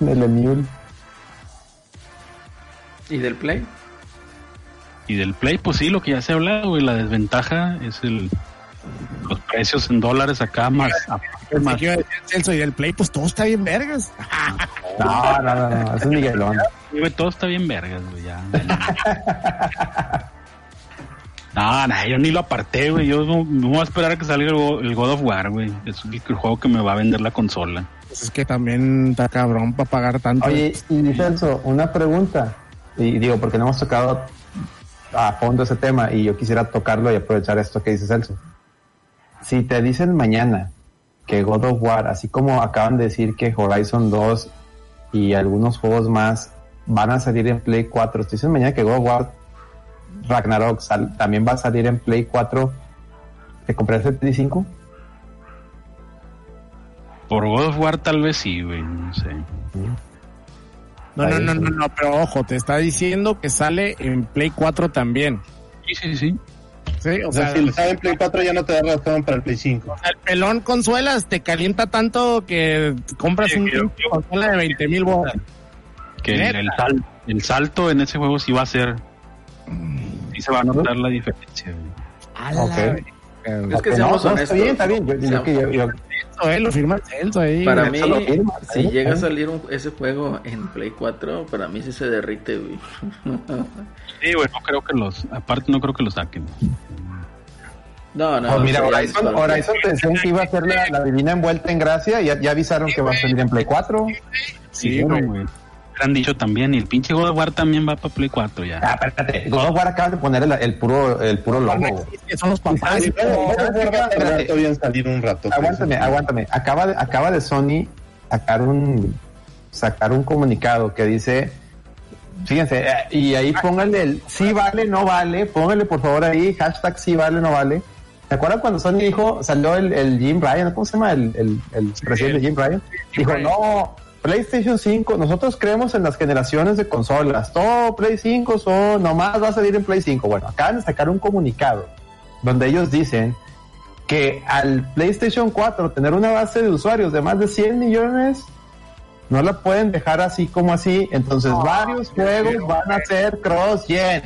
En el Emule. ¿Y del Play? Y del Play, pues sí, lo que ya se ha hablado, güey, la desventaja es el los precios en dólares acá más. Más que iba a decir Celso, y del Play, pues todo está bien vergas. No, no, no, no, es Miguelón. güey, todo está bien vergas, güey, ya. No, no, yo ni lo aparté, güey. Yo no, no voy a esperar a que salga el, Go- el God of War, güey. Es el juego que me va a vender la consola. Pues es que también está cabrón para pagar tanto. Oye, y Celso, una pregunta. Y digo, porque no hemos tocado a fondo ese tema y yo quisiera tocarlo y aprovechar esto que dice Celso. Si te dicen mañana que God of War, así como acaban de decir que Horizon 2 y algunos juegos más van a salir en Play 4, te dicen mañana que God of War Ragnarok sal- también va a salir en Play 4, ¿te compras el Play 5? Por God of War tal vez sí, güey. No sé. No, no, no, no, no, pero ojo, te está diciendo que sale en Play 4 también. Sí, sí, sí. Sí, o O sea, sea, si le sale en Play 4 ya no te da razón para el Play 5. el pelón consuelas te calienta tanto que compras Sí, un yo- consola de 20 mil bolas. Que el, sal- el salto en ese juego sí va a ser. Sí se va a notar la diferencia, güey. Es que seamos no, no, honestos. Está bien, está bien. Yo, yo- yo- yo- Eso, eh, lo firma el Celso ahí. Para mí, firma, si ¿eh? llega a salir un- ese juego en Play 4, para mí sí se derrite, güey. Sí, güey, no creo que los. Aparte, no creo que lo saquen. No, no. Pues mira, Horizon. Horizon te decían que iba a ser la, la divina envuelta en gracia y ya, ya avisaron que va a salir en Play 4. Sí, güey. Güey. Han dicho también, y el pinche God of War también va para Play 4 ya. Ah, espérate, God of War acaba de poner el, el puro, el puro logo. son los papás. Sí, pero- God of War va a tardar Espérate. todavía en salir un rato. pues. Aguántame, aguántame. Acaba de, acaba de Sony sacar un, sacar un comunicado que dice, fíjense, eh, y ahí pónganle el sí vale, no vale, pónganle por favor ahí, hashtag sí vale, no vale. ¿Se acuerdan cuando Sony dijo, salió el, el Jim Ryan, ¿cómo se llama? El, el, el presidente Jim Ryan. Dijo, Ryan. no, PlayStation 5, nosotros creemos en las generaciones de consolas. Todo Play 5 son, nomás va a salir en Play 5. Bueno, acaban de sacar un comunicado donde ellos dicen que al PlayStation 4 tener una base de usuarios de más de 100 millones, no la pueden dejar así como así. Entonces, varios juegos van a ser cross-gen.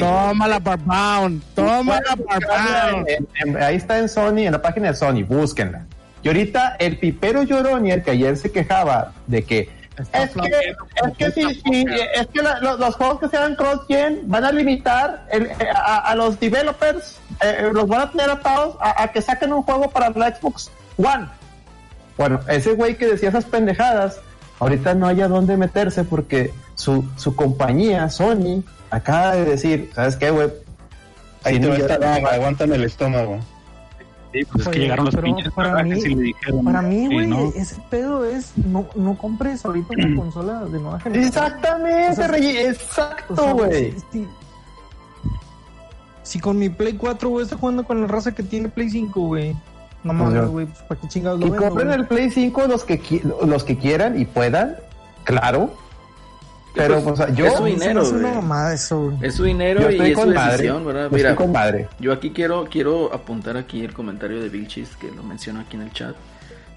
Tómala por pound. Tómala por pound. En- en- ahí está en Sony, en la página de Sony, búsquenla. Y ahorita el pipero Lloronier, que ayer se quejaba de que Está es que, es que, si- si- es que la- los juegos que sean cross-gen van a limitar el- eh, a, a los developers, eh, eh, los van a tener atados a, a que saquen un juego para la Xbox One. Bueno, ese güey que decía esas pendejadas, ahorita no haya dónde meterse porque su, su compañía, Sony, acaba de decir, ¿sabes qué, güey? Ahí te va a Sí, estar, ya- aguántame el estómago. Sí, pues es que Oye, llegaron los pinches para mí- y le dijeron. Para mí, güey, ¿no? ese pedo es no, no compres ahorita una consola de nueva generación. Exactamente, O sea, Rey, O exacto, sea, güey. si, si- si con mi Play 4, güey, estoy jugando con la raza que tiene Play 5, güey. No mames, güey, pues para qué chingados lo Y vendo, compren el Play 5 los que los que quieran y puedan, claro. Pero pues, o sea, yo, es su dinero, güey. mamada eso. Es su dinero yo y es su decisión, ¿verdad? yo Mira, estoy con madre. yo aquí quiero, quiero apuntar aquí el comentario de Vilchis, que lo menciona aquí en el chat.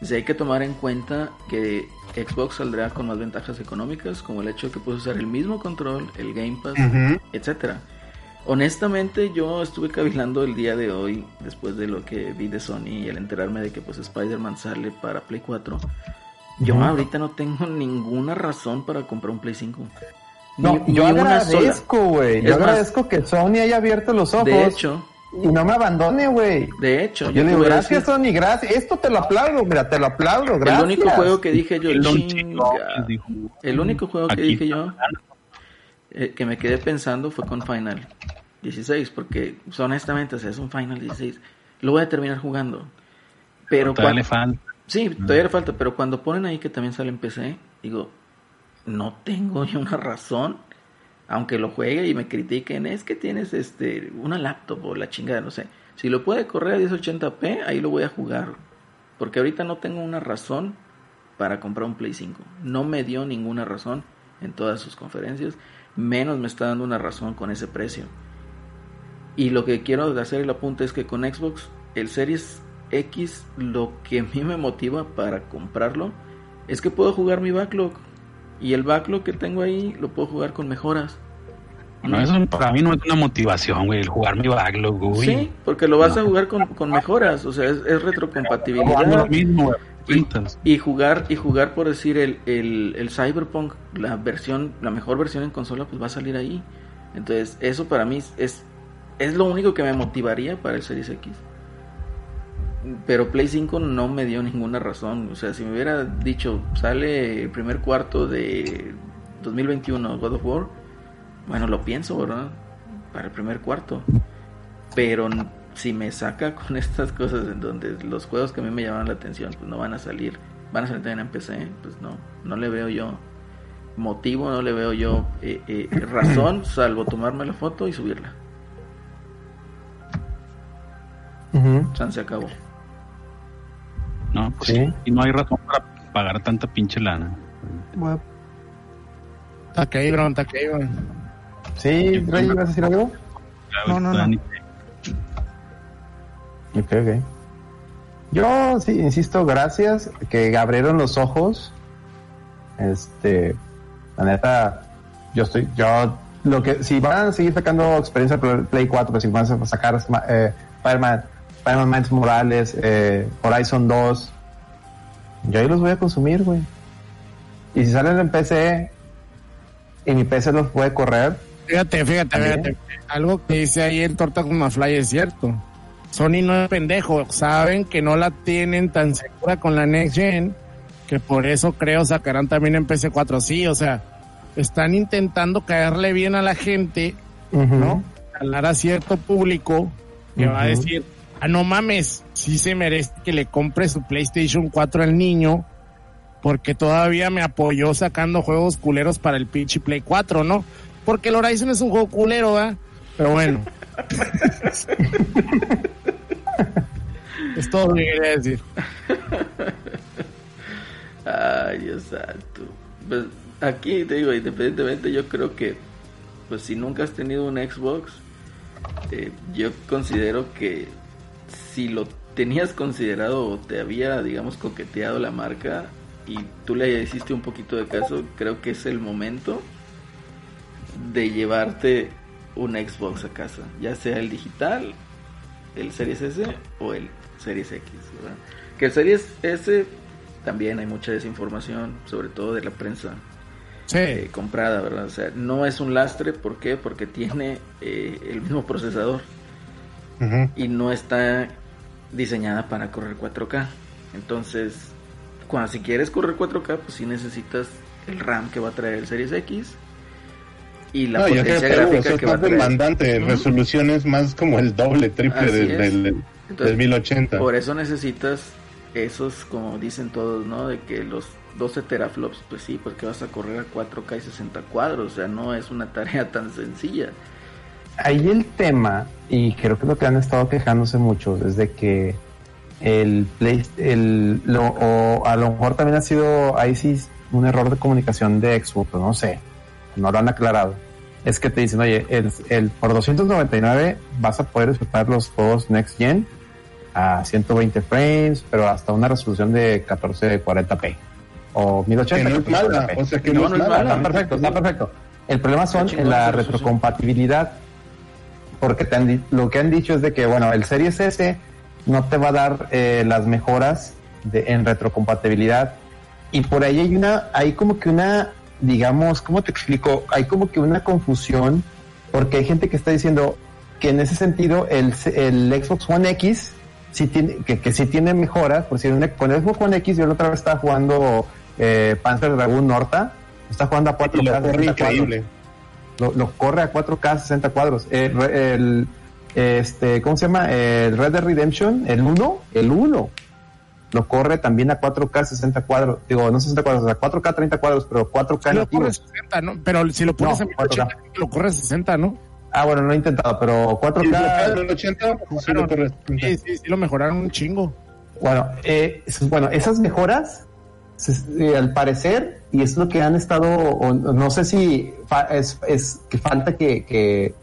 Dice, hay que tomar en cuenta que Xbox saldrá con más ventajas económicas, como el hecho de que puedes usar el mismo control, el Game Pass, Ujú. etcétera. Honestamente, yo estuve cavilando el día de hoy, después de lo que vi de Sony y al enterarme de que pues Spider-Man sale para Play 4. Yo ahorita no tengo ninguna razón para comprar un Play 5. No, Ni- yo ni agradezco, güey. Yo Es más, agradezco que Sony haya abierto los ojos De hecho, y no me abandone, güey. de hecho, Yo le digo, gracias, decir, Sony, gracias. Esto te lo aplaudo, mira, te lo aplaudo, gracias. el único juego que dije yo, El dijo, el único juego que dije yo, eh, que me quedé pensando fue con Final 16, porque pues, honestamente, o sea, es un Final 16, lo voy a terminar jugando. Pero Todavía cuan- le falta. Sí, todavía le falta, pero cuando ponen ahí que también sale en PC, digo, no tengo yo una razón, aunque lo juegue y me critiquen, es que tienes este una laptop o la chingada, no sé. Si lo puede correr a 1080p, ahí lo voy a jugar, porque ahorita no tengo una razón para comprar un Play 5. No me dio ninguna razón en todas sus conferencias, menos me está dando una razón con ese precio. Y lo que quiero hacer el apunte es que con Xbox, el Series X, lo que a mí me motiva para comprarlo es que puedo jugar mi backlog. Y el backlog que tengo ahí lo puedo jugar con mejoras. No, eso para mí no es una motivación, güey, el jugar mi backlog, güey. Sí, porque lo vas a jugar con, con mejoras, o sea, es, retrocompatibilidad. lo mismo, güey. Pintas. Y jugar, y jugar por decir el, el, el Cyberpunk, la versión, la mejor versión en consola, pues va a salir ahí. Entonces, eso para mí es, es lo único que me motivaría para el Series X. Pero Play 5 no me dio ninguna razón. O sea, si me hubiera dicho, sale el primer cuarto de 2021 God of War, bueno, lo pienso, ¿verdad? Para el primer cuarto. Pero si me saca con estas cosas en donde los juegos que a mí me llaman la atención, pues no van a salir. Van a salir también en PC, pues no. No le veo yo motivo, no le veo yo eh, eh, razón, salvo tomarme la foto y subirla. Chan se acabó. No, pues Sí. Y no hay razón para pagar tanta pinche lana. Bueno, Está cabrón, está. Sí, Rey, ¿ibas a decir algo? No, no, no. Ok, ok. Yo sí, insisto, gracias que abrieron los ojos. Este, la neta, yo estoy, yo, lo que, si van a seguir sacando experiencia Play Play 4, pues si van a sacar eh, Spider-Man, Spider-Man Miles Morales, eh, Horizon 2, yo ahí los voy a consumir, güey. Y si salen en PC y mi PC los puede correr, Fíjate, fíjate, También. fíjate. Algo que dice ahí el Torta con Mafly es cierto. Sony no es pendejo. Saben que no la tienen tan segura con la Next Gen que por eso creo sacarán también en PC4. Sí, o sea, están intentando caerle bien a la gente, ¿no? Hablar a cierto público que va a decir, ah, no mames, sí se merece que le compre su PlayStation 4 al niño porque todavía me apoyó sacando juegos culeros para el pinche Play 4, ¿no? Porque el Horizon es un juego culero, ¿verdad? Pero bueno. es todo lo que quería decir. Ay, Dios santo. Pues aquí te digo, independientemente, yo creo que, pues si nunca has tenido un Xbox, eh, yo considero que si lo tenías considerado o te había, digamos, coqueteado la marca y tú le hiciste un poquito de caso, creo que es el momento de llevarte un Xbox a casa, ya sea el digital, el Series S o el Series X, ¿verdad? Que el Series S también hay mucha desinformación, sobre todo de la prensa Sí. eh, comprada, ¿verdad? O sea, no es un lastre, ¿por qué? Porque tiene eh, el mismo procesador y no está diseñada para correr 4K. Entonces, cuando si quieres correr 4K, pues sí necesitas el RAM que va a traer el Series X y la No, potencia que gráfica eso que es va a más traer. demandante, Ujú. resoluciones más como el doble, triple del, es. del, del Entonces, 1080. Por eso necesitas esos, como dicen todos, ¿no? De que los 12 teraflops, pues sí, porque vas a correr a 4K y 60 cuadros, o sea, no es una tarea tan sencilla. Ahí el tema, y creo que lo que han estado quejándose mucho, es de que el Play, el, lo, o a lo mejor también ha sido ahí sí un error de comunicación de Xbox, no sé, no lo han aclarado. Es que te dicen, oye, el, el, por 299 vas a poder disfrutar los juegos Next Gen a 120 frames, pero hasta una resolución de 1440p o 1080. Que no es mala, 1440p. o sea que No, no, es mala. Está perfecto, está perfecto. El problema son en la retrocompatibilidad. Porque te han lo que han dicho es de que, bueno, el Series S no te va a dar eh, las mejoras de, en retrocompatibilidad. Y por ahí hay una, hay como que una, digamos, ¿cómo te explico? Hay como que una confusión, porque hay gente que está diciendo que en ese sentido el, el Xbox One X sí tiene, que, que sí tiene mejoras, por si un- con el Xbox One X yo la otra vez estaba jugando eh, Panzer Dragoon Norta, está jugando a 4K. Y lo corre 60 cuadros. increíble. Lo, lo corre a 4K 60 cuadros. Eh, el, este, ¿cómo se llama? El Red Dead Redemption, el 1, el 1. Lo corre también a 4K 60 cuadros. Digo, no 60 cuadros, o sea, 4K 30 cuadros, pero 4K Si lo corre 60, ¿no? Pero si lo pones No, en 1080, lo corre 60, ¿no? Ah, bueno, no he intentado, pero ¿Y lo 4K. corre en 80? Sí, lo corre en 80. Sí, sí, sí, lo mejoraron un chingo. Bueno, eh, bueno, esas mejoras, eh, al parecer, y es lo que han estado, no sé si fa- es, es que falta que, que,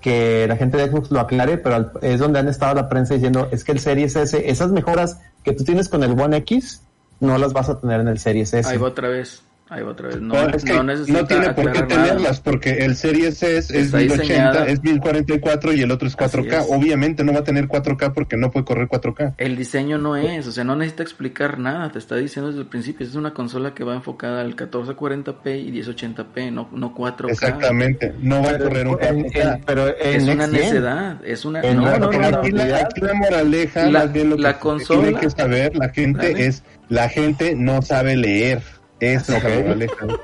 que la gente de Xbox lo aclare, pero es donde han estado la prensa diciendo, es que el Series S, esas mejoras que tú tienes con el One X, no las vas a tener en el Series S. Ahí va otra vez. Ahí va otra vez. No, Pero es que no no, tiene por qué aclarar nada. tenerlas porque el Series S es Está 1080, diseñada- es 1044 y el otro es 4K. Así es. Obviamente no va a tener 4K porque no puede correr 4K. El diseño no es, o sea, no necesita explicar nada, te está diciendo desde el principio, es una consola que va enfocada al 1440p y 1080p, no, no 4K. Exactamente, no va a correr un En- 4K. en- pero en Es una necedad, es una... En No, Pero no, no, aquí, la, aquí la moraleja, La- más bien lo la que consola- tiene que saber la gente Dale. es, la gente no sabe leer. Esa es la Ok. moraleja.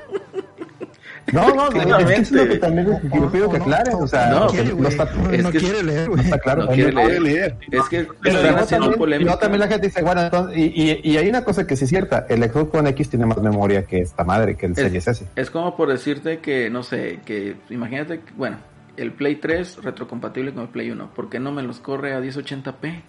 No, no, es que eso es lo que también es- yo pido que aclares, o sea, No, que quiere, no está, No, es no que- quiere leer, no güey. está claro. No quiere No leer. leer. Es que Pero están haciendo también, polémica. luego también la gente dice, bueno, entonces, y, y, y hay una cosa que sí es cierta, el Xbox One X tiene más memoria que esta madre, que el Series S. Es como por decirte que, no sé, que imagínate, que, bueno, el Play 3 retrocompatible con el Play 1, ¿por qué no me los corre a 1080p?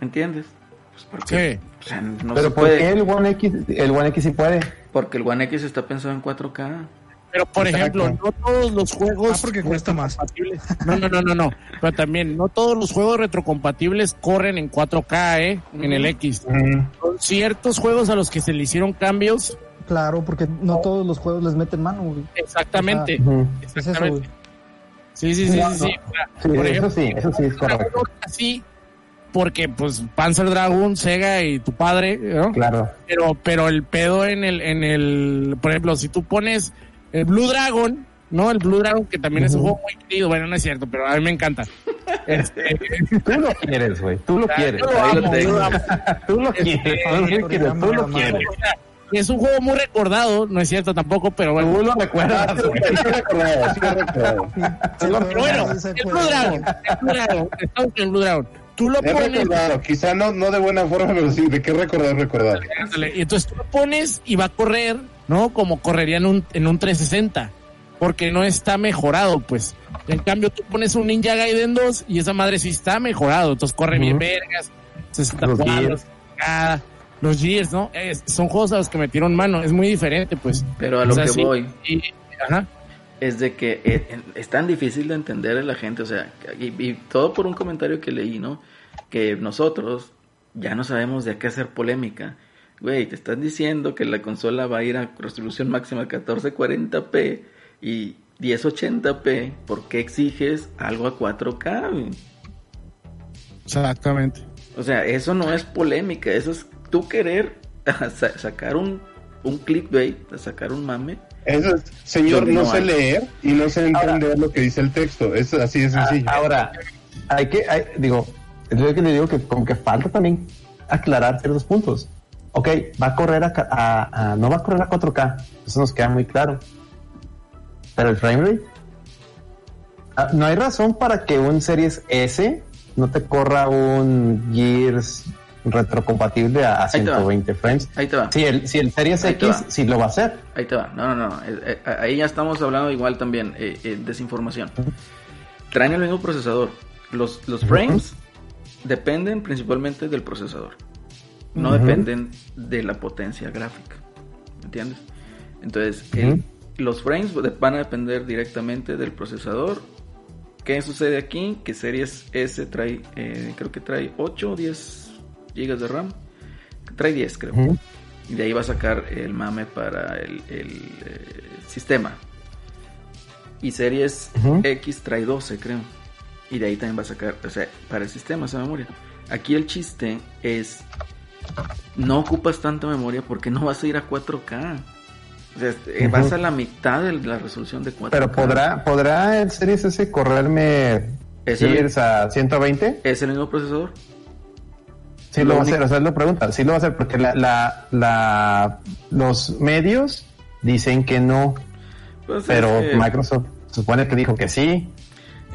¿Entiendes? Pues porque, Sí. O sea, no Pero se ¿por qué puede, el One X, el One X sí puede? porque el One X está pensado en 4K. Pero, por Exacto. ejemplo, no todos los juegos. Ah, porque cuesta más. retrocompatibles- No, no, no, no, no. Pero también, no todos los juegos retrocompatibles corren en 4K, ¿eh? En el X. Ujú. Son ciertos juegos a los que se le hicieron cambios. Claro, porque no todos los juegos les meten mano, güey. Exactamente. Es eso, Exactamente. güey. Sí, sí, sí, No, sí. sí. Sí, Por eso ejemplo, sí, eso sí es correcto. Así, porque pues Panzer Dragon, Sega y tu padre, ¿no? Claro. Pero, pero el pedo en el, en el, por ejemplo, si tú pones el Blue Dragon, ¿no? El Blue Dragon, que también es un juego muy querido, bueno, no es cierto, pero a mí me encanta. Este, Tú lo quieres, güey. Tú lo quieres. lo lo lo. Tú lo quieres. Tú lo quieres. Lo es un juego muy recordado, no es cierto tampoco, pero bueno. Tú lo recuerdas, güey. Sí recordado, sí recordado. Pero bueno, el Blue. Dragon, el Blue Dragon, estamos en el Blue Dragon. Tú lo Es pones, recordado, quizá no, no de buena forma, pero sí, de qué recordar, recordar. Y entonces tú lo pones y va a correr, ¿no? Como correría en un, en un 360. Porque no está mejorado, pues. En cambio, tú pones un Ninja Gaiden 2 y esa madre sí está mejorado. Entonces corre bien Ujú. vergas. 60 Los cuadros, Gears. cada- los Gears, ¿no? Es- son juegos a los que metieron mano. Es muy diferente, pues. Pero a lo O sea, que sí, voy y- ajá. Es de que eh, es tan difícil de entender a la gente, o sea, y, y todo por un comentario que leí, ¿no? Que nosotros ya no sabemos de qué hacer polémica. Güey, te están diciendo que la consola va a ir a resolución máxima 1440p y 1080p, ¿por qué exiges algo a 4K? güey? Exactamente. O sea, eso no es polémica, eso es tú querer sa- sacar un, un clickbait, sacar un mame. Eso es, señor, no, no sé hay. leer y no sé entender lo que dice el texto. Es así de sencillo. Ah, Ahora, hay que, hay- digo, lo que le digo que como que falta también aclarar ciertos puntos. Ok, va a correr a, ca- a- a- no va a correr a 4K, eso nos queda muy claro. Pero el frame rate, ah, no hay razón para que un Series S no te corra un Gears retrocompatible a, a Ahí te va. 120 frames. Ahí te va. Si el, si el Series Ahí X sí lo va a hacer. Ahí te va. No, no, no. eh, eh, ahí ya estamos hablando igual también. eh, desinformación. Traen el mismo procesador. Los, los frames dependen principalmente del procesador. No dependen de la potencia gráfica. ¿Entiendes? Entonces, el- los frames van a depender directamente del procesador. ¿Qué sucede aquí? Que Series S trae, eh, creo que trae 8 o 10 GB de RAM. Trae 10, creo. Y de ahí va a sacar el mame para el, el, eh, sistema. Y Series. X trae 12, creo. Y de ahí también va a sacar, o sea, para el sistema esa memoria. Aquí el chiste es, no ocupas tanta memoria porque no vas a ir a 4K. O sea, eh, vas a la mitad de la resolución de 4K. Pero podrá, podrá el Series S correrme ¿Es el- a 120? ¿Es el mismo procesador? Sí Lo lo va a hacer, o sea, es la pregunta. Sí lo va a hacer porque la, la, la, los medios dicen que no, Pues pero es que- Microsoft supone que dijo que sí.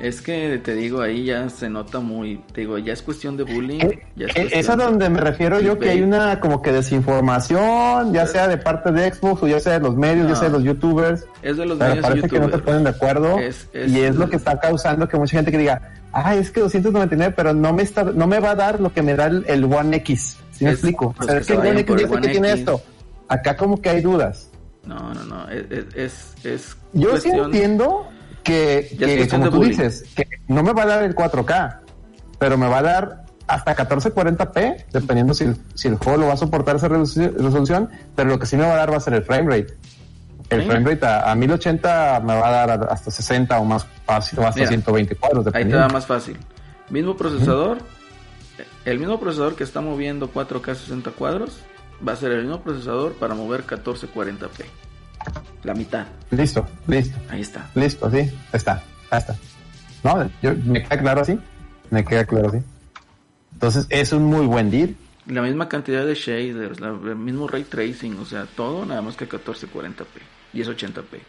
Es que te digo, ahí ya se nota muy, te digo, ya es cuestión de bullying. Eh, ya es eh, Es a donde me refiero yo que hay una como que desinformación, ya sea de parte de Xbox o ya sea de los medios, No. ya sea de los youtubers. Es de los medios parece que no se youtubers. ponen de acuerdo Es- es- y es lo que está causando que mucha gente que diga, ah, es que 299, pero no me está, no me va a dar lo que me da el, el One X. ¿Sí me explico? pues o sea, que es que el One X dice que tiene esto. Acá como que hay dudas. No, no, no. Es, es, Yo sí entiendo que, que como tú bullying. dices, que no me va a dar el 4K, pero me va a dar hasta 1440p, dependiendo si, si el juego lo va a soportar esa resolu- resolución, pero lo que sí me va a dar va a ser el frame rate. El frame rate a, a 1080 me va a dar hasta 60 o más fácil, o hasta Mira, 120 cuadros, Ahí te dependiendo. da más fácil. Mismo procesador, el mismo procesador que está moviendo 4K 60 cuadros, va a ser el mismo procesador para mover 1440p. La mitad. Listo, listo, Ahí está. listo, sí, está, está. No, yo, me queda claro así, me queda claro así. Entonces es un muy buen deal. La misma cantidad de shaders, la- el mismo ray tracing, o sea, todo nada más que 1440p. Y es 80p.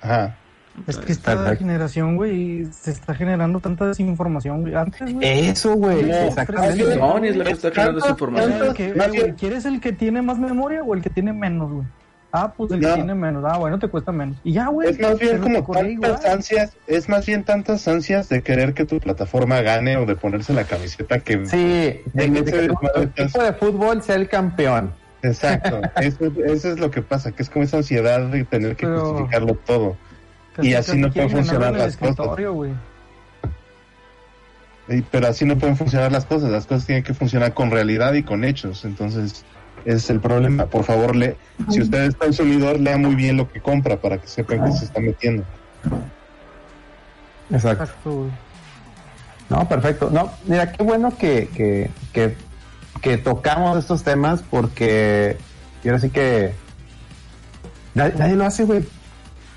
Ajá. Es que esta Perfecto. generación, güey, se está generando tanta desinformación, güey. Antes, güey. Eso, güey, No, exactamente. Sony es la que está creando esa era información. el que- más güey, bien- ¿Quieres el que tiene más memoria o el que tiene menos, güey? Ah, pues el No. que tiene menos. Ah, bueno, te cuesta menos. Y ya, güey. Es más bien como tantas igual. ansias, es más bien tantas ansias de querer que tu plataforma gane o de ponerse la camiseta que Sí, de, En de ese que tu desmadre tu equipo de fútbol sea el campeón. Exacto, eso, eso es lo que pasa, que es como esa ansiedad de tener que Pero- justificarlo todo. Y así no pueden funcionar las cosas. escritorio, güey. Y- Pero así no pueden funcionar las cosas, las cosas tienen que funcionar con realidad y con hechos, entonces ese es el problema. Por favor, le, si usted es consumidor, lea muy bien lo que compra para que sepan que se está metiendo. Exacto. No, perfecto. No, mira, qué bueno que, que, que, que tocamos estos temas porque quiero decir que nadie, nadie lo hace, güey.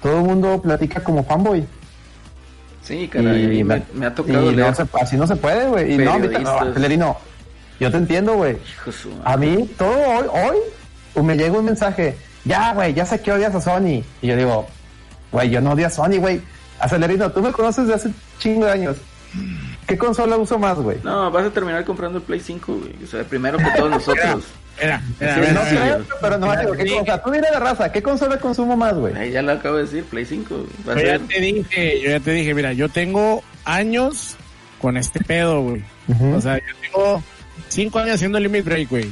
Todo el mundo platica como fanboy. Sí, caray, y me, me ha tocado y leer. no se- así no se puede, güey. Y no, ahorita no. Celerino, yo te entiendo, güey. A mí, todo hoy, hoy, me llega un mensaje, ya, güey, ya sé que odias a Sony. Y yo digo, güey, yo no odio a Sony, güey. Acelerino, tú me conoces de hace chingo de años. ¿Qué consola uso más, güey? No, vas a terminar comprando el Play 5, güey. O sea, primero que todos nosotros. Mira, mira, Sí, mira, no sí, mira. creo, pero no digo, ¿qué cosa? Tú dile de raza, ¿qué consola consumo más, güey? Ahí ya lo acabo de decir, Play 5. güey. Va a Yo ya te dije, yo ya te dije, mira, yo tengo años con este pedo, güey. O sea, yo tengo cinco años haciendo Limit Break, güey.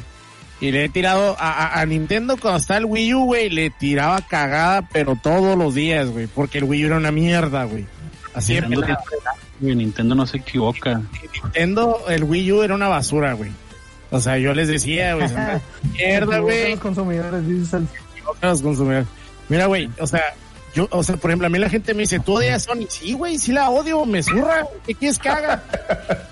Y le he tirado a, a- a Nintendo cuando está el Wii U, güey, le tiraba cagada, pero todos los días, güey, porque el Wii U era una mierda, güey. Así de Nintendo, güey, Nintendo no se equivoca. Nintendo, el Wii U era una basura, güey. O sea, yo les decía, güey, mierda, güey. Los consumidores, dices el- a los consumidores. Mira, güey, o sea, yo, o sea, por ejemplo, a mí la gente me dice, ¿tú odias Sony? Sí, güey, sí la odio, me zurra, ¿qué quieres que haga?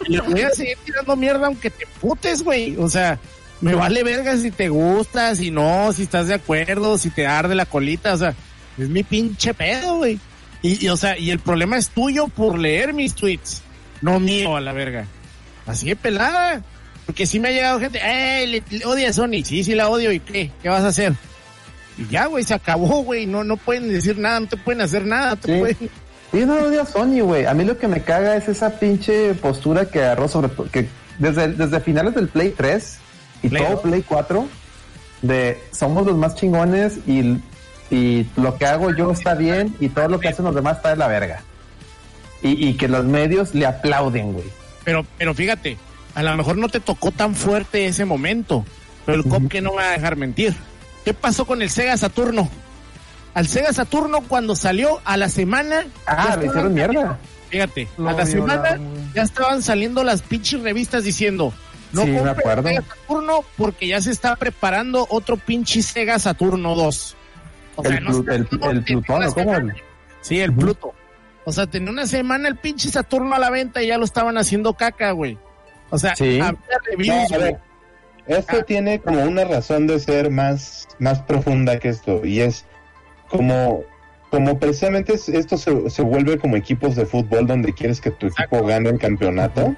Le voy a seguir tirando mierda aunque te putes, güey. O sea, me vale verga si te gusta, si no, si estás de acuerdo, si te arde la colita, o sea, es mi pinche pedo, güey. Y, y, o sea, y el problema es tuyo por leer mis tweets, no mío a la verga. Así de pelada. Porque sí me ha llegado gente, ¡eh! Le, le odia a Sony. Sí, sí la odio. ¿Y qué? ¿Qué vas a hacer? Y ya, güey, se acabó, güey. No, no pueden decir nada, no te pueden hacer nada. no te Sí. pueden- Yo no odio a Sony, güey. A mí lo que me caga es esa pinche postura que agarró sobre que desde, desde finales del Play 3 y Play todo. Play 4 de somos los más chingones y, y lo que hago yo está bien y todo lo que hacen los demás está de la verga. Y, y que los medios le aplauden, güey. Pero, pero fíjate, a lo mejor no te tocó tan fuerte ese momento. Pero el cop que no va a dejar mentir. ¿Qué pasó con el Sega Saturno? Al Sega Saturno cuando salió a la semana. Ah, le hicieron mierda. Fíjate, a la semana ya estaban saliendo las pinches revistas diciendo, no Sí, acuerdo. Sega Saturno porque ya se está preparando otro pinche Sega Saturno 2. O El no el- no, el tenía Plutón, una ¿o cómo? semana. Sí, el Pluto. O sea, tenía una semana el pinche Saturno a la venta y ya lo estaban haciendo caca, güey. O sea, Sí. había reviews, No, a güey. ver, esto tiene como una razón de ser más, más profunda que esto, y es como, como precisamente es- esto se, se vuelve como equipos de fútbol donde quieres que tu equipo gane el campeonato.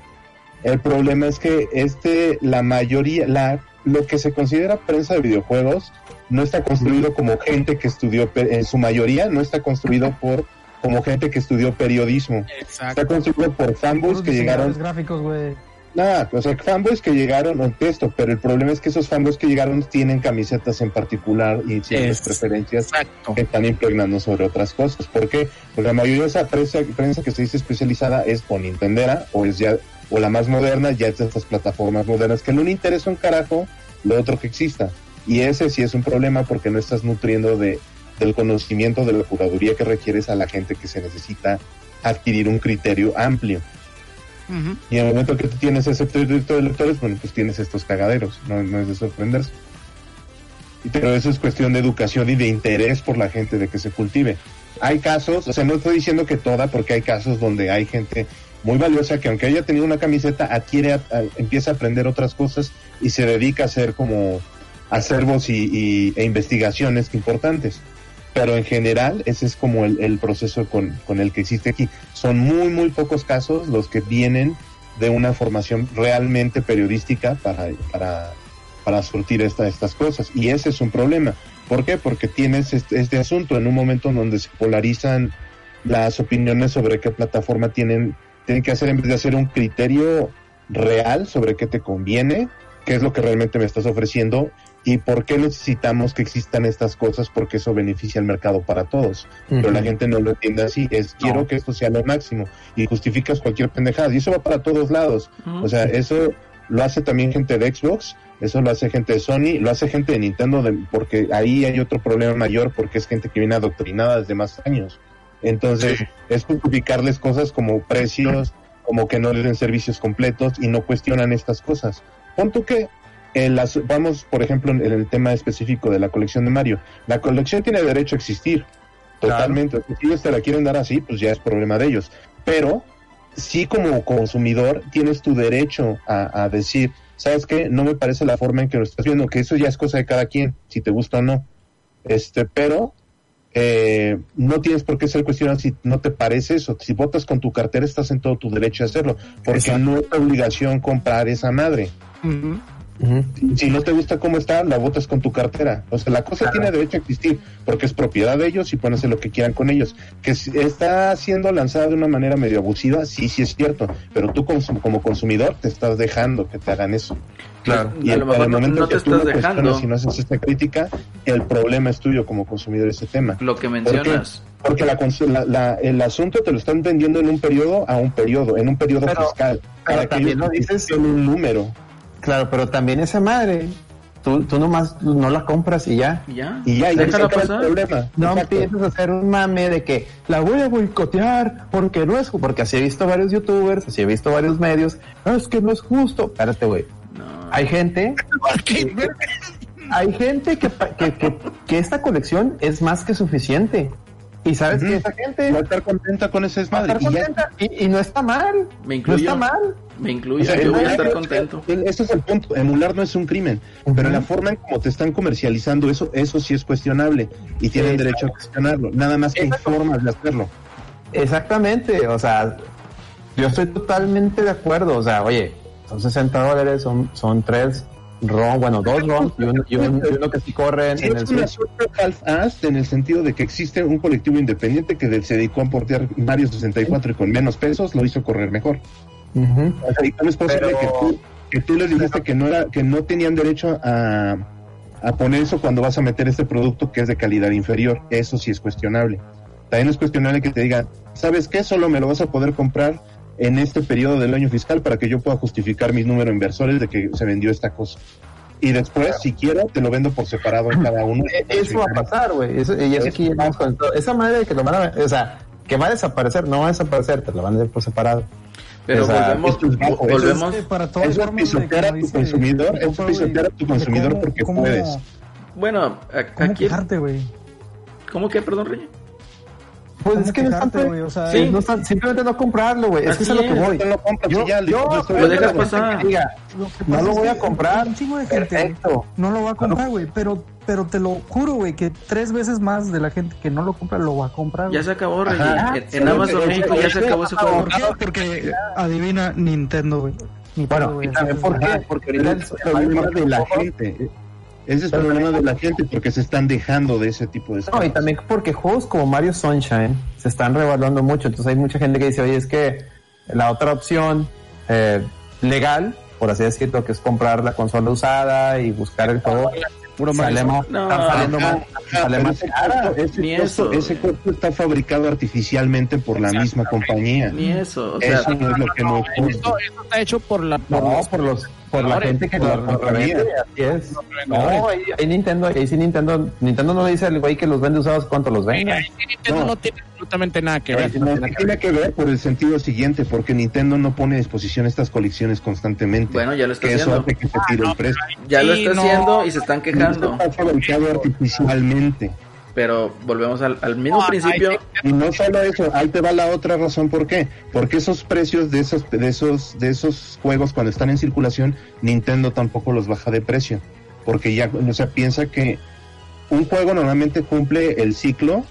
El problema es que este, la mayoría, la, lo que se considera prensa de videojuegos no está construido como gente que estudió, en su mayoría no está construido por como gente que estudió periodismo. Exacto. Está construido por fanboys que llegaron gráficos, güey. Nada, o sea, fanboys que llegaron, esto, pero el problema es que esos fanboys que llegaron tienen camisetas en particular y ciertas Es- preferencias Exacto. que están impregnando sobre otras cosas. ¿Por qué? Porque la mayoría de esa prensa, prensa que se dice especializada es o Nintendera o es ya, o la más moderna, ya es de estas plataformas modernas, que no le interesa un carajo lo otro que exista. Y ese sí es un problema porque no estás nutriendo de, del conocimiento de la curaduría que requieres a la gente que se necesita adquirir un criterio amplio. Y en el momento que tú tienes ese proyecto de lectores, bueno, pues tienes estos cagaderos, no, es de sorprenderse. Pero eso es cuestión de educación y de interés por la gente de que se cultive. Hay casos, o sea, no estoy diciendo que toda, porque hay casos donde hay gente muy valiosa que aunque haya tenido una camiseta, adquiere, a- a- empieza a aprender otras cosas y se dedica a hacer como acervos y, y- e investigaciones importantes. Pero en general, ese es como el, el proceso con, con el que existe aquí. Son muy, muy pocos casos los que vienen de una formación realmente periodística para, para, para surtir esta, estas cosas. Y ese es un problema. ¿Por qué? Porque tienes este, este asunto en un momento en donde se polarizan las opiniones sobre qué plataforma tienen, tienen que hacer en vez de hacer un criterio real sobre qué te conviene, qué es lo que realmente me estás ofreciendo y por qué necesitamos que existan estas cosas porque eso beneficia al mercado para todos. Pero la gente no lo entiende así, es quiero que esto sea lo máximo y justificas cualquier pendejada y eso va para todos lados. Ujú. O sea, eso lo hace también gente de Xbox, eso lo hace gente de Sony, lo hace gente de Nintendo, de- porque ahí hay otro problema mayor, porque es gente que viene adoctrinada desde más años. Entonces, es justificarles cosas como precios, como que no les den servicios completos y no cuestionan estas cosas. Pon tú que en las, vamos, por ejemplo, en el tema específico de la colección de Mario. La colección tiene derecho a existir, totalmente. Si ellos te la quieren dar así, pues ya es problema de ellos. Pero sí como consumidor tienes tu derecho a, a decir, ¿sabes qué? No me parece la forma en que lo estás viendo, que eso ya es cosa de cada quien, si te gusta o no. Este, pero eh, no tienes por qué ser cuestionado si no te parece eso. Si votas con tu cartera, estás en todo tu derecho a hacerlo, porque Exacto. no es tu obligación comprar esa madre. Si no te gusta cómo está, la votas con tu cartera. O sea, la cosa tiene derecho a existir porque es propiedad de ellos y pueden hacer lo que quieran con ellos. Que si- está siendo lanzada de una manera medio abusiva, sí, sí es cierto. Pero tú como, como consumidor te estás dejando que te hagan eso. Claro. Y a en lo mejor el no, momento no te que tú estás lo cuestionas dejando y no haces esta crítica, el problema es tuyo como consumidor ese tema. lo que mencionas. Porque la, la- la- el asunto te lo están vendiendo en un periodo a un periodo, en un periodo Pero- fiscal. pero que también ellos lo dices- en un número. Claro, pero también esa madre, tú, tú nomás no la compras y ya. Y ya. Y ya, y Déjala el problema. No empiezas a hacer un mame de que la voy a boicotear porque no es porque así he visto varios youtubers, así he visto varios medios, no es que no es justo. Espérate, güey. No. Hay gente, hay gente que, pa- que, que, que esta colección es más que suficiente. Y sabes que esa gente Va a estar contenta con ese desmadre. estar y ya. contenta y, y no está mal. Me No incluyo. está mal. Me O incluyo. sea, yo voy a estar contento. Ese es el punto. Emular no es un crimen, pero la forma en cómo te están comercializando eso, eso sí es cuestionable y tienen derecho a cuestionarlo. Nada más que hay formas de hacerlo. Exactamente, o sea, yo estoy totalmente de acuerdo. O sea, oye, son 60 dólares, son, son tres ROM, bueno, dos ROMs y uno, y uno- y uno que sí corre en, Sí, en el es una Switch. suerte half-assed en el sentido de que existe un colectivo independiente que se dedicó a portear Mario 64 y con menos pesos lo hizo correr mejor. Ujú. O sea, ¿y cómo es posible Pero- que, tú, que tú les dijiste que no era que no tenían derecho a, a poner eso cuando vas a meter este producto que es de calidad inferior? Eso sí es cuestionable. También es cuestionable que te digan, ¿sabes qué? Solo me lo vas a poder comprar en este periodo del año fiscal para que yo pueda justificar mis números inversores de que se vendió esta cosa. Y después, si quiero, te lo vendo por separado en cada uno. E- Eso va a pasar, güey. Eso, y eso aquí llegamos con todo. Esa madre de que lo van a, o sea, que va a desaparecer, no va a desaparecer, te lo van a dar por separado. Pero O sea, volvemos, esto es bajo, es- volvemos, Eh, para todas es pisotear a tu dice- consumidor, es compa, pisotear a tu consumidor ¿cómo- porque cómo- puedes. bueno, a- ¿Cómo aquí, quejarte, güey? ¿cómo que, perdón, Rey? Pues ¿Cómo es que no es quejarte, tanto, güey? O sea, Sí. no es tan- simplemente no comprarlo, güey. Es que es a lo que voy. No lo compras Yo, y ya, yo, yo estoy Lo de dejas pasar. que diga, Lo que No lo voy a comprar. Un chingo de gente Perfecto. no lo va a comprar, güey. Pero, pero te lo juro, güey, que tres veces más de la gente que no lo compra lo va a comprar. Ya se acabó, Rey. En, Amazon México ya se acabó ese juego. ¿Por qué? Porque adivina Nintendo, güey. Bueno, y también porque Pero ahorita el problema de la gente. Ese es el problema de la gente porque se están dejando de ese tipo de No, y cosas. también porque juegos como Mario Sunshine se están revaluando mucho. Entonces hay mucha gente que dice, oye, es que la otra opción eh, legal, por así decirlo, que es comprar la consola usada y buscar el juego, Puro sale Mario. más, No. está saliendo Ajá, más, ajá, sale pero más ese cara. costo- ese Ni costo- eso. ese costo está fabricado artificialmente por la misma compañía. Ni eso. O sea, Eso no es lo que nos Eso, eso está hecho por la. por No, los- por los, por la gente que por lo, la lo compañía. revende, así es. No, ahí, ahí Nintendo, ahí sí Nintendo, Nintendo no le dice al güey que los vende usados cuánto los vende. Mira, Nintendo No. no. tiene absolutamente nada que ver. No, que tiene que ver por el sentido siguiente, porque Nintendo no pone a disposición estas colecciones constantemente. Bueno, ya lo está que eso haciendo. hace que se tire el precio. Ya lo está no. haciendo y se están quejando. Está fabricado artificialmente. Pero volvemos al, al mismo No, principio. Y no solo eso, ahí te va la otra razón por qué. Porque esos precios de esos, de esos, de esos juegos cuando están en circulación, Nintendo tampoco los baja de precio. Porque ya, o sea, piensa que un juego normalmente cumple el ciclo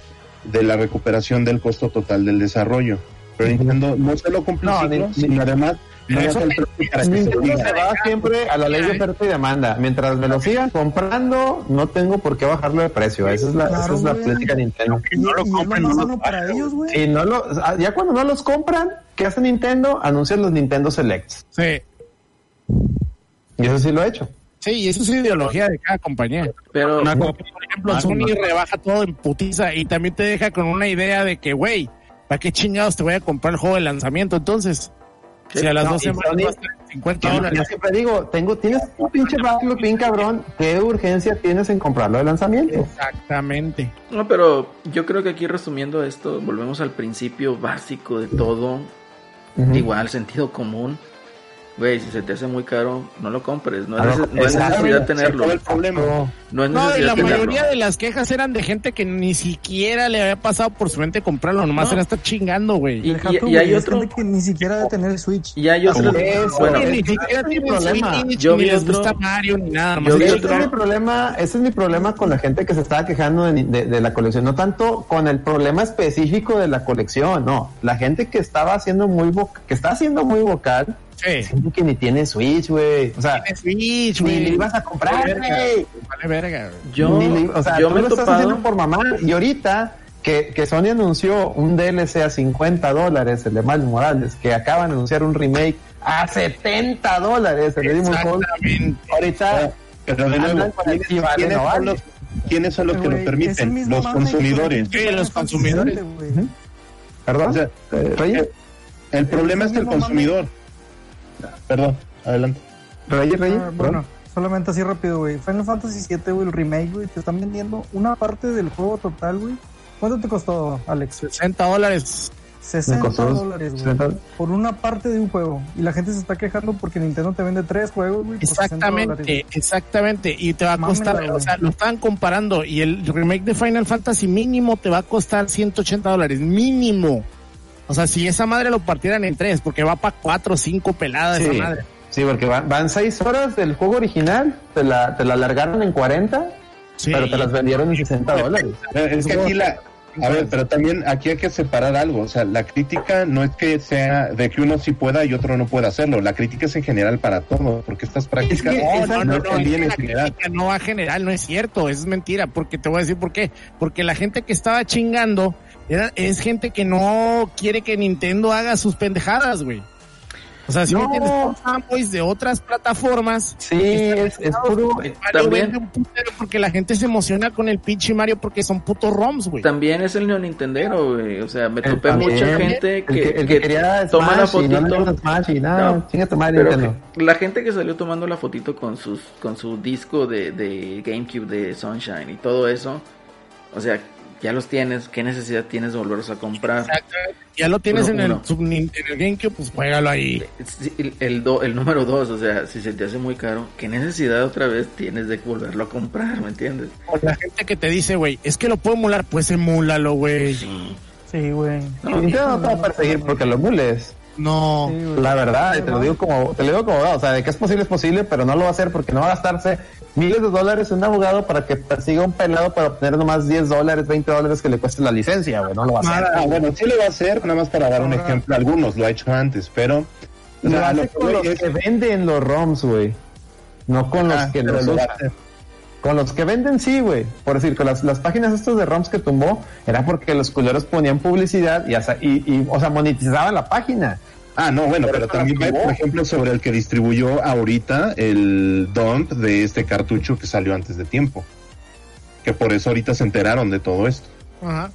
de la recuperación del costo total del desarrollo. Pero Nintendo no solo cumple No, el ciclo, ni- sino además Pero no eso- se Nintendo diga. se va siempre a la ley de oferta y demanda. Mientras me lo sigan comprando, no tengo por qué bajarlo de precio. Esa es la, esa Claro, es la güey. política de Nintendo. Y, no lo compren, no lo para ellos, güey. Si no lo, ah, ya cuando no los compran, ¿qué hace Nintendo? Anuncian los Nintendo Selects. Sí. Y eso sí lo he hecho. Sí, y eso es ideología de cada compañía. Pero Una Por ejemplo, Sony rebaja todo en putiza y también te deja con una idea de que, güey, ¿para qué chingados te voy a comprar el juego de lanzamiento entonces? Si a las No, dos y semanas Sony- va a estar en 50 Yo, dólares. yo siempre digo, tengo, tienes un pinche backlog bien cabrón, ¿qué urgencia tienes en comprarlo de lanzamiento? Exactamente. No, pero yo creo que aquí resumiendo esto, volvemos al principio básico de todo, Ujú. igual sentido común. Güey, si se te hace muy caro, no lo compres. No es, Ah, no, neces- no es necesidad tenerlo. el problema. No es No, y la tenerlo. mayoría de las quejas eran de gente que ni siquiera le había pasado por su mente comprarlo, nomás No. era estar chingando, güey. Y- hay es otro- que ni siquiera debe tener Switch. Y hay otros. Eso, bueno, es- ni siquiera es mi tienen problema. Switch, Yo ni vi les otro- gusta Mario, ni nada. yo es Ese otro- es mi problema, ese es mi problema con la gente que se estaba quejando de, de- de la colección, no tanto con el problema específico de la colección, no, la gente que estaba haciendo muy que está haciendo muy vocal, Sí. gente que ni tiene Switch, güey, o sea, Tiene Switch, ni le güey. ibas a comprar, Vale verga, güey. Vale verga, güey. yo, le- o sea, yo tú me lo estás haciendo por mamá y ahorita que, que Sony anunció un DLC a 50 dólares, el de Miles Morales, que acaban de anunciar un remake a 70 dólares, el de Souls, Exactamente. ahorita Pero de nuevo, ¿quiénes, sí vale, no son los, quiénes son los que Güey, el permiten? Los consumidores. Sí, los consumidores. Güey. ¿Perdón? O sea, Eh, el problema es que el mismo mame. Perdón, adelante. Reyes, Reyes, Ah, bueno, solamente así rápido, güey. Final Fantasy VII, güey, el remake, güey, te están vendiendo una parte del juego total, güey. ¿Cuánto te costó, Alex? 60 dólares. 60 costó dólares, güey. 60. Por una parte de un juego. Y la gente se está quejando porque Nintendo te vende tres juegos, güey. por 60 dólares. Exactamente, exactamente. Y te va a costar, o sea, lo están comparando. Y el remake de Final Fantasy mínimo te va a costar 180 dólares. Mínimo. O sea, si esa madre lo partieran en tres, porque va para cuatro o cinco peladas esa Sí, madre. sí, porque van, van seis horas del juego original, te la, te la alargaron en 40, Sí. pero te las vendieron en 60 dólares. Es que aquí la. A ver, pero también aquí hay que separar algo. O sea, la crítica no es que sea de que uno sí pueda y otro no pueda hacerlo. La crítica es en general para todo, porque estas prácticas que- No, no, no, no, es que la general. crítica no va a general, no es cierto, es mentira, porque te voy a decir por qué. Porque la gente que estaba chingando era, es gente que no quiere que Nintendo haga sus pendejadas, güey. O sea, si No. son fanboys de otras plataformas. Sí, es, es puro... Mario También- vende un putero porque la gente se emociona con el pinche Mario porque son putos ROMs, güey. También es el neonintendero, güey. O sea, me el- topé también, mucha gente el que, el que quería toma la Smash y no le fotito. gusta Smash y nada, No, chinga tu madre, Pero Nintendo. que- la gente que salió tomando la fotito con sus con su disco de, de GameCube de Sunshine y todo eso, o sea, ya los tienes, ¿qué necesidad tienes de volverlos a comprar? Ya lo tienes Uno, en, el, sub- en el GameCube, pues juégalo ahí. Sí, El, el, do- el número dos, o sea, si se te hace muy caro, ¿qué necesidad otra vez tienes de volverlo a comprar, me entiendes? O la gente que te dice, güey, es que lo puedo emular, pues emúlalo, güey. Sí. Sí, güey. No, Nintendo no te va a perseguir porque lo emules. No. Sí. La verdad, te lo digo como, te lo digo como o sea, de que es posible es posible, pero no lo va a hacer porque no va a gastarse miles de dólares un abogado para que persiga un pelado para obtener nomás 10 dólares, 20 dólares que le cueste la licencia, güey, no lo va a hacer. Ah, bueno, sí lo va a hacer, nada más para dar un ejemplo. Algunos lo ha hecho antes, pero. o Lo sea, hace lo que con los es- que venden los ROMs, güey. No con los Ah, que los lo va a usan. hacer. Con los que venden, sí, güey. Por decir, con las, las páginas estas de ROMs que tumbó, era porque los culeros ponían publicidad y, hasta- y, y, o sea, monetizaban la página. Ah, no, bueno, pero también tuvo. por ejemplo, sobre el que distribuyó ahorita el dump de este cartucho que salió antes de tiempo. Que por eso ahorita se enteraron de todo esto. Ajá.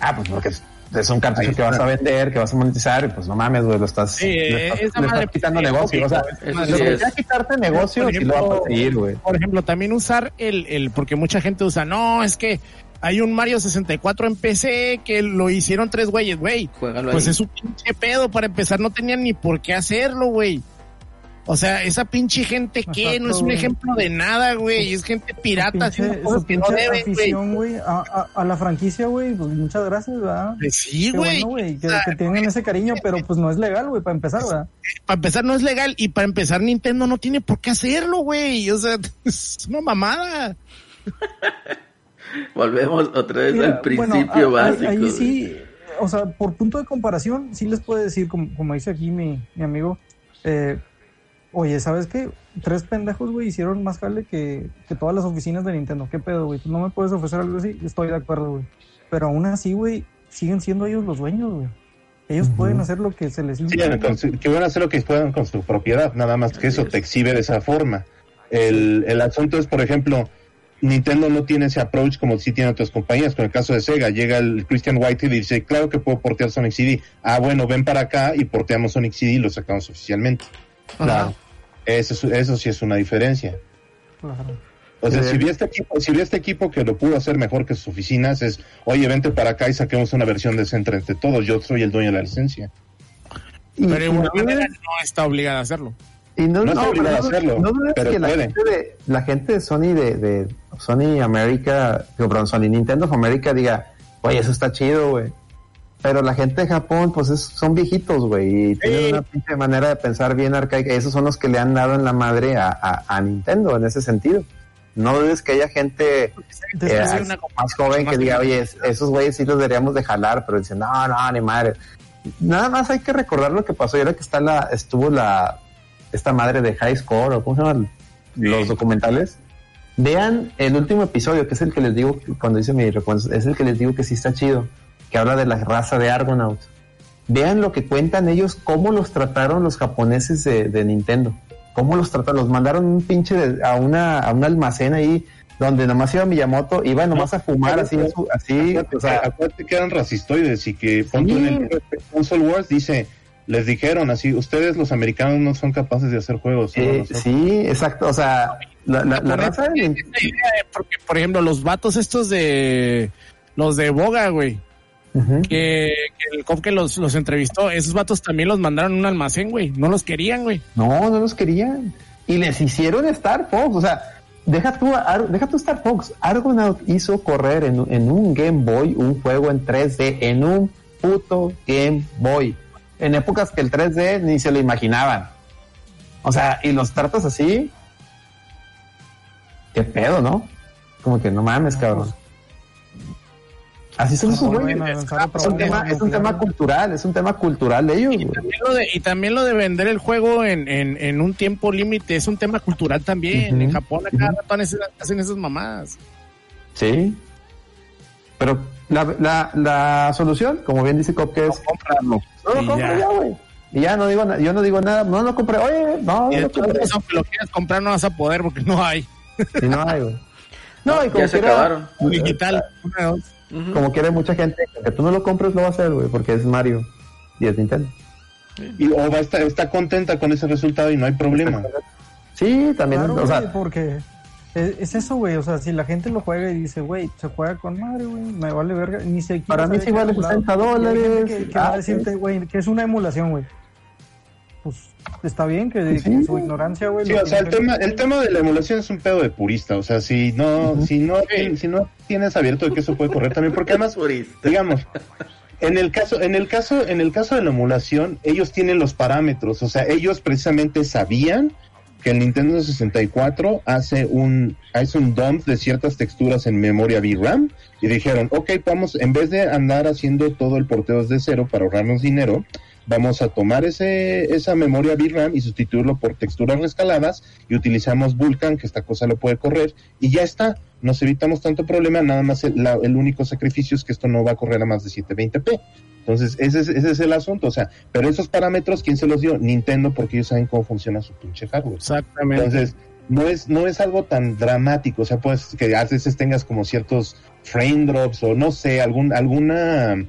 Ah, pues porque es un cartucho que vas a vender, que vas a monetizar, y pues no mames, güey, lo estás, Sí, le estás, esa le madre estás quitando negocio. O sea, es. sea quitarte negocio, lo va a conseguir, güey. Por ejemplo, también usar el, el, porque mucha gente usa, no, es que hay un Mario 64 en PC que lo hicieron tres güeyes, güey. Pues ahí. es un pinche pedo, para empezar no tenían ni por qué hacerlo, güey. O sea, esa pinche gente que no es un ejemplo de nada, güey, es gente pirata Pinche- haciendo cosas que no deben, güey. afición, güey, a, a, a la franquicia, güey, pues muchas gracias, ¿verdad? Pues Sí, güey. bueno, güey, que, O sea, que tengan ese cariño, pero pues no es legal, güey, para empezar, ¿verdad? Para empezar no es legal y para empezar Nintendo no tiene por qué hacerlo, güey. O sea, es una mamada. Volvemos otra vez Mira, al principio bueno, a- a- básico. Ahí sí, o sea, por punto de comparación, sí les puedo decir, como, como dice aquí mi, mi amigo, eh, oye, ¿sabes qué? Tres pendejos, güey, hicieron más jale que, que todas las oficinas de Nintendo. ¿Qué pedo, güey? ¿Tú no me puedes ofrecer algo así? Estoy de acuerdo, güey. Pero aún así, güey, siguen siendo ellos los dueños, güey. Ellos pueden hacer lo que se les Sí, que van a hacer lo que puedan con su propiedad, nada más que eso te exhibe de esa forma. El, el asunto es, por ejemplo, Nintendo no tiene ese approach como si tiene otras compañías. Con el caso de Sega, llega el Christian White y dice, claro que puedo portear Sonic CD. Ah, bueno, ven para acá y porteamos Sonic CD y lo sacamos oficialmente. Claro. Eso, es- eso sí es una diferencia. O sea, Sí. si vi este equipo, si vi este equipo que lo pudo hacer mejor que sus oficinas, es, oye, vente para acá y saquemos una versión decente entre todos. Yo soy el dueño de la licencia. Pero de igual no manera no está obligada a hacerlo. Y no, No está no, obligado pero a hacerlo, no dudes pero que la gente, de, la gente de Sony de, de Sony América, digo, perdón, Sony Nintendo of America diga, oye, eso está chido, güey. Pero la gente de Japón, pues es- son viejitos, güey, y tienen una pinche manera de pensar bien arcaica. Esos son los que le han dado en la madre a, a- a Nintendo en ese sentido. No dudes que haya gente eh, una más joven más que diga, oye, es- esos güeyes sí los deberíamos de jalar, pero dicen, no, no, ni madre. Nada más hay que recordar lo que pasó. Y ahora que está la, estuvo la, esta madre de High Score, o cómo se llaman los documentales. Vean el último episodio, que es el que les digo, cuando dice mi recuerdo, es el que les digo que sí está chido, que habla de la raza de Argonauts. Vean lo que cuentan ellos, cómo los trataron los japoneses de, de Nintendo. Cómo los trataron, los mandaron un pinche de- a una, a un almacén ahí donde nomás iba Miyamoto, iba nomás a fumar así, así, Acuérdate, o sea, acuérdate que eran racistoides y que pon tú en el Console Wars dice, les dijeron así, ustedes los americanos no son capaces de hacer juegos. eh, nosotros". sí, exacto, o sea, la, la, la raza de idea de- porque, por ejemplo, los vatos estos de los de Boga, güey, que, que el cop que los, los entrevistó, esos vatos también los mandaron a un almacén, güey, no los querían, güey. No, no los querían. Y les hicieron Star Fox. O sea, deja tú, deja tú Star Fox. Argonaut hizo correr en, un- en un Game Boy un juego en 3D, en un puto Game Boy. En épocas que el 3D ni se lo imaginaban. O sea, y los tratas así. Qué pedo, ¿no? Como que no mames, cabrón. Así son güeyes. otra Es un, tema, es un tema cultural, es un tema cultural de ellos, Y también lo de, y también lo de vender el juego en, en, en un tiempo límite es un tema cultural también. En Japón a cada ujú. rato hacen, hacen esas mamadas. Sí. Pero la, la, la solución, como bien dice Cop, que es comprarlo. no lo Y compro ya. güey. Y ya no digo nada, yo no digo nada, no lo compré, oye, no, Y no compré. modos, aunque lo quieras comprar, no vas a poder porque no hay. Y no hay, güey. No, y como ya se quiera- acabaron. Digital. Una dos. Ujú. Como quiere mucha gente, que tú no lo compres, lo va a hacer, güey, porque es Mario y es Nintendo. Y o va a estar, está contenta con ese resultado y no hay problema. Sí, también, Claro, o sea, porque es, es eso, güey. O sea, si la gente lo juega y dice, güey, se juega con madre, güey, me vale verga. Ni se Para mí sí vale 60 dólares. Que, que va a decirte, güey, que es una emulación, güey. Pues está bien que, Sí. que su ignorancia, güey. Sí, o sea, el tema, el tema de la emulación es un pedo de purista. O sea, si no, si no, si no tienes abierto de que eso puede correr también, porque además, Purista. digamos, en el caso, en el caso, en el caso de la emulación, ellos tienen los parámetros. O sea, ellos precisamente sabían que el Nintendo 64 hace un, hace un dump de ciertas texturas en memoria VRAM y dijeron, ok, vamos, en vez de andar haciendo todo el porteo desde cero para ahorrarnos dinero, vamos a tomar ese, esa memoria VRAM y sustituirlo por texturas rescaladas y utilizamos Vulkan, que esta cosa lo puede correr, y ya está. Nos evitamos tanto problema, nada más el, la- el único sacrificio es que esto no va a correr a más de 720p. Entonces, ese es, ese es el asunto. O sea, pero esos parámetros, ¿quién se los dio? Nintendo, porque ellos saben cómo funciona su pinche hardware. Exactamente. Entonces, no es, no es algo tan dramático. O sea, pues que a veces tengas como ciertos frame drops o no sé, algún, alguna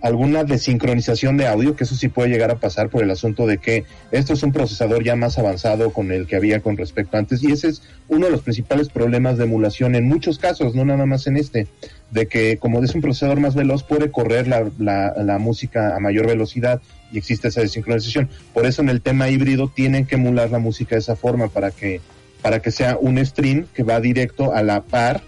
alguna desincronización de audio, que eso sí puede llegar a pasar por el asunto de que esto es un procesador ya más avanzado con el que había con respecto antes, y ese es uno de los principales problemas de emulación en muchos casos, no nada más en este, de que como es un procesador más veloz puede correr la, la, la música a mayor velocidad y existe esa desincronización. Por eso en el tema híbrido tienen que emular la música de esa forma para que, para que sea un stream que va directo a la par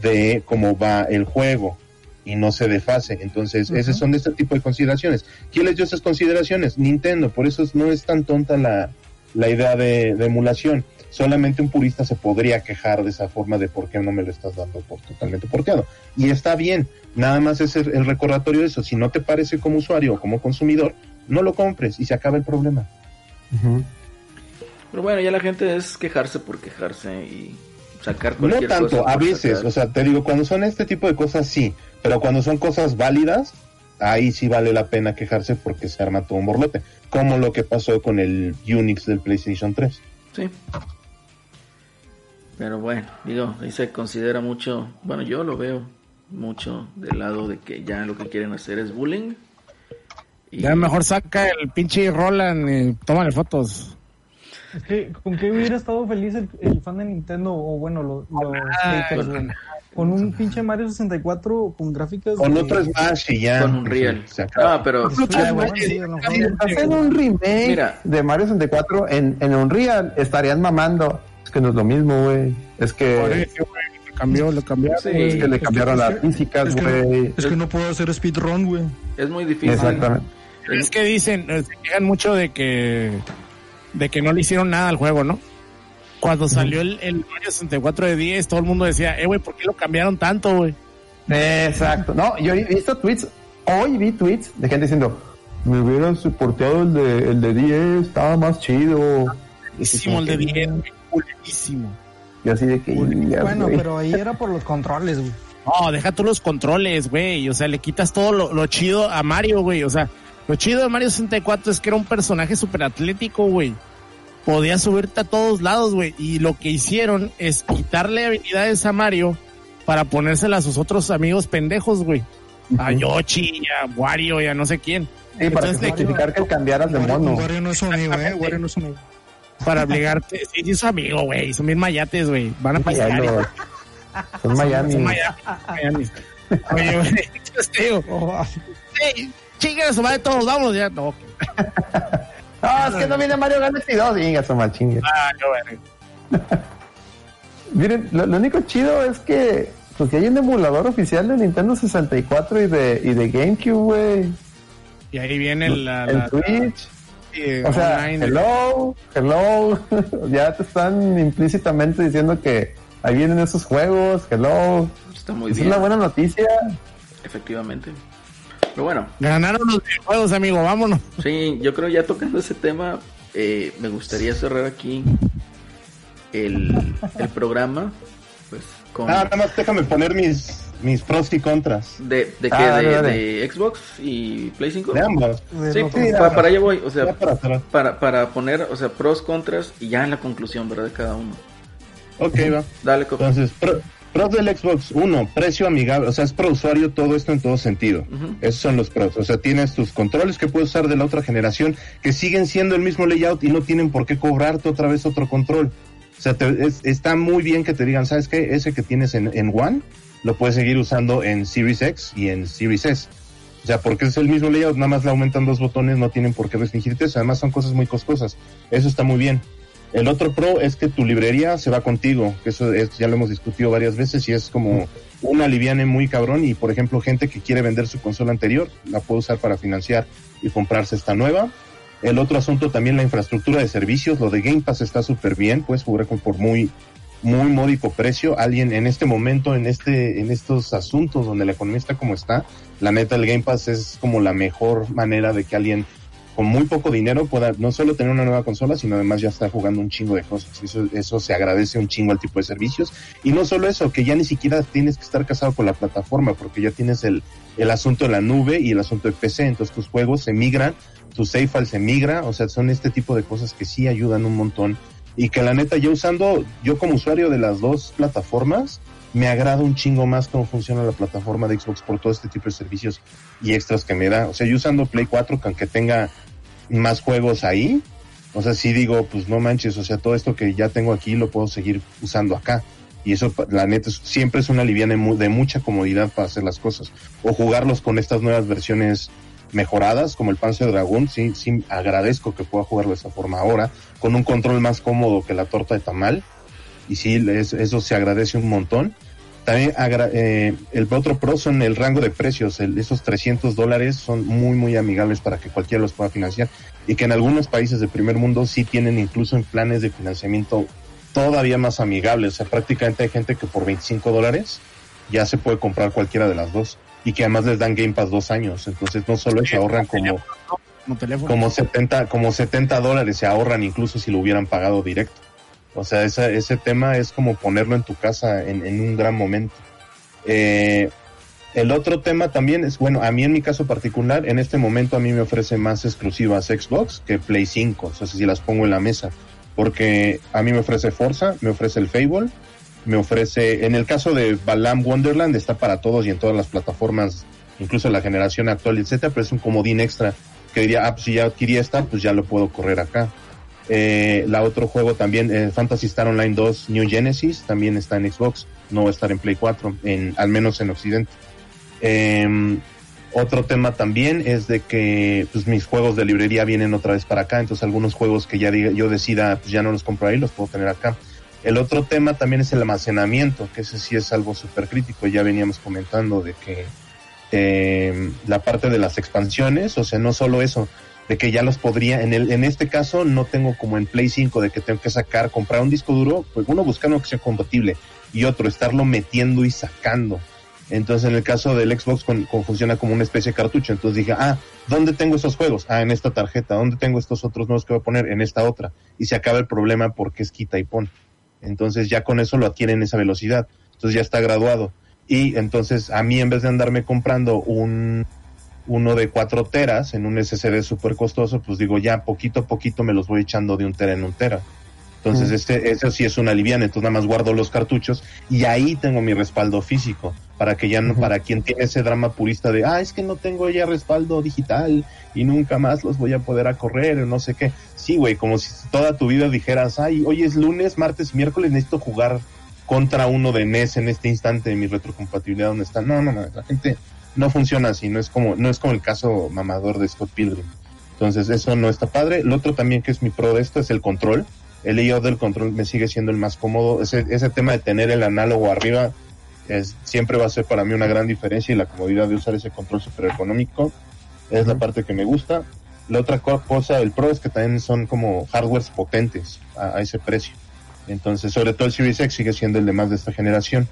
de cómo va el juego y no se desfase. Entonces, esas son de este tipo de consideraciones. ¿Quién les dio esas consideraciones? Nintendo. Por eso no es tan tonta la, la idea de, de, emulación. Solamente un purista se podría quejar de esa forma de por qué no me lo estás dando por totalmente porteado. Y está bien. Nada más es el, el recordatorio de eso. Si no te parece como usuario o como consumidor, no lo compres y se acaba el problema. Uh -huh. Pero bueno, ya la gente es quejarse por quejarse y sacar No cualquier tanto, cosa a veces, sacar. o sea, te digo, cuando son este tipo de cosas sí, pero cuando son cosas válidas, ahí sí vale la pena quejarse porque se arma todo un borlote, como lo que pasó con el Unix del PlayStation 3. Sí. Pero bueno, digo, ahí se considera mucho, bueno, yo lo veo mucho del lado de que ya lo que quieren hacer es bullying. Y Ya mejor saca el pinche Roland y tómale fotos. Es que, ¿con qué hubiera estado feliz el, el fan de Nintendo? O bueno, lo- los haters, güey? Con un pinche Mario 64 con gráficas. Con de- otro Smash y ya. con un real. Se acaba. Ah, pero Ah, bueno, sí. Si hacen un remake Mira. de Mario 64 en, en Unreal, estarían mamando. Es que no es lo mismo, güey. Es Por que, eso, güey, lo cambió, lo cambiaron. Sí. es que le Es que- cambiaron es las que- físicas, es que- güey. Es que no puedo hacer speedrun, güey. es muy difícil. Exactamente. Es que dicen, eh, se quejan mucho de que de que no le hicieron nada al juego, ¿no? Cuando salió el, el Mario 64 de 10, todo el mundo decía, eh, güey, ¿por qué lo cambiaron tanto, güey? Exacto. No, yo he visto tweets, hoy vi tweets de gente diciendo, me hubieran soportado el de, el de 10, estaba más chido. Buenísimo el de 10, güey, culerísimo. Y así de que... ya, Bueno, pero ahí era por los controles, güey. No, deja tú los controles, güey. O sea, le quitas todo lo, lo chido a Mario, güey. O sea, lo chido de Mario 64 es que era un personaje súper atlético, güey. Podía subirte a todos lados, güey. Y lo que hicieron es quitarle habilidades a Mario para ponérselas a sus otros amigos pendejos, güey. A Yoshi, a Wario y a no sé quién. Sí, para Entonces, justificar que cambiaras de mono. Wario no es su amigo, eh. Wario no es su amigo. Para obligarte. Sí, sí, es su amigo, güey. Son bien mayates, güey. Van a pisar. Miami, güey. Son Miami. Son Miami. Miami. Oye, güey. Te digo, Oh, hey, chinguen a su madre todos, vamos ya. No, No, es que no viene Mario Galaxy 2. Venga, su mal chingue. ah, qué bueno. Miren, lo, lo único chido es que pues que hay un emulador oficial de Nintendo 64 y de, y de GameCube, güey. Y ahí viene la, En la, Twitch. eh, O sea, online. hello, hello. ya te están implícitamente diciendo que ahí vienen esos juegos, hello. Está muy es bien, una buena noticia. efectivamente. Pero bueno, Ganaron los videojuegos, amigo, vámonos. sí, yo creo ya tocando ese tema, eh, me gustaría cerrar aquí el, el programa, pues con Ah, nada más déjame poner mis, mis pros y contras. de, de, qué, Ah, de, dale. de Xbox y Play 5. De ambos. Sí, pues, para allá voy, o sea, para para, para poner, o sea, pros, contras y ya en la conclusión, ¿verdad? De cada uno. Ok, va. Dale, Coco. Entonces, pro- pros del Xbox, uno, precio amigable, o sea, es pro usuario todo esto en todo sentido. Esos son los pros. O sea, tienes tus controles que puedes usar de la otra generación que siguen siendo el mismo layout y no tienen por qué cobrarte otra vez otro control. O sea, te- es- está muy bien que te digan, ¿sabes qué? Ese que tienes en, en One lo puedes seguir usando en Series X y en Series S. O sea, porque es el mismo layout, nada más le aumentan dos botones, no tienen por qué restringirte eso. Además, son cosas muy costosas. Eso está muy bien. El otro pro es que tu librería se va contigo, que eso es, ya lo hemos discutido varias veces y es como una liviane muy cabrón y por ejemplo gente que quiere vender su consola anterior la puede usar para financiar y comprarse esta nueva. El otro asunto también la infraestructura de servicios, lo de Game Pass está súper bien, puedes jugar por muy muy módico precio. Alguien en este momento, en este, en estos asuntos donde la economía está como está, la neta el Game Pass es como la mejor manera de que alguien con muy poco dinero pueda no solo tener una nueva consola, sino además ya está jugando un chingo de cosas. Eso, eso se agradece un chingo al tipo de servicios. Y no solo eso, que ya ni siquiera tienes que estar casado con la plataforma, porque ya tienes el, el asunto de la nube y el asunto de PC, entonces tus juegos se migran, tu save file se migra, o sea, son este tipo de cosas que sí ayudan un montón. Y que la neta, yo usando, yo como usuario de las dos plataformas, me agrada un chingo más cómo funciona la plataforma de Xbox por todo este tipo de servicios y extras que me da. O sea, yo usando Play 4, que aunque tenga más juegos ahí, o sea, sí digo, pues no manches, o sea, todo esto que ya tengo aquí lo puedo seguir usando acá. Y eso, la neta, siempre es una liviana de mucha comodidad para hacer las cosas. O jugarlos con estas nuevas versiones mejoradas, como el Panzer Dragoon, sí, sí agradezco que pueda jugarlo de esa forma ahora, con un control más cómodo que la torta de tamal. Y sí, es- eso se agradece un montón. También agra- eh, el otro pro son el rango de precios. El- esos 300 dólares son muy, muy amigables para que cualquiera los pueda financiar. Y que en algunos países del primer mundo sí tienen incluso en planes de financiamiento todavía más amigables. O sea, prácticamente hay gente que por 25 dólares ya se puede comprar cualquiera de las dos. Y que además les dan Game Pass dos años. Entonces no solo se ahorran como, Como como 70, como 70 dólares se ahorran incluso si lo hubieran pagado directo. O sea, esa- ese tema es como ponerlo en tu casa en, en un gran momento. Eh, el otro tema también es, bueno, a mí en mi caso particular, en este momento a mí me ofrece más exclusivas Xbox que Play 5, o sea, si las pongo en la mesa, porque a mí me ofrece Forza, me ofrece el Fable, me ofrece, en el caso de Balam Wonderland está para todos y en todas las plataformas, incluso la generación actual, etcétera, pero es un comodín extra que diría, ah, pues si ya adquirí esta, pues ya lo puedo correr acá. Eh, la otro juego también, eh, Fantasy Star Online 2 New Genesis, también está en Xbox, no va a estar en Play 4, en, al menos en Occidente. Eh, otro tema también es de que pues, mis juegos de librería vienen otra vez para acá, entonces algunos juegos que ya diga, yo decida, pues ya no los compro ahí, los puedo tener acá. El otro tema también es el almacenamiento, que ese sí es algo súper crítico, ya veníamos comentando de que eh, la parte de las expansiones, o sea, no solo eso, de que ya los podría, en el, en este caso no tengo como en Play 5 de que tengo que sacar, comprar un disco duro, pues uno buscando que sea compatible y otro estarlo metiendo y sacando. Entonces en el caso del Xbox con, funciona como una especie de cartucho, entonces dije, ah, ¿dónde tengo esos juegos? Ah, en esta tarjeta, ¿dónde tengo estos otros nuevos que voy a poner? En esta otra. Y se acaba el problema porque es quita y pon. Entonces ya con eso lo adquieren esa velocidad. Entonces ya está graduado. Y entonces a mí en vez de andarme comprando un uno de 4 teras en un SSD súper costoso, pues digo ya poquito a poquito me los voy echando de un tera en un tera. Entonces este, eso sí es una liviana, entonces nada más guardo los cartuchos y ahí tengo mi respaldo físico para que ya no, para quien tiene ese drama purista de, ah, es que no tengo ya respaldo digital y nunca más los voy a poder a correr o no sé qué. Sí, güey, como si toda tu vida dijeras, ay, hoy es lunes, martes y miércoles, necesito jugar contra uno de NES en este instante de mi retrocompatibilidad donde está. No, no, no, la gente no funciona así, no es como, no es como el caso mamador de Scott Pilgrim. Entonces eso no está padre. Lo otro también que es mi pro de esto es el control. El layout del control me sigue siendo el más cómodo. Ese, ese tema de tener el análogo arriba es, siempre va a ser para mí una gran diferencia y la comodidad de usar ese control super económico es la parte que me gusta. La otra co- cosa del Pro es que también son como hardwares potentes a, a ese precio. Entonces, sobre todo el Series X sigue siendo el de más de esta generación.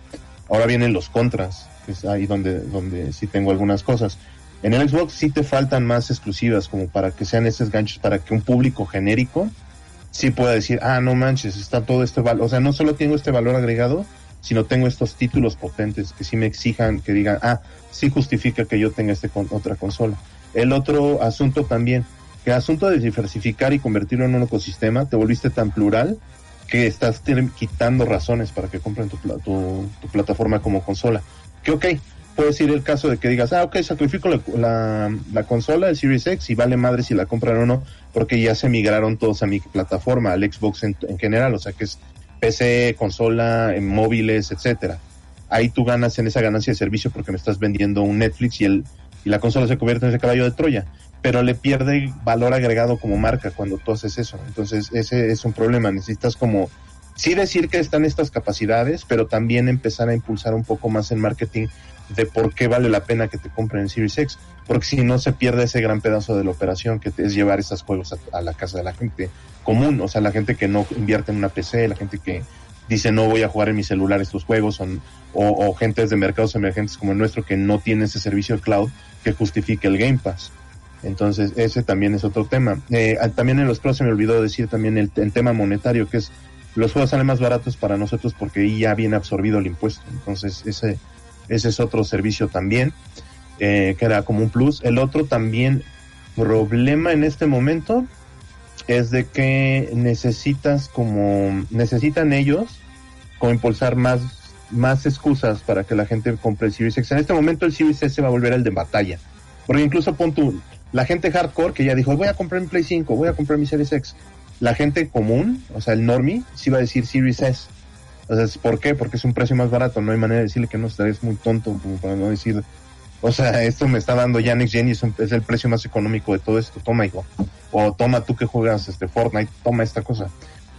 Ahora vienen los contras, que es ahí donde, donde sí tengo algunas cosas. En el Xbox sí te faltan más exclusivas, como para que sean esos ganchos, para que un público genérico sí pueda decir, ah, no manches, está todo este valor. O sea, no solo tengo este valor agregado, sino tengo estos títulos potentes que sí me exijan, que digan, ah, sí justifica que yo tenga este con otra consola. El otro asunto también, que el asunto de diversificar y convertirlo en un ecosistema, te volviste tan plural que estás quitando razones para que compren tu, pla- tu, tu plataforma como consola. Que ok, puede ser el caso de que digas, ah, ok, sacrifico la, la, la consola, el Series X, y vale madre si la compran o no, porque ya se migraron todos a mi plataforma, al Xbox en, en general, o sea que es PC, consola, en móviles, etcétera. Ahí tú ganas en esa ganancia de servicio porque me estás vendiendo un Netflix y el y la consola se convierte en ese caballo de Troya, pero le pierde valor agregado como marca cuando tú haces eso. Entonces, ese es un problema. Necesitas como sí decir que están estas capacidades, pero también empezar a impulsar un poco más el marketing de por qué vale la pena que te compren el Series X, porque si no se pierde ese gran pedazo de la operación que es llevar esos juegos a, la casa de la gente común, o sea, la gente que no invierte en una PC, la gente que dice no voy a jugar en mi celular estos juegos, son, o, o gentes de mercados emergentes como el nuestro que no tiene ese servicio de cloud que justifique el Game Pass. Entonces, ese también es otro tema. Eh, ah, también en los pros se me olvidó decir también el tema monetario, que es los juegos salen más baratos para nosotros porque ya viene absorbido el impuesto. Entonces, ese, ese es otro servicio también, eh, que era como un plus. El otro también problema en este momento es de que necesitas como, necesitan ellos como impulsar más más excusas para que la gente compre el Series. En este momento el Series S va a volver el de batalla. Porque incluso pon tú, la gente hardcore que ya dijo, voy a comprar mi Play 5, voy a comprar mi Series X. La gente común, o sea, el normie, sí va a decir Series S. Entonces, ¿por qué? Porque es un precio más barato. No hay manera de decirle que no, es muy tonto como para no decir, o sea, esto me está dando ya Next Gen es, el precio más económico de todo esto. Toma, hijo. O toma tú que juegas este Fortnite, toma esta cosa.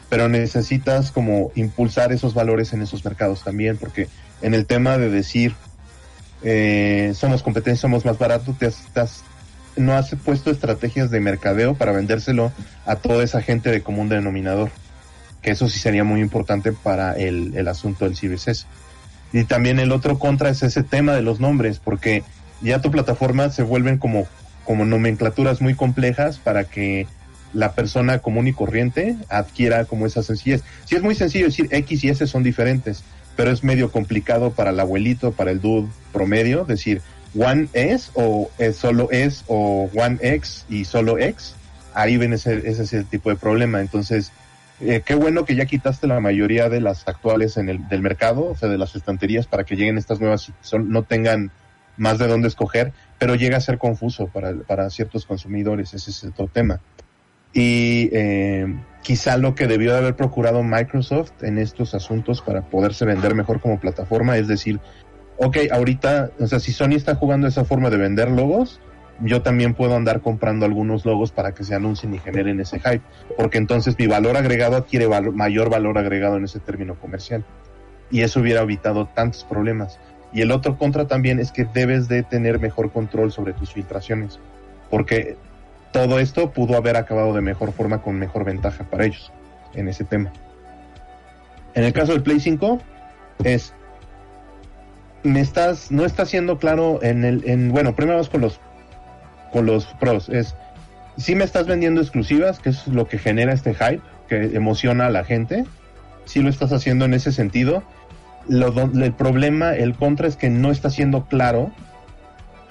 Pero necesitas como impulsar esos valores en esos mercados también, porque en el tema de decir eh, somos competencia, somos más baratos, te has- te has- no has puesto estrategias de mercadeo para vendérselo a toda esa gente de común denominador. Que eso sí sería muy importante para el, el asunto del Series S. Y también el otro contra es ese tema de los nombres, porque ya tu plataforma se vuelven como, como nomenclaturas muy complejas para que la persona común y corriente adquiera como esa sencillez. Sí es muy sencillo decir X y S son diferentes, pero es medio complicado para el abuelito, para el dude promedio, decir One S o es solo S o One X y solo X. Ahí ven ese, ese, tipo de problema. Entonces, eh, qué bueno que ya quitaste la mayoría de las actuales en el del mercado, o sea, de las estanterías, para que lleguen estas nuevas y no tengan más de dónde escoger, pero llega a ser confuso para, para ciertos consumidores, ese es otro tema. Y eh, quizá lo que debió de haber procurado Microsoft en estos asuntos para poderse vender mejor como plataforma es decir, ok, ahorita, o sea, si Sony está jugando esa forma de vender logos, yo también puedo andar comprando algunos logos para que se anuncien y generen ese hype, porque entonces mi valor agregado adquiere mayor valor agregado en ese término comercial. Y eso hubiera evitado tantos problemas. Y el otro contra también es que debes de tener mejor control sobre tus filtraciones, porque todo esto pudo haber acabado de mejor forma con mejor ventaja para ellos en ese tema. En el caso del Play 5 es me estás no está siendo claro en el en bueno, primero vamos con los con los pros es si me estás vendiendo exclusivas, que es lo que genera este hype, que emociona a la gente. Si lo estás haciendo en ese sentido, lo, el problema, el contra es que no está siendo claro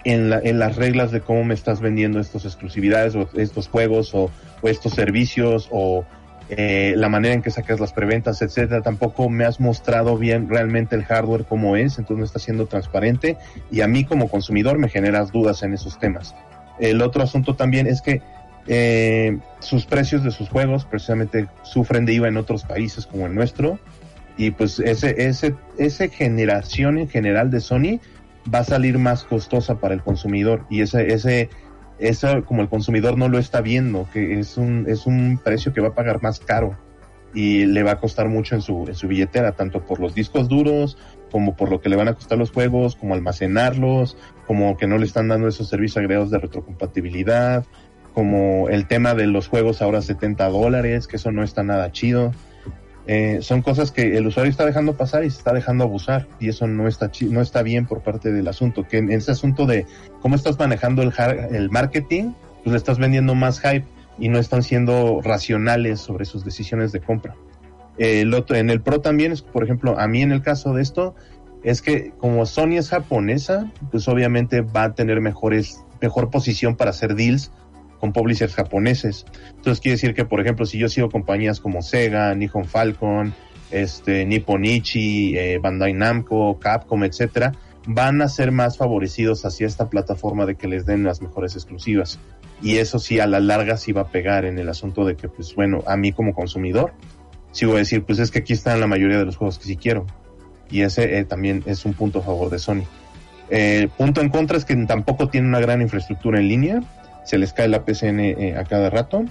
en, la- en las reglas de cómo me estás vendiendo estas exclusividades o estos juegos o, o estos servicios o eh, la manera en que sacas las preventas, etcétera. Tampoco me has mostrado bien realmente el hardware como es, entonces no está siendo transparente y a mí como consumidor me generas dudas en esos temas. El otro asunto también es que eh, sus precios de sus juegos precisamente sufren de IVA en otros países como el nuestro y pues ese ese esa generación en general de Sony va a salir más costosa para el consumidor y ese ese eso como el consumidor no lo está viendo que es un es un precio que va a pagar más caro y le va a costar mucho en su en su billetera tanto por los discos duros como por lo que le van a costar los juegos como almacenarlos como que no le están dando esos servicios agregados de retrocompatibilidad como el tema de los juegos ahora 70 dólares, que eso no está nada chido. Eh, son cosas que el usuario está dejando pasar y se está dejando abusar y eso no está chi- no está bien por parte del asunto. Que en ese asunto de cómo estás manejando el, el marketing, pues le estás vendiendo más hype y no están siendo racionales sobre sus decisiones de compra. El otro, en el Pro también es, por ejemplo, a mí en el caso de esto, es que como Sony es japonesa, pues obviamente va a tener mejores, mejor posición para hacer deals con publishers japoneses. Entonces quiere decir que, por ejemplo, si yo sigo compañías como Sega, Nihon Falcon, este, Nipponichi, eh, Bandai Namco, Capcom, etcétera, van a ser más favorecidos hacia esta plataforma de que les den las mejores exclusivas. Y eso sí, a la larga sí va a pegar en el asunto de que, pues bueno, a mí como consumidor, sí voy a decir, pues es que aquí están la mayoría de los juegos que sí quiero. Y ese eh, también es un punto a favor de Sony. Eh, punto en contra es que tampoco tiene una gran infraestructura en línea se les cae la PCN eh, a cada rato.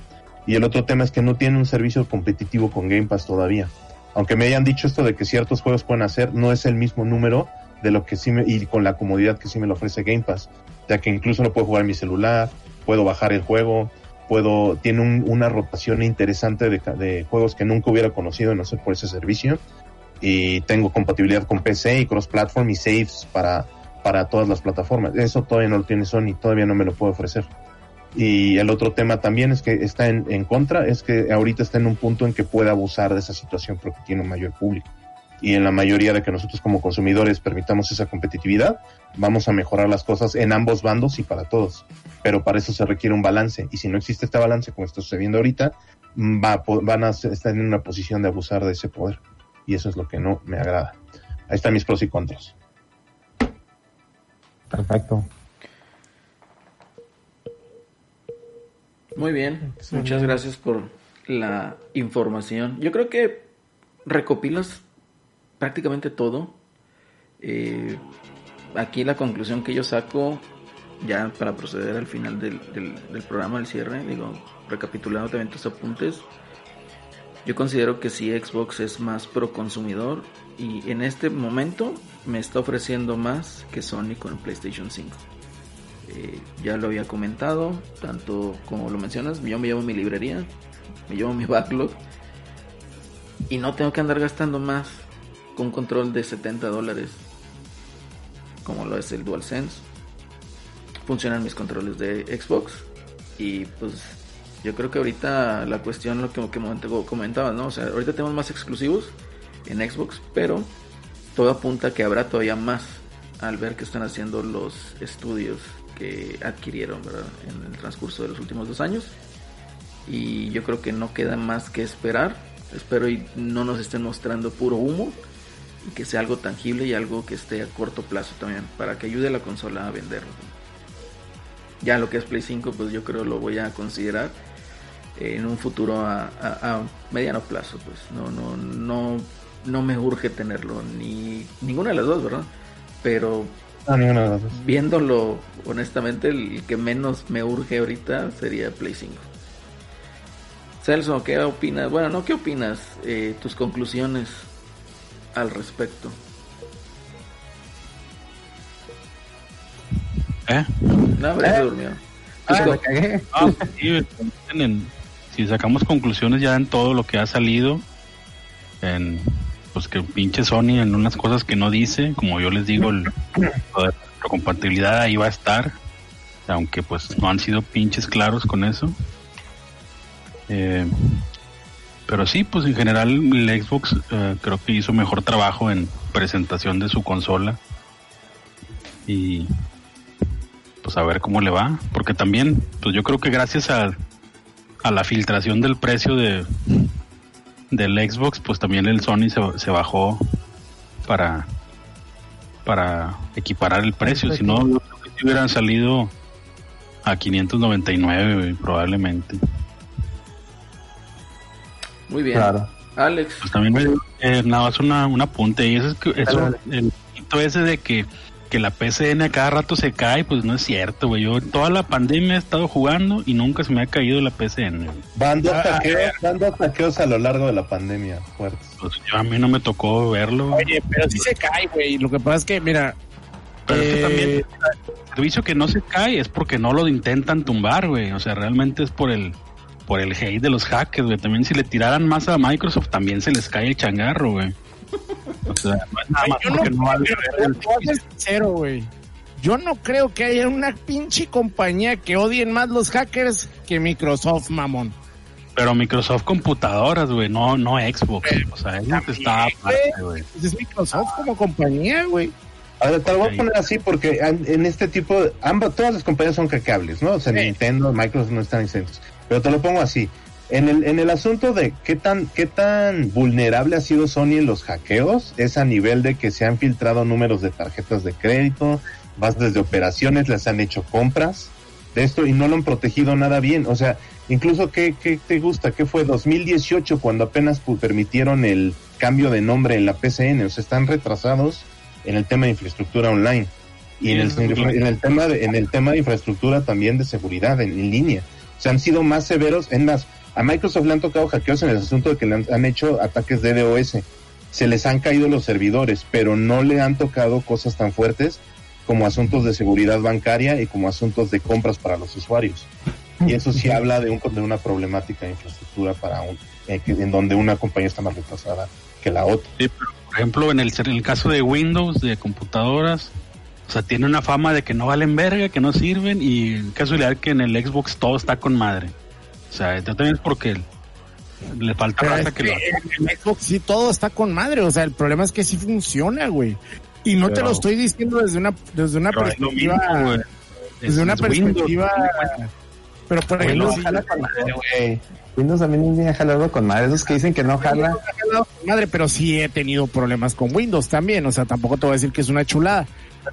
Y el otro tema es que no tiene un servicio competitivo con Game Pass todavía. Aunque me hayan dicho esto de que ciertos juegos pueden hacer, no es el mismo número de lo que sí me, y con la comodidad que sí me lo ofrece Game Pass. Ya que incluso lo puedo jugar mi celular, puedo bajar el juego, puedo, tiene un- una rotación interesante de juegos que nunca hubiera conocido, no sé, por ese servicio. Y tengo compatibilidad con PC y cross-platform y saves para, para todas las plataformas. Eso todavía no lo tiene Sony, todavía no me lo puede ofrecer. Y el otro tema también es que está en, en contra, es que ahorita está en un punto en que puede abusar de esa situación porque tiene un mayor público. Y en la mayoría de que nosotros como consumidores permitamos esa competitividad, vamos a mejorar las cosas en ambos bandos y para todos. Pero para eso se requiere un balance. Y si no existe este balance, como está sucediendo ahorita, va, a po- van a estar en una posición de abusar de ese poder. Y eso es lo que no me agrada. ahí están mis pros y contras. Perfecto. Muy bien, muchas gracias por la información. Yo creo que recopilas prácticamente todo. Eh, aquí la conclusión que yo saco, ya para proceder al final del, del, del programa, del cierre, digo, recapitulando también tus apuntes, yo considero que si Xbox es más pro consumidor y en este momento me está ofreciendo más que Sony con PlayStation 5. Eh, ya lo había comentado, tanto como lo mencionas, yo me llevo mi librería, me llevo mi backlog y no tengo que andar gastando más con un control de 70 dólares como lo es el DualSense. Funcionan mis controles de Xbox y pues yo creo que ahorita la cuestión lo que, que comentabas, ¿no? O sea, ahorita tenemos más exclusivos en Xbox, pero todo apunta a que habrá todavía más al ver que están haciendo los estudios adquirieron en el transcurso de los últimos dos años. Y yo creo que no queda más que esperar. Espero y no nos estén mostrando puro humo y que sea algo tangible y algo que esté a corto plazo también para que ayude a la consola a vender. Ya lo que es Play 5, pues yo creo lo voy a considerar en un futuro a, a, a mediano plazo. Pues no, no, no, no me urge tenerlo ni ninguna de las dos, ¿verdad? Pero Ah, ninguna de las dos. viéndolo honestamente, el que menos me urge ahorita sería Play 5. Celso, ¿qué opinas? Bueno, no, ¿qué opinas? Eh, tus conclusiones al respecto. ¿Eh? No, pero se durmió. Ah, cagué. Ah, pues sí, en- en- si sacamos conclusiones ya en todo lo que ha salido, en pues que pinche Sony en unas cosas que no dice, como yo les digo, el, la compatibilidad ahí va a estar, aunque pues no han sido pinches claros con eso. Eh, pero sí, pues en general el Xbox eh, creo que hizo mejor trabajo en presentación de su consola. Y pues a ver cómo le va, porque también, pues yo creo que gracias a, a la filtración del precio de del Xbox, pues también el Sony se, se bajó para para equiparar el precio, si no yo creo que sí hubieran salido a 599 güey, probablemente. Muy bien. Claro. Alex, Pues también me eh, nada más una, un apunte y eso es que eso, el mito ese de que, que la PCN a cada rato se cae, pues no es cierto, güey. Yo toda la pandemia he estado jugando y nunca se me ha caído la PCN. Van dos Ah, hackeos, van dos hackeos a lo largo de la pandemia, fuertes. Pues yo a mí no me tocó verlo. Oye, pero sí se cae, güey. Lo que pasa es que, mira, Pero es que eh, también el servicio que no se cae es porque no lo intentan tumbar, güey. O sea, realmente es por el por el hate de los hackers, güey. También si le tiraran más a Microsoft también se les cae el changarro, güey. O sea, no es nada más yo no, a sincero, güey. Yo creo que haya una pinche compañía que odien más los hackers que Microsoft, mamón. Pero Microsoft computadoras, güey, no, no Xbox. O sea, es lo que está aparte, güey. Pues es Microsoft como compañía, güey. A ver, te lo voy a poner así porque en, en este tipo, de- ambas, todas las compañías son hackeables, ¿no? O sea, Sí. Nintendo, Microsoft no están exentos. Pero te lo pongo así. En el, en el asunto de qué tan, qué tan vulnerable ha sido Sony en los hackeos, es a nivel de que se han filtrado números de tarjetas de crédito, bases de operaciones, les han hecho compras de esto y no lo han protegido nada bien. O sea, incluso, ¿qué, qué te gusta? ¿Qué fue 2018 cuando apenas permitieron el cambio de nombre en la PCN? O sea, están retrasados en el tema de infraestructura online y en el, en el tema de, en el tema de infraestructura también de seguridad en, en línea. O sea, han sido más severos. En las, a Microsoft le han tocado hackeos en el asunto de que le han, han hecho ataques de DOS. Se les han caído los servidores, pero no le han tocado cosas tan fuertes como asuntos de seguridad bancaria y como asuntos de compras para los usuarios. Y eso sí habla de, un, de una problemática de infraestructura para un, eh, que- en donde una compañía está más retrasada que la otra. Sí, pero, por ejemplo, en el, en el caso de Windows, de computadoras, o sea, tiene una fama de que no valen verga, que no sirven, y casualidad que en el Xbox todo está con madre. O sea, esto también es porque le falta raza es que que lo en el Xbox sí todo está con madre. O sea, el problema es que sí funciona, güey. Y no te lo estoy diciendo desde una, desde una perspectiva. mismo, güey. desde una Es Windows, perspectiva. Pero por Windows ejemplo, si- jala con madre, güey. Windows también viene jalado con madre. Esos que dicen que no jala. madre, pero sí he tenido problemas con Windows también. O sea, tampoco te voy a decir que es una chulada.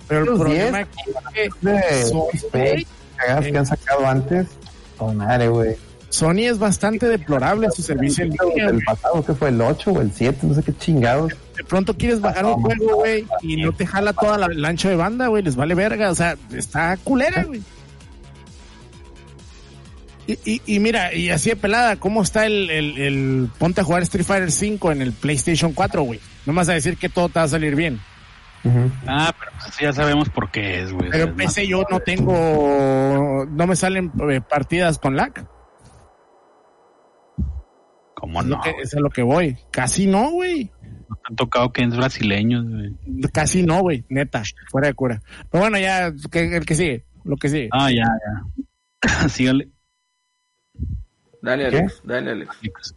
Pero el Windows problema 10, aquí es que De XP, cagadas que han sacado antes. Con madre, güey. Sony es bastante deplorable su servicio en línea. El pasado, que fue el 8 o el 7, no sé qué chingados. De pronto quieres bajar un juego, güey, y no te jala toda la, el ancho de banda, güey. Les vale verga. O sea, está culera, güey. Y, y, y mira, y así de pelada, ¿cómo está el, el, el ponte a jugar Street Fighter 5 en el PlayStation 4, güey? No vas a decir que todo te va a salir bien. Ah, pero pues ya sabemos por qué es, güey. Pero en más- PC yo no tengo, no me salen eh, partidas con lag. ¿Cómo Es no? lo que- es a lo que voy. Casi no, güy. No han tocado que es brasileños, güey. Casi no, güey. Neta, fuera de cura. Pero bueno, ya, que, el que sigue, lo que sigue. Ah, ya, ya. Sígale. Dale, ¿Qué? Alex, dale, Alex.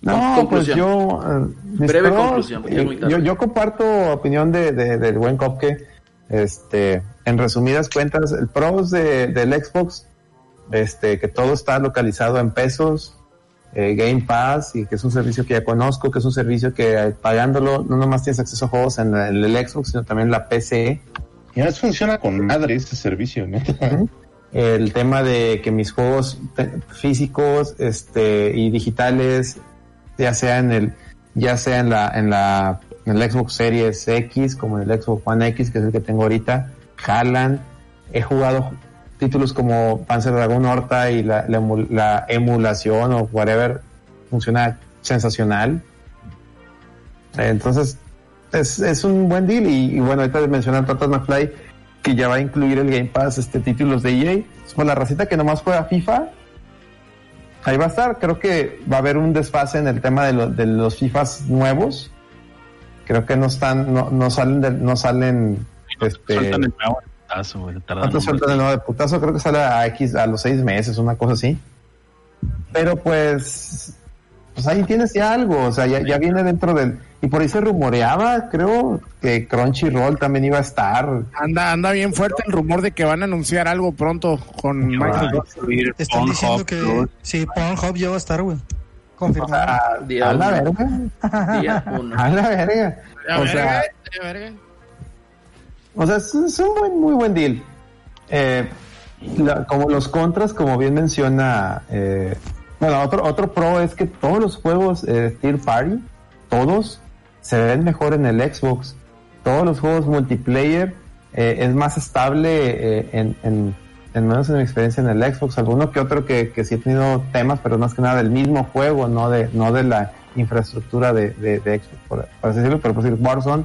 No, pues conclusión. yo. eh, Breve conclusión, porque es muy eh, tarde. yo, yo comparto opinión de, de- del buen Copke. Este, en resumidas cuentas, el pros de, del Xbox, este, que todo está localizado en pesos, eh, Game Pass, y que es un servicio que ya conozco, que es un servicio que eh, pagándolo no nomás tienes acceso a juegos en, en el Xbox, sino también en la PC. Y además funciona con madre ese servicio, ¿no? el tema de que mis juegos físicos este y digitales ya sea en el ya sea en la en la en el Xbox Series X como en el Xbox One X que es el que tengo ahorita jalan he jugado títulos como Panzer Dragon Horta y la, la la emulación o whatever funciona sensacional. Entonces es, es un buen deal y, bueno ahorita mencionar Totas McFly que ya va a incluir el Game Pass este títulos de EA por la racita que nomás juega FIFA ahí va a estar. Creo que va a haber un desfase en el tema de, lo- de los FIFAs nuevos. Creo que no están no, no salen de- no salen este putazo, güey. ¿Cuánto sueltan de nuevo de putazo? Creo que sale a X a los seis meses, una cosa así. Pero pues, pues ahí tienes ya algo, o sea, ya, ya viene dentro del... Y por ahí se rumoreaba, creo, que Crunchyroll también iba a estar. Anda, anda bien fuerte el rumor de que van a anunciar algo pronto con Microsoft. Te están diciendo que Plus. sí, Pornhub ya va a estar, güey. O Confirmado. sea, Día a la uno. verga, Día uno. a la verga. O sea. O sea, es, un buen, muy buen deal. Eh, la- como los contras, como bien menciona, eh, bueno, otro, otro pro es que todos los juegos eh, Tier Party, todos, se ven mejor en el Xbox. Todos los juegos multiplayer eh, es más estable eh, en, en, en menos en mi experiencia en el Xbox. Alguno que otro que, que sí he tenido temas, pero más que nada del mismo juego, no de, no de la infraestructura de, Xbox, por así decirlo, pero por decir Warzone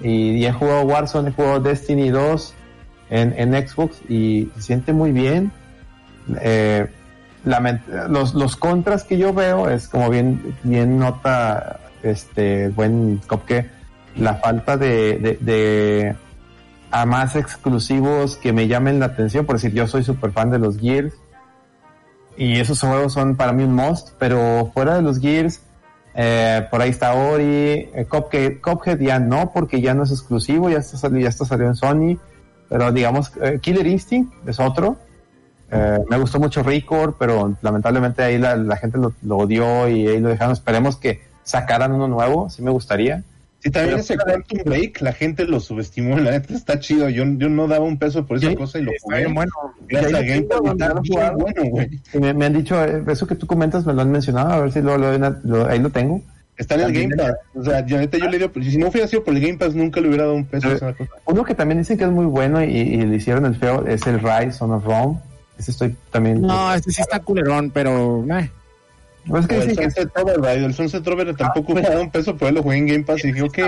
y, y he jugado Warzone, he jugado Destiny 2 en, en Xbox y se siente muy bien. Eh, los, los contras que yo veo es como bien, bien nota este buen Copke, la falta de, de, de a más exclusivos que me llamen la atención, por decir, yo soy súper fan de los Gears y esos juegos son para mí un must, pero fuera de los Gears, eh, por ahí está Ori, eh, Cuphead, Cuphead ya no, porque ya no es exclusivo, ya está, sali- ya está salió en Sony, pero digamos, eh, Killer Instinct es otro. Eh, me gustó mucho Record, pero lamentablemente ahí la, la gente lo, lo odió y ahí lo dejaron. Esperemos que sacaran uno nuevo, sí me gustaría. Sí, también Pero ese Quantum Break, la gente lo subestimó, la neta está chido. Yo, yo no daba un peso por esa Sí, cosa y lo jugué. bien bueno. Gracias a Game está bueno, güey. Me, me han dicho, eh, eso que tú comentas me lo han mencionado, a ver si lo, lo- lo- ahí lo tengo. Está en el También Game Pass. O sea, yo, neta, yo le digo, si no hubiera sido por el Game Pass, nunca le hubiera dado un peso a esa cosa. Uno que también dicen que es muy bueno y, y le hicieron el feo es el Rise Son of Rome. Ese estoy también. No, este sí está culerón, pero eh. Pues es que el Sunset Overdrive, el Sunset Overdrive tampoco hubiera dado un peso, pero él lo jugué en Game Pass y dije, ok,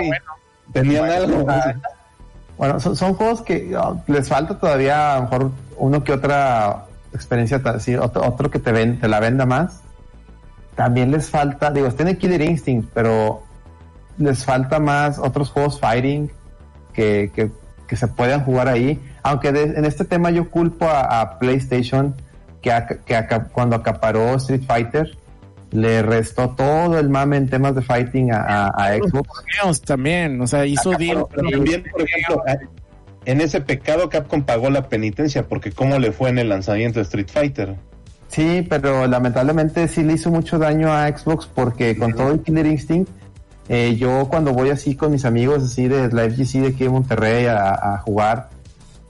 tenían algo. Ah, Bueno, son, juegos que oh, les falta todavía a lo mejor uno que otra experiencia, otro, que te, ven, te la venda más. También les falta, digo, tiene Killer Instinct, pero les falta más otros juegos fighting que, que, que se puedan jugar ahí. Aunque de- en este tema yo culpo a, a PlayStation que, que cuando acaparó Street Fighter le restó todo el mame en temas de fighting a, a- a Xbox. también, o sea, hizo deal. Pero también, por ejemplo, en ese pecado Capcom pagó la penitencia, porque cómo le fue en el lanzamiento de Street Fighter. Sí, pero lamentablemente sí le hizo mucho daño a Xbox porque con todo el Killer Instinct, eh, yo cuando voy así con mis amigos así de la FGC de aquí de Monterrey a, a jugar,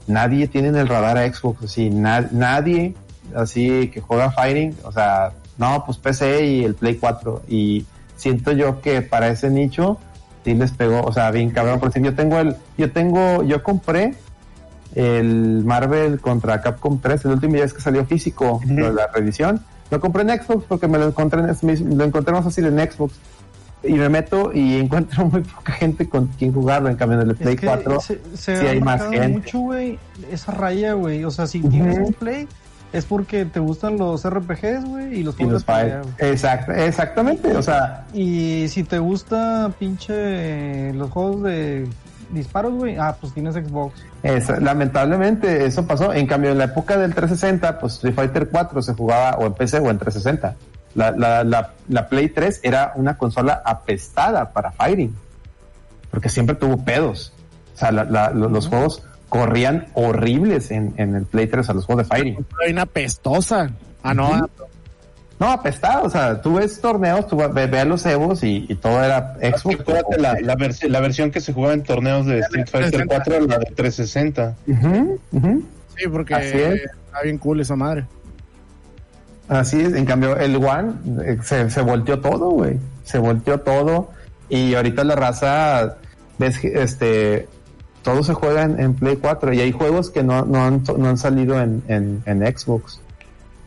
nadie tiene en el radar a Xbox, así, na- nadie así que juega Fighting, o sea, no, pues PC y el Play 4 y siento yo que para ese nicho sí les pegó, o sea, bien cabrón, por ejemplo, yo tengo el, yo tengo, yo compré el Marvel contra Capcom 3, el último día es que salió físico, de la reedición. Lo compré en Xbox porque me lo encontré en, lo encontré más fácil en Xbox. Y me meto y encuentro muy poca gente con quien jugarlo. En cambio, en el Play Es que 4 se, se sí ha hay más gente. mucho, güey, esa raya, güey. O sea, si tienes un play, es porque te gustan los RPGs, güey, y los juegos. Exacto, exactamente. O sea, Y si te gusta pinche los juegos de disparos, güey, ah, pues tienes Xbox. es- lamentablemente eso pasó. En cambio, en la época del 360, pues Street Fighter 4 se jugaba o en PC o en 360. La, la, la, la Play 3 era una consola apestada para Fighting. Porque siempre tuvo pedos. O sea, la- la- lo- los juegos corrían horribles en, en el Play 3 a los juegos de Fighting. Hay una pestosa. Ah, no. Ujú. No, apestado. O sea, tú ves torneos, tú ve, ve a los Evos y, y todo era Xbox. Acuérdate la, la, versi- la versión que se jugaba en torneos de Street Fighter 4 era la de 360. Ujú, ujú. Sí, porque está bien cool esa madre. Así es, en cambio el One eh, se, se volteó todo, güey. Se volteó todo y ahorita la raza, ves este, todo se juega en, Play 4 y hay juegos que no, han, salido en, Xbox.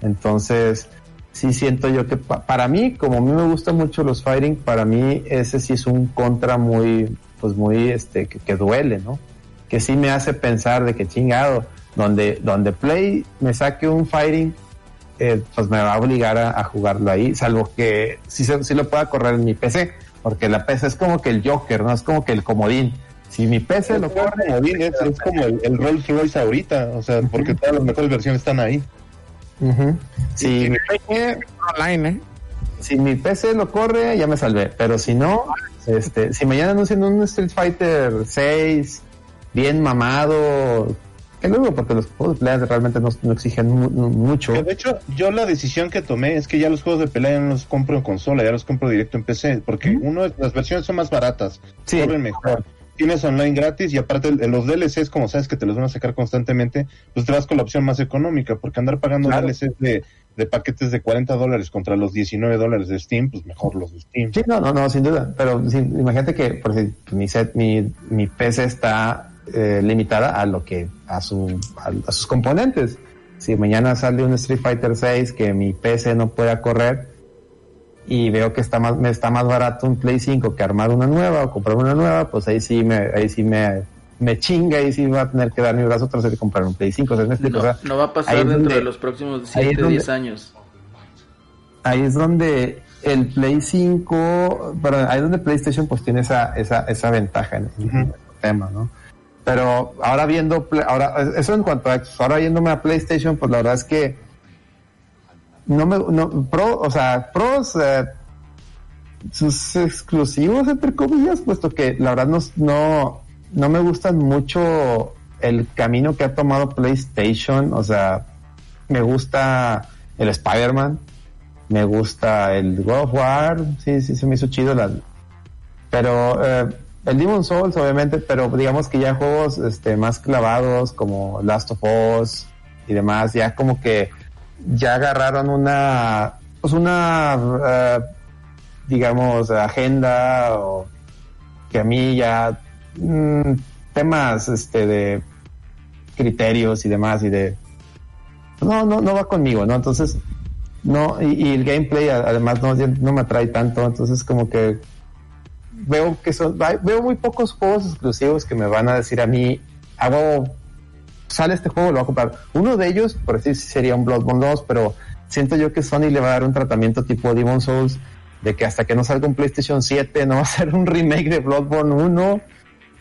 Entonces, sí siento yo que pa- para mí, como a mí me gustan mucho los fighting, para mí ese sí es un contra muy, pues muy, este, que, duele, ¿no? Que sí me hace pensar de que chingado, donde, donde Play me saque un fighting, eh, pues me va a obligar a, jugarlo ahí, salvo que sí, sí lo pueda correr en mi PC, porque la PC es como que el Joker, ¿no? Es como que el comodín. Si mi PC lo corre, es, es como el, el Rolls Royce ahorita, o sea, porque todas las mejores versiones están ahí. Si, mi PC, Online, ¿eh? si mi PC lo corre, ya me salvé. Pero si no, este, si mañana anuncian un Street Fighter 6 bien mamado, que luego porque los juegos de peleas realmente no, no exigen mu- mucho. Que de hecho, yo la decisión que tomé es que ya los juegos de pelea ya no los compro en consola, ya los compro directo en PC, porque uno, las versiones son más baratas, Sí. corren mejor. Tienes online gratis y aparte los DLCs, como sabes que te los van a sacar constantemente, pues te vas con la opción más económica, porque andar pagando Claro. DLCs de, de paquetes de 40 dólares contra los 19 dólares de Steam, pues mejor los de Steam. Sí, no, no, no, sin duda. Pero sí, imagínate que por si mi set, mi, mi PC está eh, limitada a lo que, a su, a, a sus componentes. Si mañana sale un Street Fighter 6 que mi PC no pueda correr y veo que está más, me está más barato un Play 5 que armar una nueva o comprar una nueva, pues ahí sí me, ahí sí me, me chinga y sí va a tener que dar mi brazo trasero y comprar un Play 5. O sea. No, O sea, no va a pasar ahí es dentro donde- de los próximos ahí es 7, donde- 10 años. ahí es donde el Play 5, pero ahí es donde PlayStation pues tiene esa, esa, esa ventaja en, el tema, ¿no? Pero ahora viendo, Play- ahora, eso en cuanto a ahora yéndome a PlayStation, pues la verdad es que no me, no, Pro, o sea, Pros, eh, sus exclusivos, entre comillas, puesto que la verdad no, no, no me gustan mucho el camino que ha tomado PlayStation, o sea, me gusta el Spider-Man, me gusta el God of War, sí, sí, se me hizo chido la, pero eh, el Demon Souls obviamente, pero digamos que ya juegos este, más clavados como Last of Us y demás, ya como que ya agarraron una, pues una, eh, digamos, agenda o que a mí ya mm, temas este de criterios y demás y de no no no va conmigo no entonces no y, y el gameplay además no no me atrae tanto entonces como que veo que son veo muy pocos juegos exclusivos que me van a decir a mí hago sale este juego lo voy a comprar uno de ellos por decir sería un Bloodborne 2 pero siento yo que Sony le va a dar un tratamiento tipo Demon Souls de que hasta que no salga un PlayStation 7 no va a ser un remake de Bloodborne 1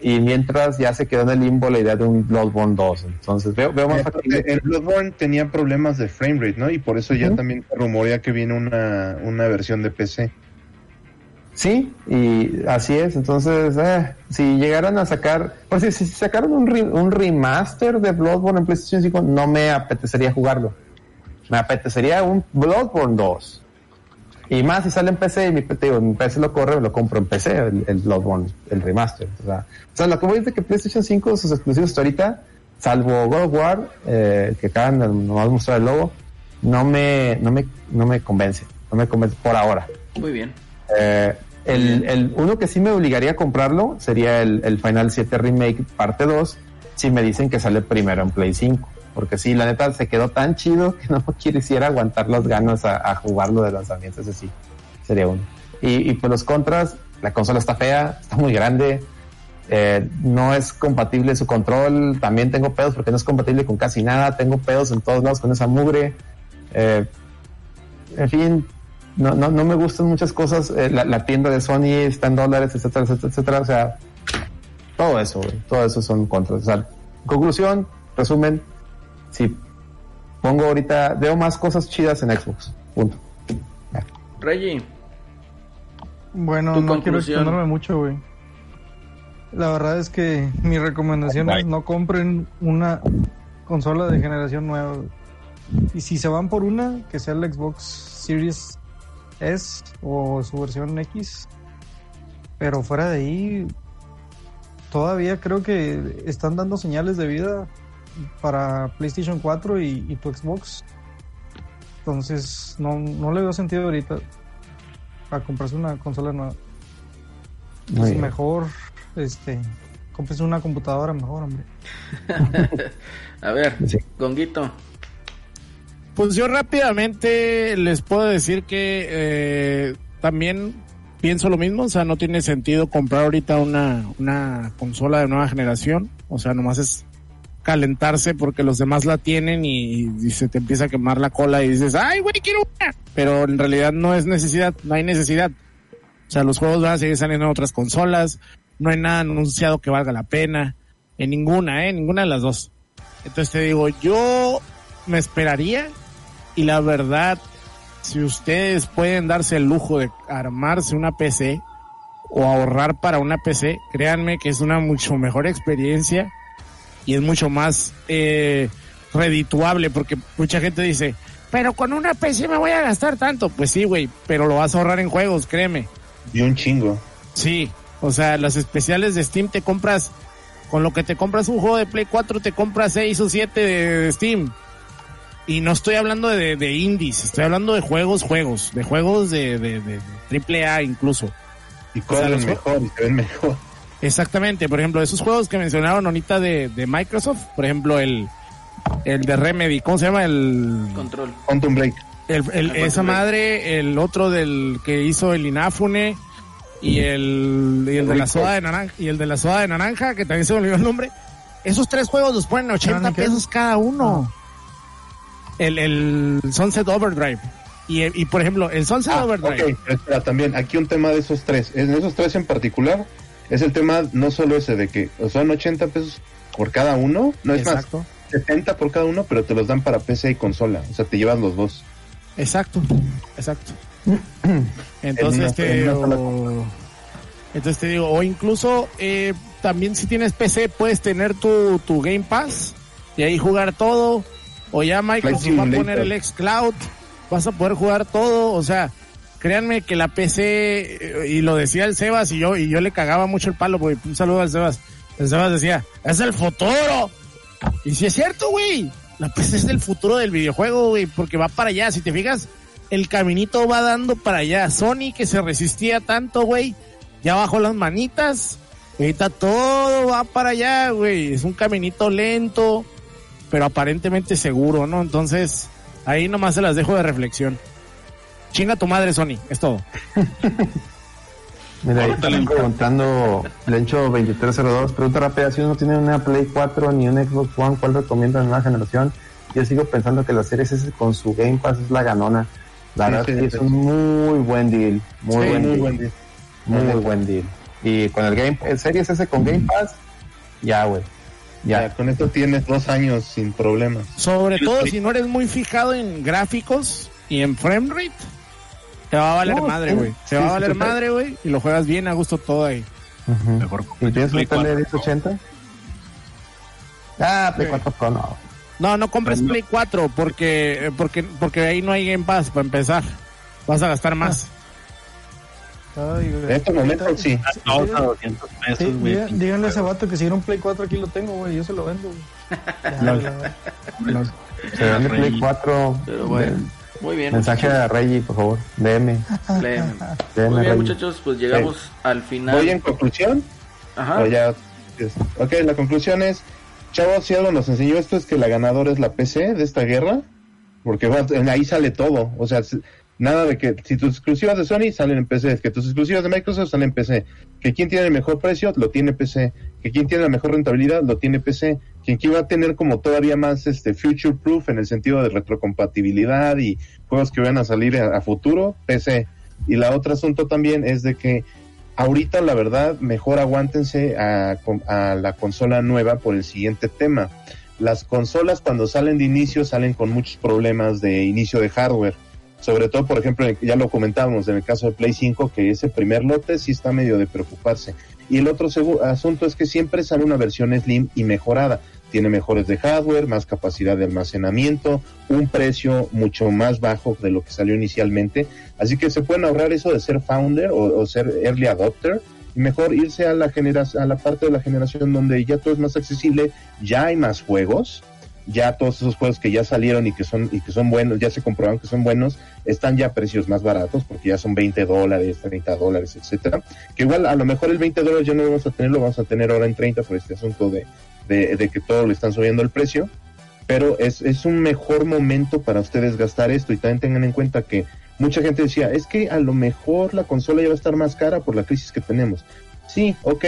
y mientras ya se quedó en el limbo la idea de un Bloodborne 2 entonces veo, veo más factible el Bloodborne tenía problemas de framerate, ¿no? Y por eso ya Ujú. también se rumorea que viene una, una versión de PC. Sí, y así es. Entonces, eh, si llegaran a sacar, pues si, si sacaron un, re- un remaster de Bloodborne en PlayStation 5, no me apetecería jugarlo. me apetecería un Bloodborne 2. Y más si sale en PC, y mi, digo, mi PC lo corre, lo compro en PC, el, el Bloodborne, el remaster. O sea, o sea, lo que voy a decir es que PlayStation 5, sus exclusivos hasta ahorita, salvo God of War, eh, que acaban de nomás mostrar el logo, no me, no me, no me convence. No me convence por ahora. Muy bien. Eh, el, el, uno que sí me obligaría a comprarlo sería el, el Final 7 Remake parte 2, si me dicen que sale primero en Play 5. Porque sí, la neta se quedó tan chido que no quisiera aguantar las ganas a, a jugarlo de lanzamiento. Ese sí, sería uno. Y, y pues los contras, la consola está fea, está muy grande, eh, no es compatible su control, también tengo pedos porque no es compatible con casi nada, tengo pedos en todos lados con esa mugre. Eh, en fin, no, no, no me gustan muchas cosas. Eh, la, la, tienda de Sony está en dólares, etcétera, etcétera, etcétera. O sea, todo eso, güey, todo eso son contras. O sea, conclusión, resumen, si pongo ahorita, veo más cosas chidas en Xbox. Punto. Reggie. Bueno, no quiero extenderme mucho, güey. La verdad es que mi recomendación es no compren una consola de generación nueva. Y si se van por una, que sea el Xbox Series S o su versión X. Pero fuera de ahí, todavía creo que están dando señales de vida para PlayStation 4 y, y tu Xbox. Entonces, no, no le veo sentido ahorita a comprarse una consola nueva. Es mejor, este, compres una computadora mejor, hombre. a ver, sí. Gonguito. Pues yo rápidamente les puedo decir que eh, también pienso lo mismo, o sea, no tiene sentido comprar ahorita una, una consola de nueva generación, o sea, nomás es calentarse porque los demás la tienen y, se te empieza a quemar la cola y dices, ay, güey, quiero una. Pero en realidad no es necesidad, no hay necesidad. O sea, los juegos van a seguir saliendo en otras consolas, no hay nada anunciado que valga la pena, en ninguna, ¿eh? En ninguna de las dos. Entonces te digo, yo me esperaría y la verdad, si ustedes pueden darse el lujo de armarse una PC o ahorrar para una PC, créanme que es una mucho mejor experiencia y es mucho más eh, redituable porque mucha gente dice, pero con una PC me voy a gastar tanto. Pues sí, güey, pero lo vas a ahorrar en juegos, créeme. Y un chingo. Sí, o sea, las especiales de Steam te compras, con lo que te compras un juego de Play 4, te compras 6 o 7 de, de Steam. Y no estoy hablando de, de, indies, estoy hablando de juegos, juegos, de juegos de, de, de triple A incluso. Y o sea, mejor, y se ven mejor. Exactamente, por ejemplo, esos juegos que mencionaron ahorita de, de Microsoft, por ejemplo, el, el de Remedy, ¿cómo se llama? El Control. Quantum Break. El, el, el esa Break. madre, el otro del que hizo el Inafune y el, y el de la soda de naranja, y el de la soda de naranja, que también se me olvidó el nombre. Esos tres juegos los ponen a 80 pesos cada uno. El, el Sunset Overdrive. Y, y por ejemplo, el Sunset ah, Overdrive. Okay. Espera, también, aquí un tema de esos tres. En esos tres en particular, es el tema no solo ese de que son 80 pesos por cada uno, no es Exacto. más, 70 por cada uno, pero te los dan para PC y consola, o sea, te llevas los dos. Exacto, exacto. Entonces una- te en entonces te digo, o incluso eh, también si tienes PC puedes tener tu, tu Game Pass y ahí jugar todo, o ya Microsoft Flight va a poner el xCloud, vas a poder jugar todo, o sea, créanme que la PC, eh, y lo decía el Sebas y yo, y yo le cagaba mucho el palo, porque un saludo al Sebas, el Sebas decía, es el futuro, y si es cierto, güey, la PC es el futuro del videojuego, güey, porque va para allá, si te fijas, el caminito va dando para allá. Sony que se resistía tanto, güey, ya bajó las manitas. Ahorita todo va para allá, güey. Es un caminito lento, pero aparentemente seguro, ¿no? Entonces, ahí nomás se las dejo de reflexión. Chinga tu madre, Sony, es todo. Mira, ahí están le- preguntando, Lencho 2302, pregunta rápida, si uno tiene una Play 4 ni un Xbox One, ¿cuál recomienda en nueva generación? Yo sigo pensando que la Series S con su Game Pass es la ganona. La Sí, verdad sí, que sí. es un muy buen deal, muy Sí, buen muy deal, buen muy La buen deal. Y con el Game, el Series S con Game Pass, ya, güey. Ya, Ya. con esto tienes dos años sin problemas. Sobre todo si no eres muy fijado en gráficos y en frame rate, te va a valer No, madre, sí. güey. Te Sí, va a valer sí. madre, güey, y lo juegas bien a gusto todo ahí. Mejor ¿Y tienes Play una tele 4 1080? Ah, Play Sí. 4 Pro no. No, no compres. Play 4 porque, porque, porque ahí no hay Game Pass para empezar. Vas a gastar más. Ay. En estos momentos sí. Dos a 200 Sí, pesos, güey. diga- díganle a ese vato que si era un Play 4 aquí lo tengo, güey. Yo se lo vendo, güey. Ya, No. Se vende. Play 4. Pero bueno, muy bien. Mensaje a Reggie, por favor. DM. Leen. DM, Muy bien, Reggie. muchachos, pues llegamos al final. Voy en conclusión. Ajá. Ya, es- ok, la conclusión es, chavos, si algo nos enseñó esto es que la ganadora es la PC de esta guerra, porque va- ahí sale todo, o sea, nada de que si tus exclusivas de Sony salen en PC, que tus exclusivas de Microsoft salen en PC, que quien tiene el mejor precio lo tiene PC, que quien tiene la mejor rentabilidad lo tiene PC, quien va a tener como todavía más este future proof en el sentido de retrocompatibilidad y juegos que van a salir a, futuro, PC. Y la otra asunto también es de que ahorita la verdad mejor aguántense a la consola nueva por el siguiente tema. Las consolas cuando salen de inicio salen con muchos problemas de inicio de hardware. Sobre todo, por ejemplo, ya lo comentábamos en el caso de Play 5, que ese primer lote sí está medio de preocuparse. Y el otro asunto es que siempre sale una versión slim y mejorada. Tiene mejores de hardware, más capacidad de almacenamiento, un precio mucho más bajo de lo que salió inicialmente. Así que se pueden ahorrar eso de ser founder o, o ser early adopter y mejor irse a la generación, a la parte de la generación donde ya todo es más accesible, ya hay más juegos, ya todos esos juegos que ya salieron y que son y que son buenos, ya se comprobaron que son buenos, están ya a precios más baratos porque ya son 20 dólares, 30 dólares, etcétera. Que igual a lo mejor el 20 dólares ya no lo vamos a tener, lo vamos a tener ahora en 30 por este asunto de, de, de que todo le están subiendo el precio. Pero es, es un mejor momento para ustedes gastar esto y también tengan en cuenta que mucha gente decía, es que a lo mejor la consola ya va a estar más cara por la crisis que tenemos. Sí, ok,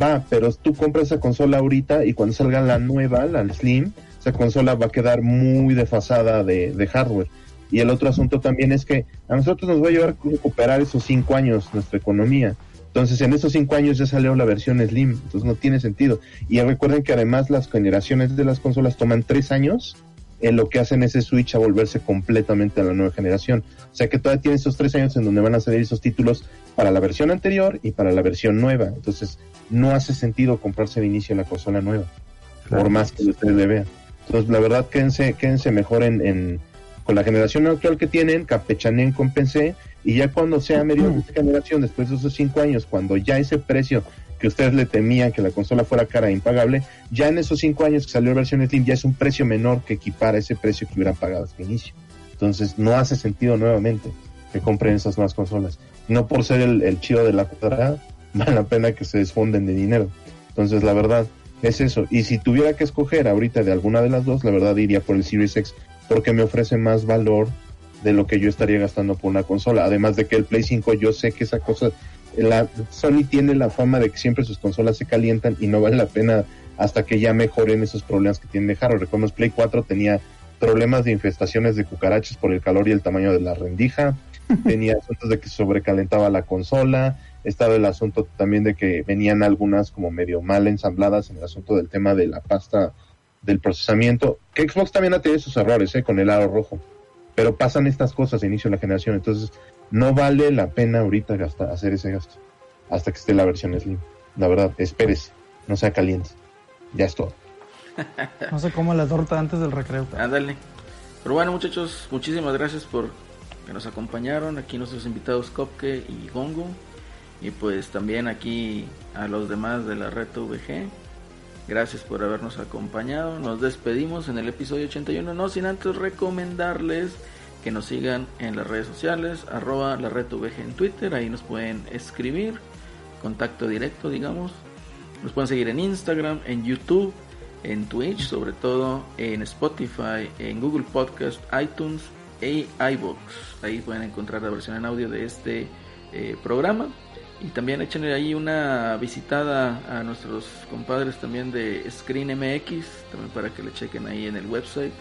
va, pero tú compras esa consola ahorita y cuando salga la nueva, la Slim, esa consola va a quedar muy desfasada de, de hardware. Y el otro asunto también es que a nosotros nos va a llevar a recuperar esos cinco años nuestra economía. Entonces, en esos cinco años ya salió la versión Slim, entonces no tiene sentido. Y recuerden que además las generaciones de las consolas toman tres años en lo que hacen ese switch a volverse completamente a la nueva generación. O sea que todavía tiene esos tres años en donde van a salir esos títulos para la versión anterior y para la versión nueva. Entonces, no hace sentido comprarse de inicio la consola nueva, por más que ustedes le vean. Entonces, la verdad, quédense, quédense mejor en, en- con la generación actual que tienen, campechanen con PC, y ya cuando sea medio de esta generación, después de esos cinco años, cuando ya ese precio que ustedes le temían que la consola fuera cara e impagable, ya en esos cinco años que salió la versión Slim ya es un precio menor que equipara ese precio que hubieran pagado hasta el inicio. Entonces no hace sentido nuevamente que compren esas nuevas consolas. No por ser el, el chido de la cuadrada, vale la pena que se desfonden de dinero. Entonces la verdad es eso. Y si tuviera que escoger ahorita de alguna de las dos, la verdad iría por el Series X porque me ofrece más valor de lo que yo estaría gastando por una consola. Además de que el Play 5 yo sé que esa cosa, la Sony tiene la fama de que siempre sus consolas se calientan y no vale la pena hasta que ya mejoren esos problemas que tienen de hardware. Recordemos Play 4 tenía problemas de infestaciones de cucarachas por el calor y el tamaño de la rendija, tenía asuntos de que sobrecalentaba la consola, estaba el asunto también de que venían algunas como medio mal ensambladas en el asunto del tema de la pasta del procesamiento, que Xbox también ha tenido sus errores ¿eh? con el aro rojo, pero pasan estas cosas a inicio de la generación, entonces no vale la pena ahorita gastar, hacer ese gasto hasta que esté la versión Slim. La verdad, espérese, no sea caliente. Ya es todo. No se coma la torta antes del recreo. Ándale. Pero bueno, muchachos, muchísimas gracias por que nos acompañaron. Aquí nuestros invitados Kopke y Gongo. Y pues también aquí a los demás de la red VG. Gracias por habernos acompañado. Nos despedimos en el episodio 81. No sin antes recomendarles que nos sigan en las redes sociales. Arroba la red VG en Twitter. Ahí nos pueden escribir. Contacto directo, digamos. Nos pueden seguir en Instagram, en YouTube, en Twitch, sobre todo en Spotify, en Google Podcast, iTunes e iBox. Ahí pueden encontrar la versión en audio de este eh, programa. Y también echen ahí una visitada a nuestros compadres también de Screen MX, también para que le chequen ahí en el website.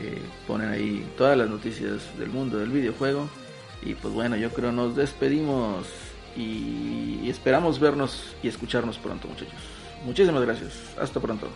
Eh, ponen ahí todas las noticias del mundo del videojuego. Y pues bueno, yo creo nos despedimos y esperamos vernos y escucharnos pronto, muchachos. Muchísimas gracias. Hasta pronto.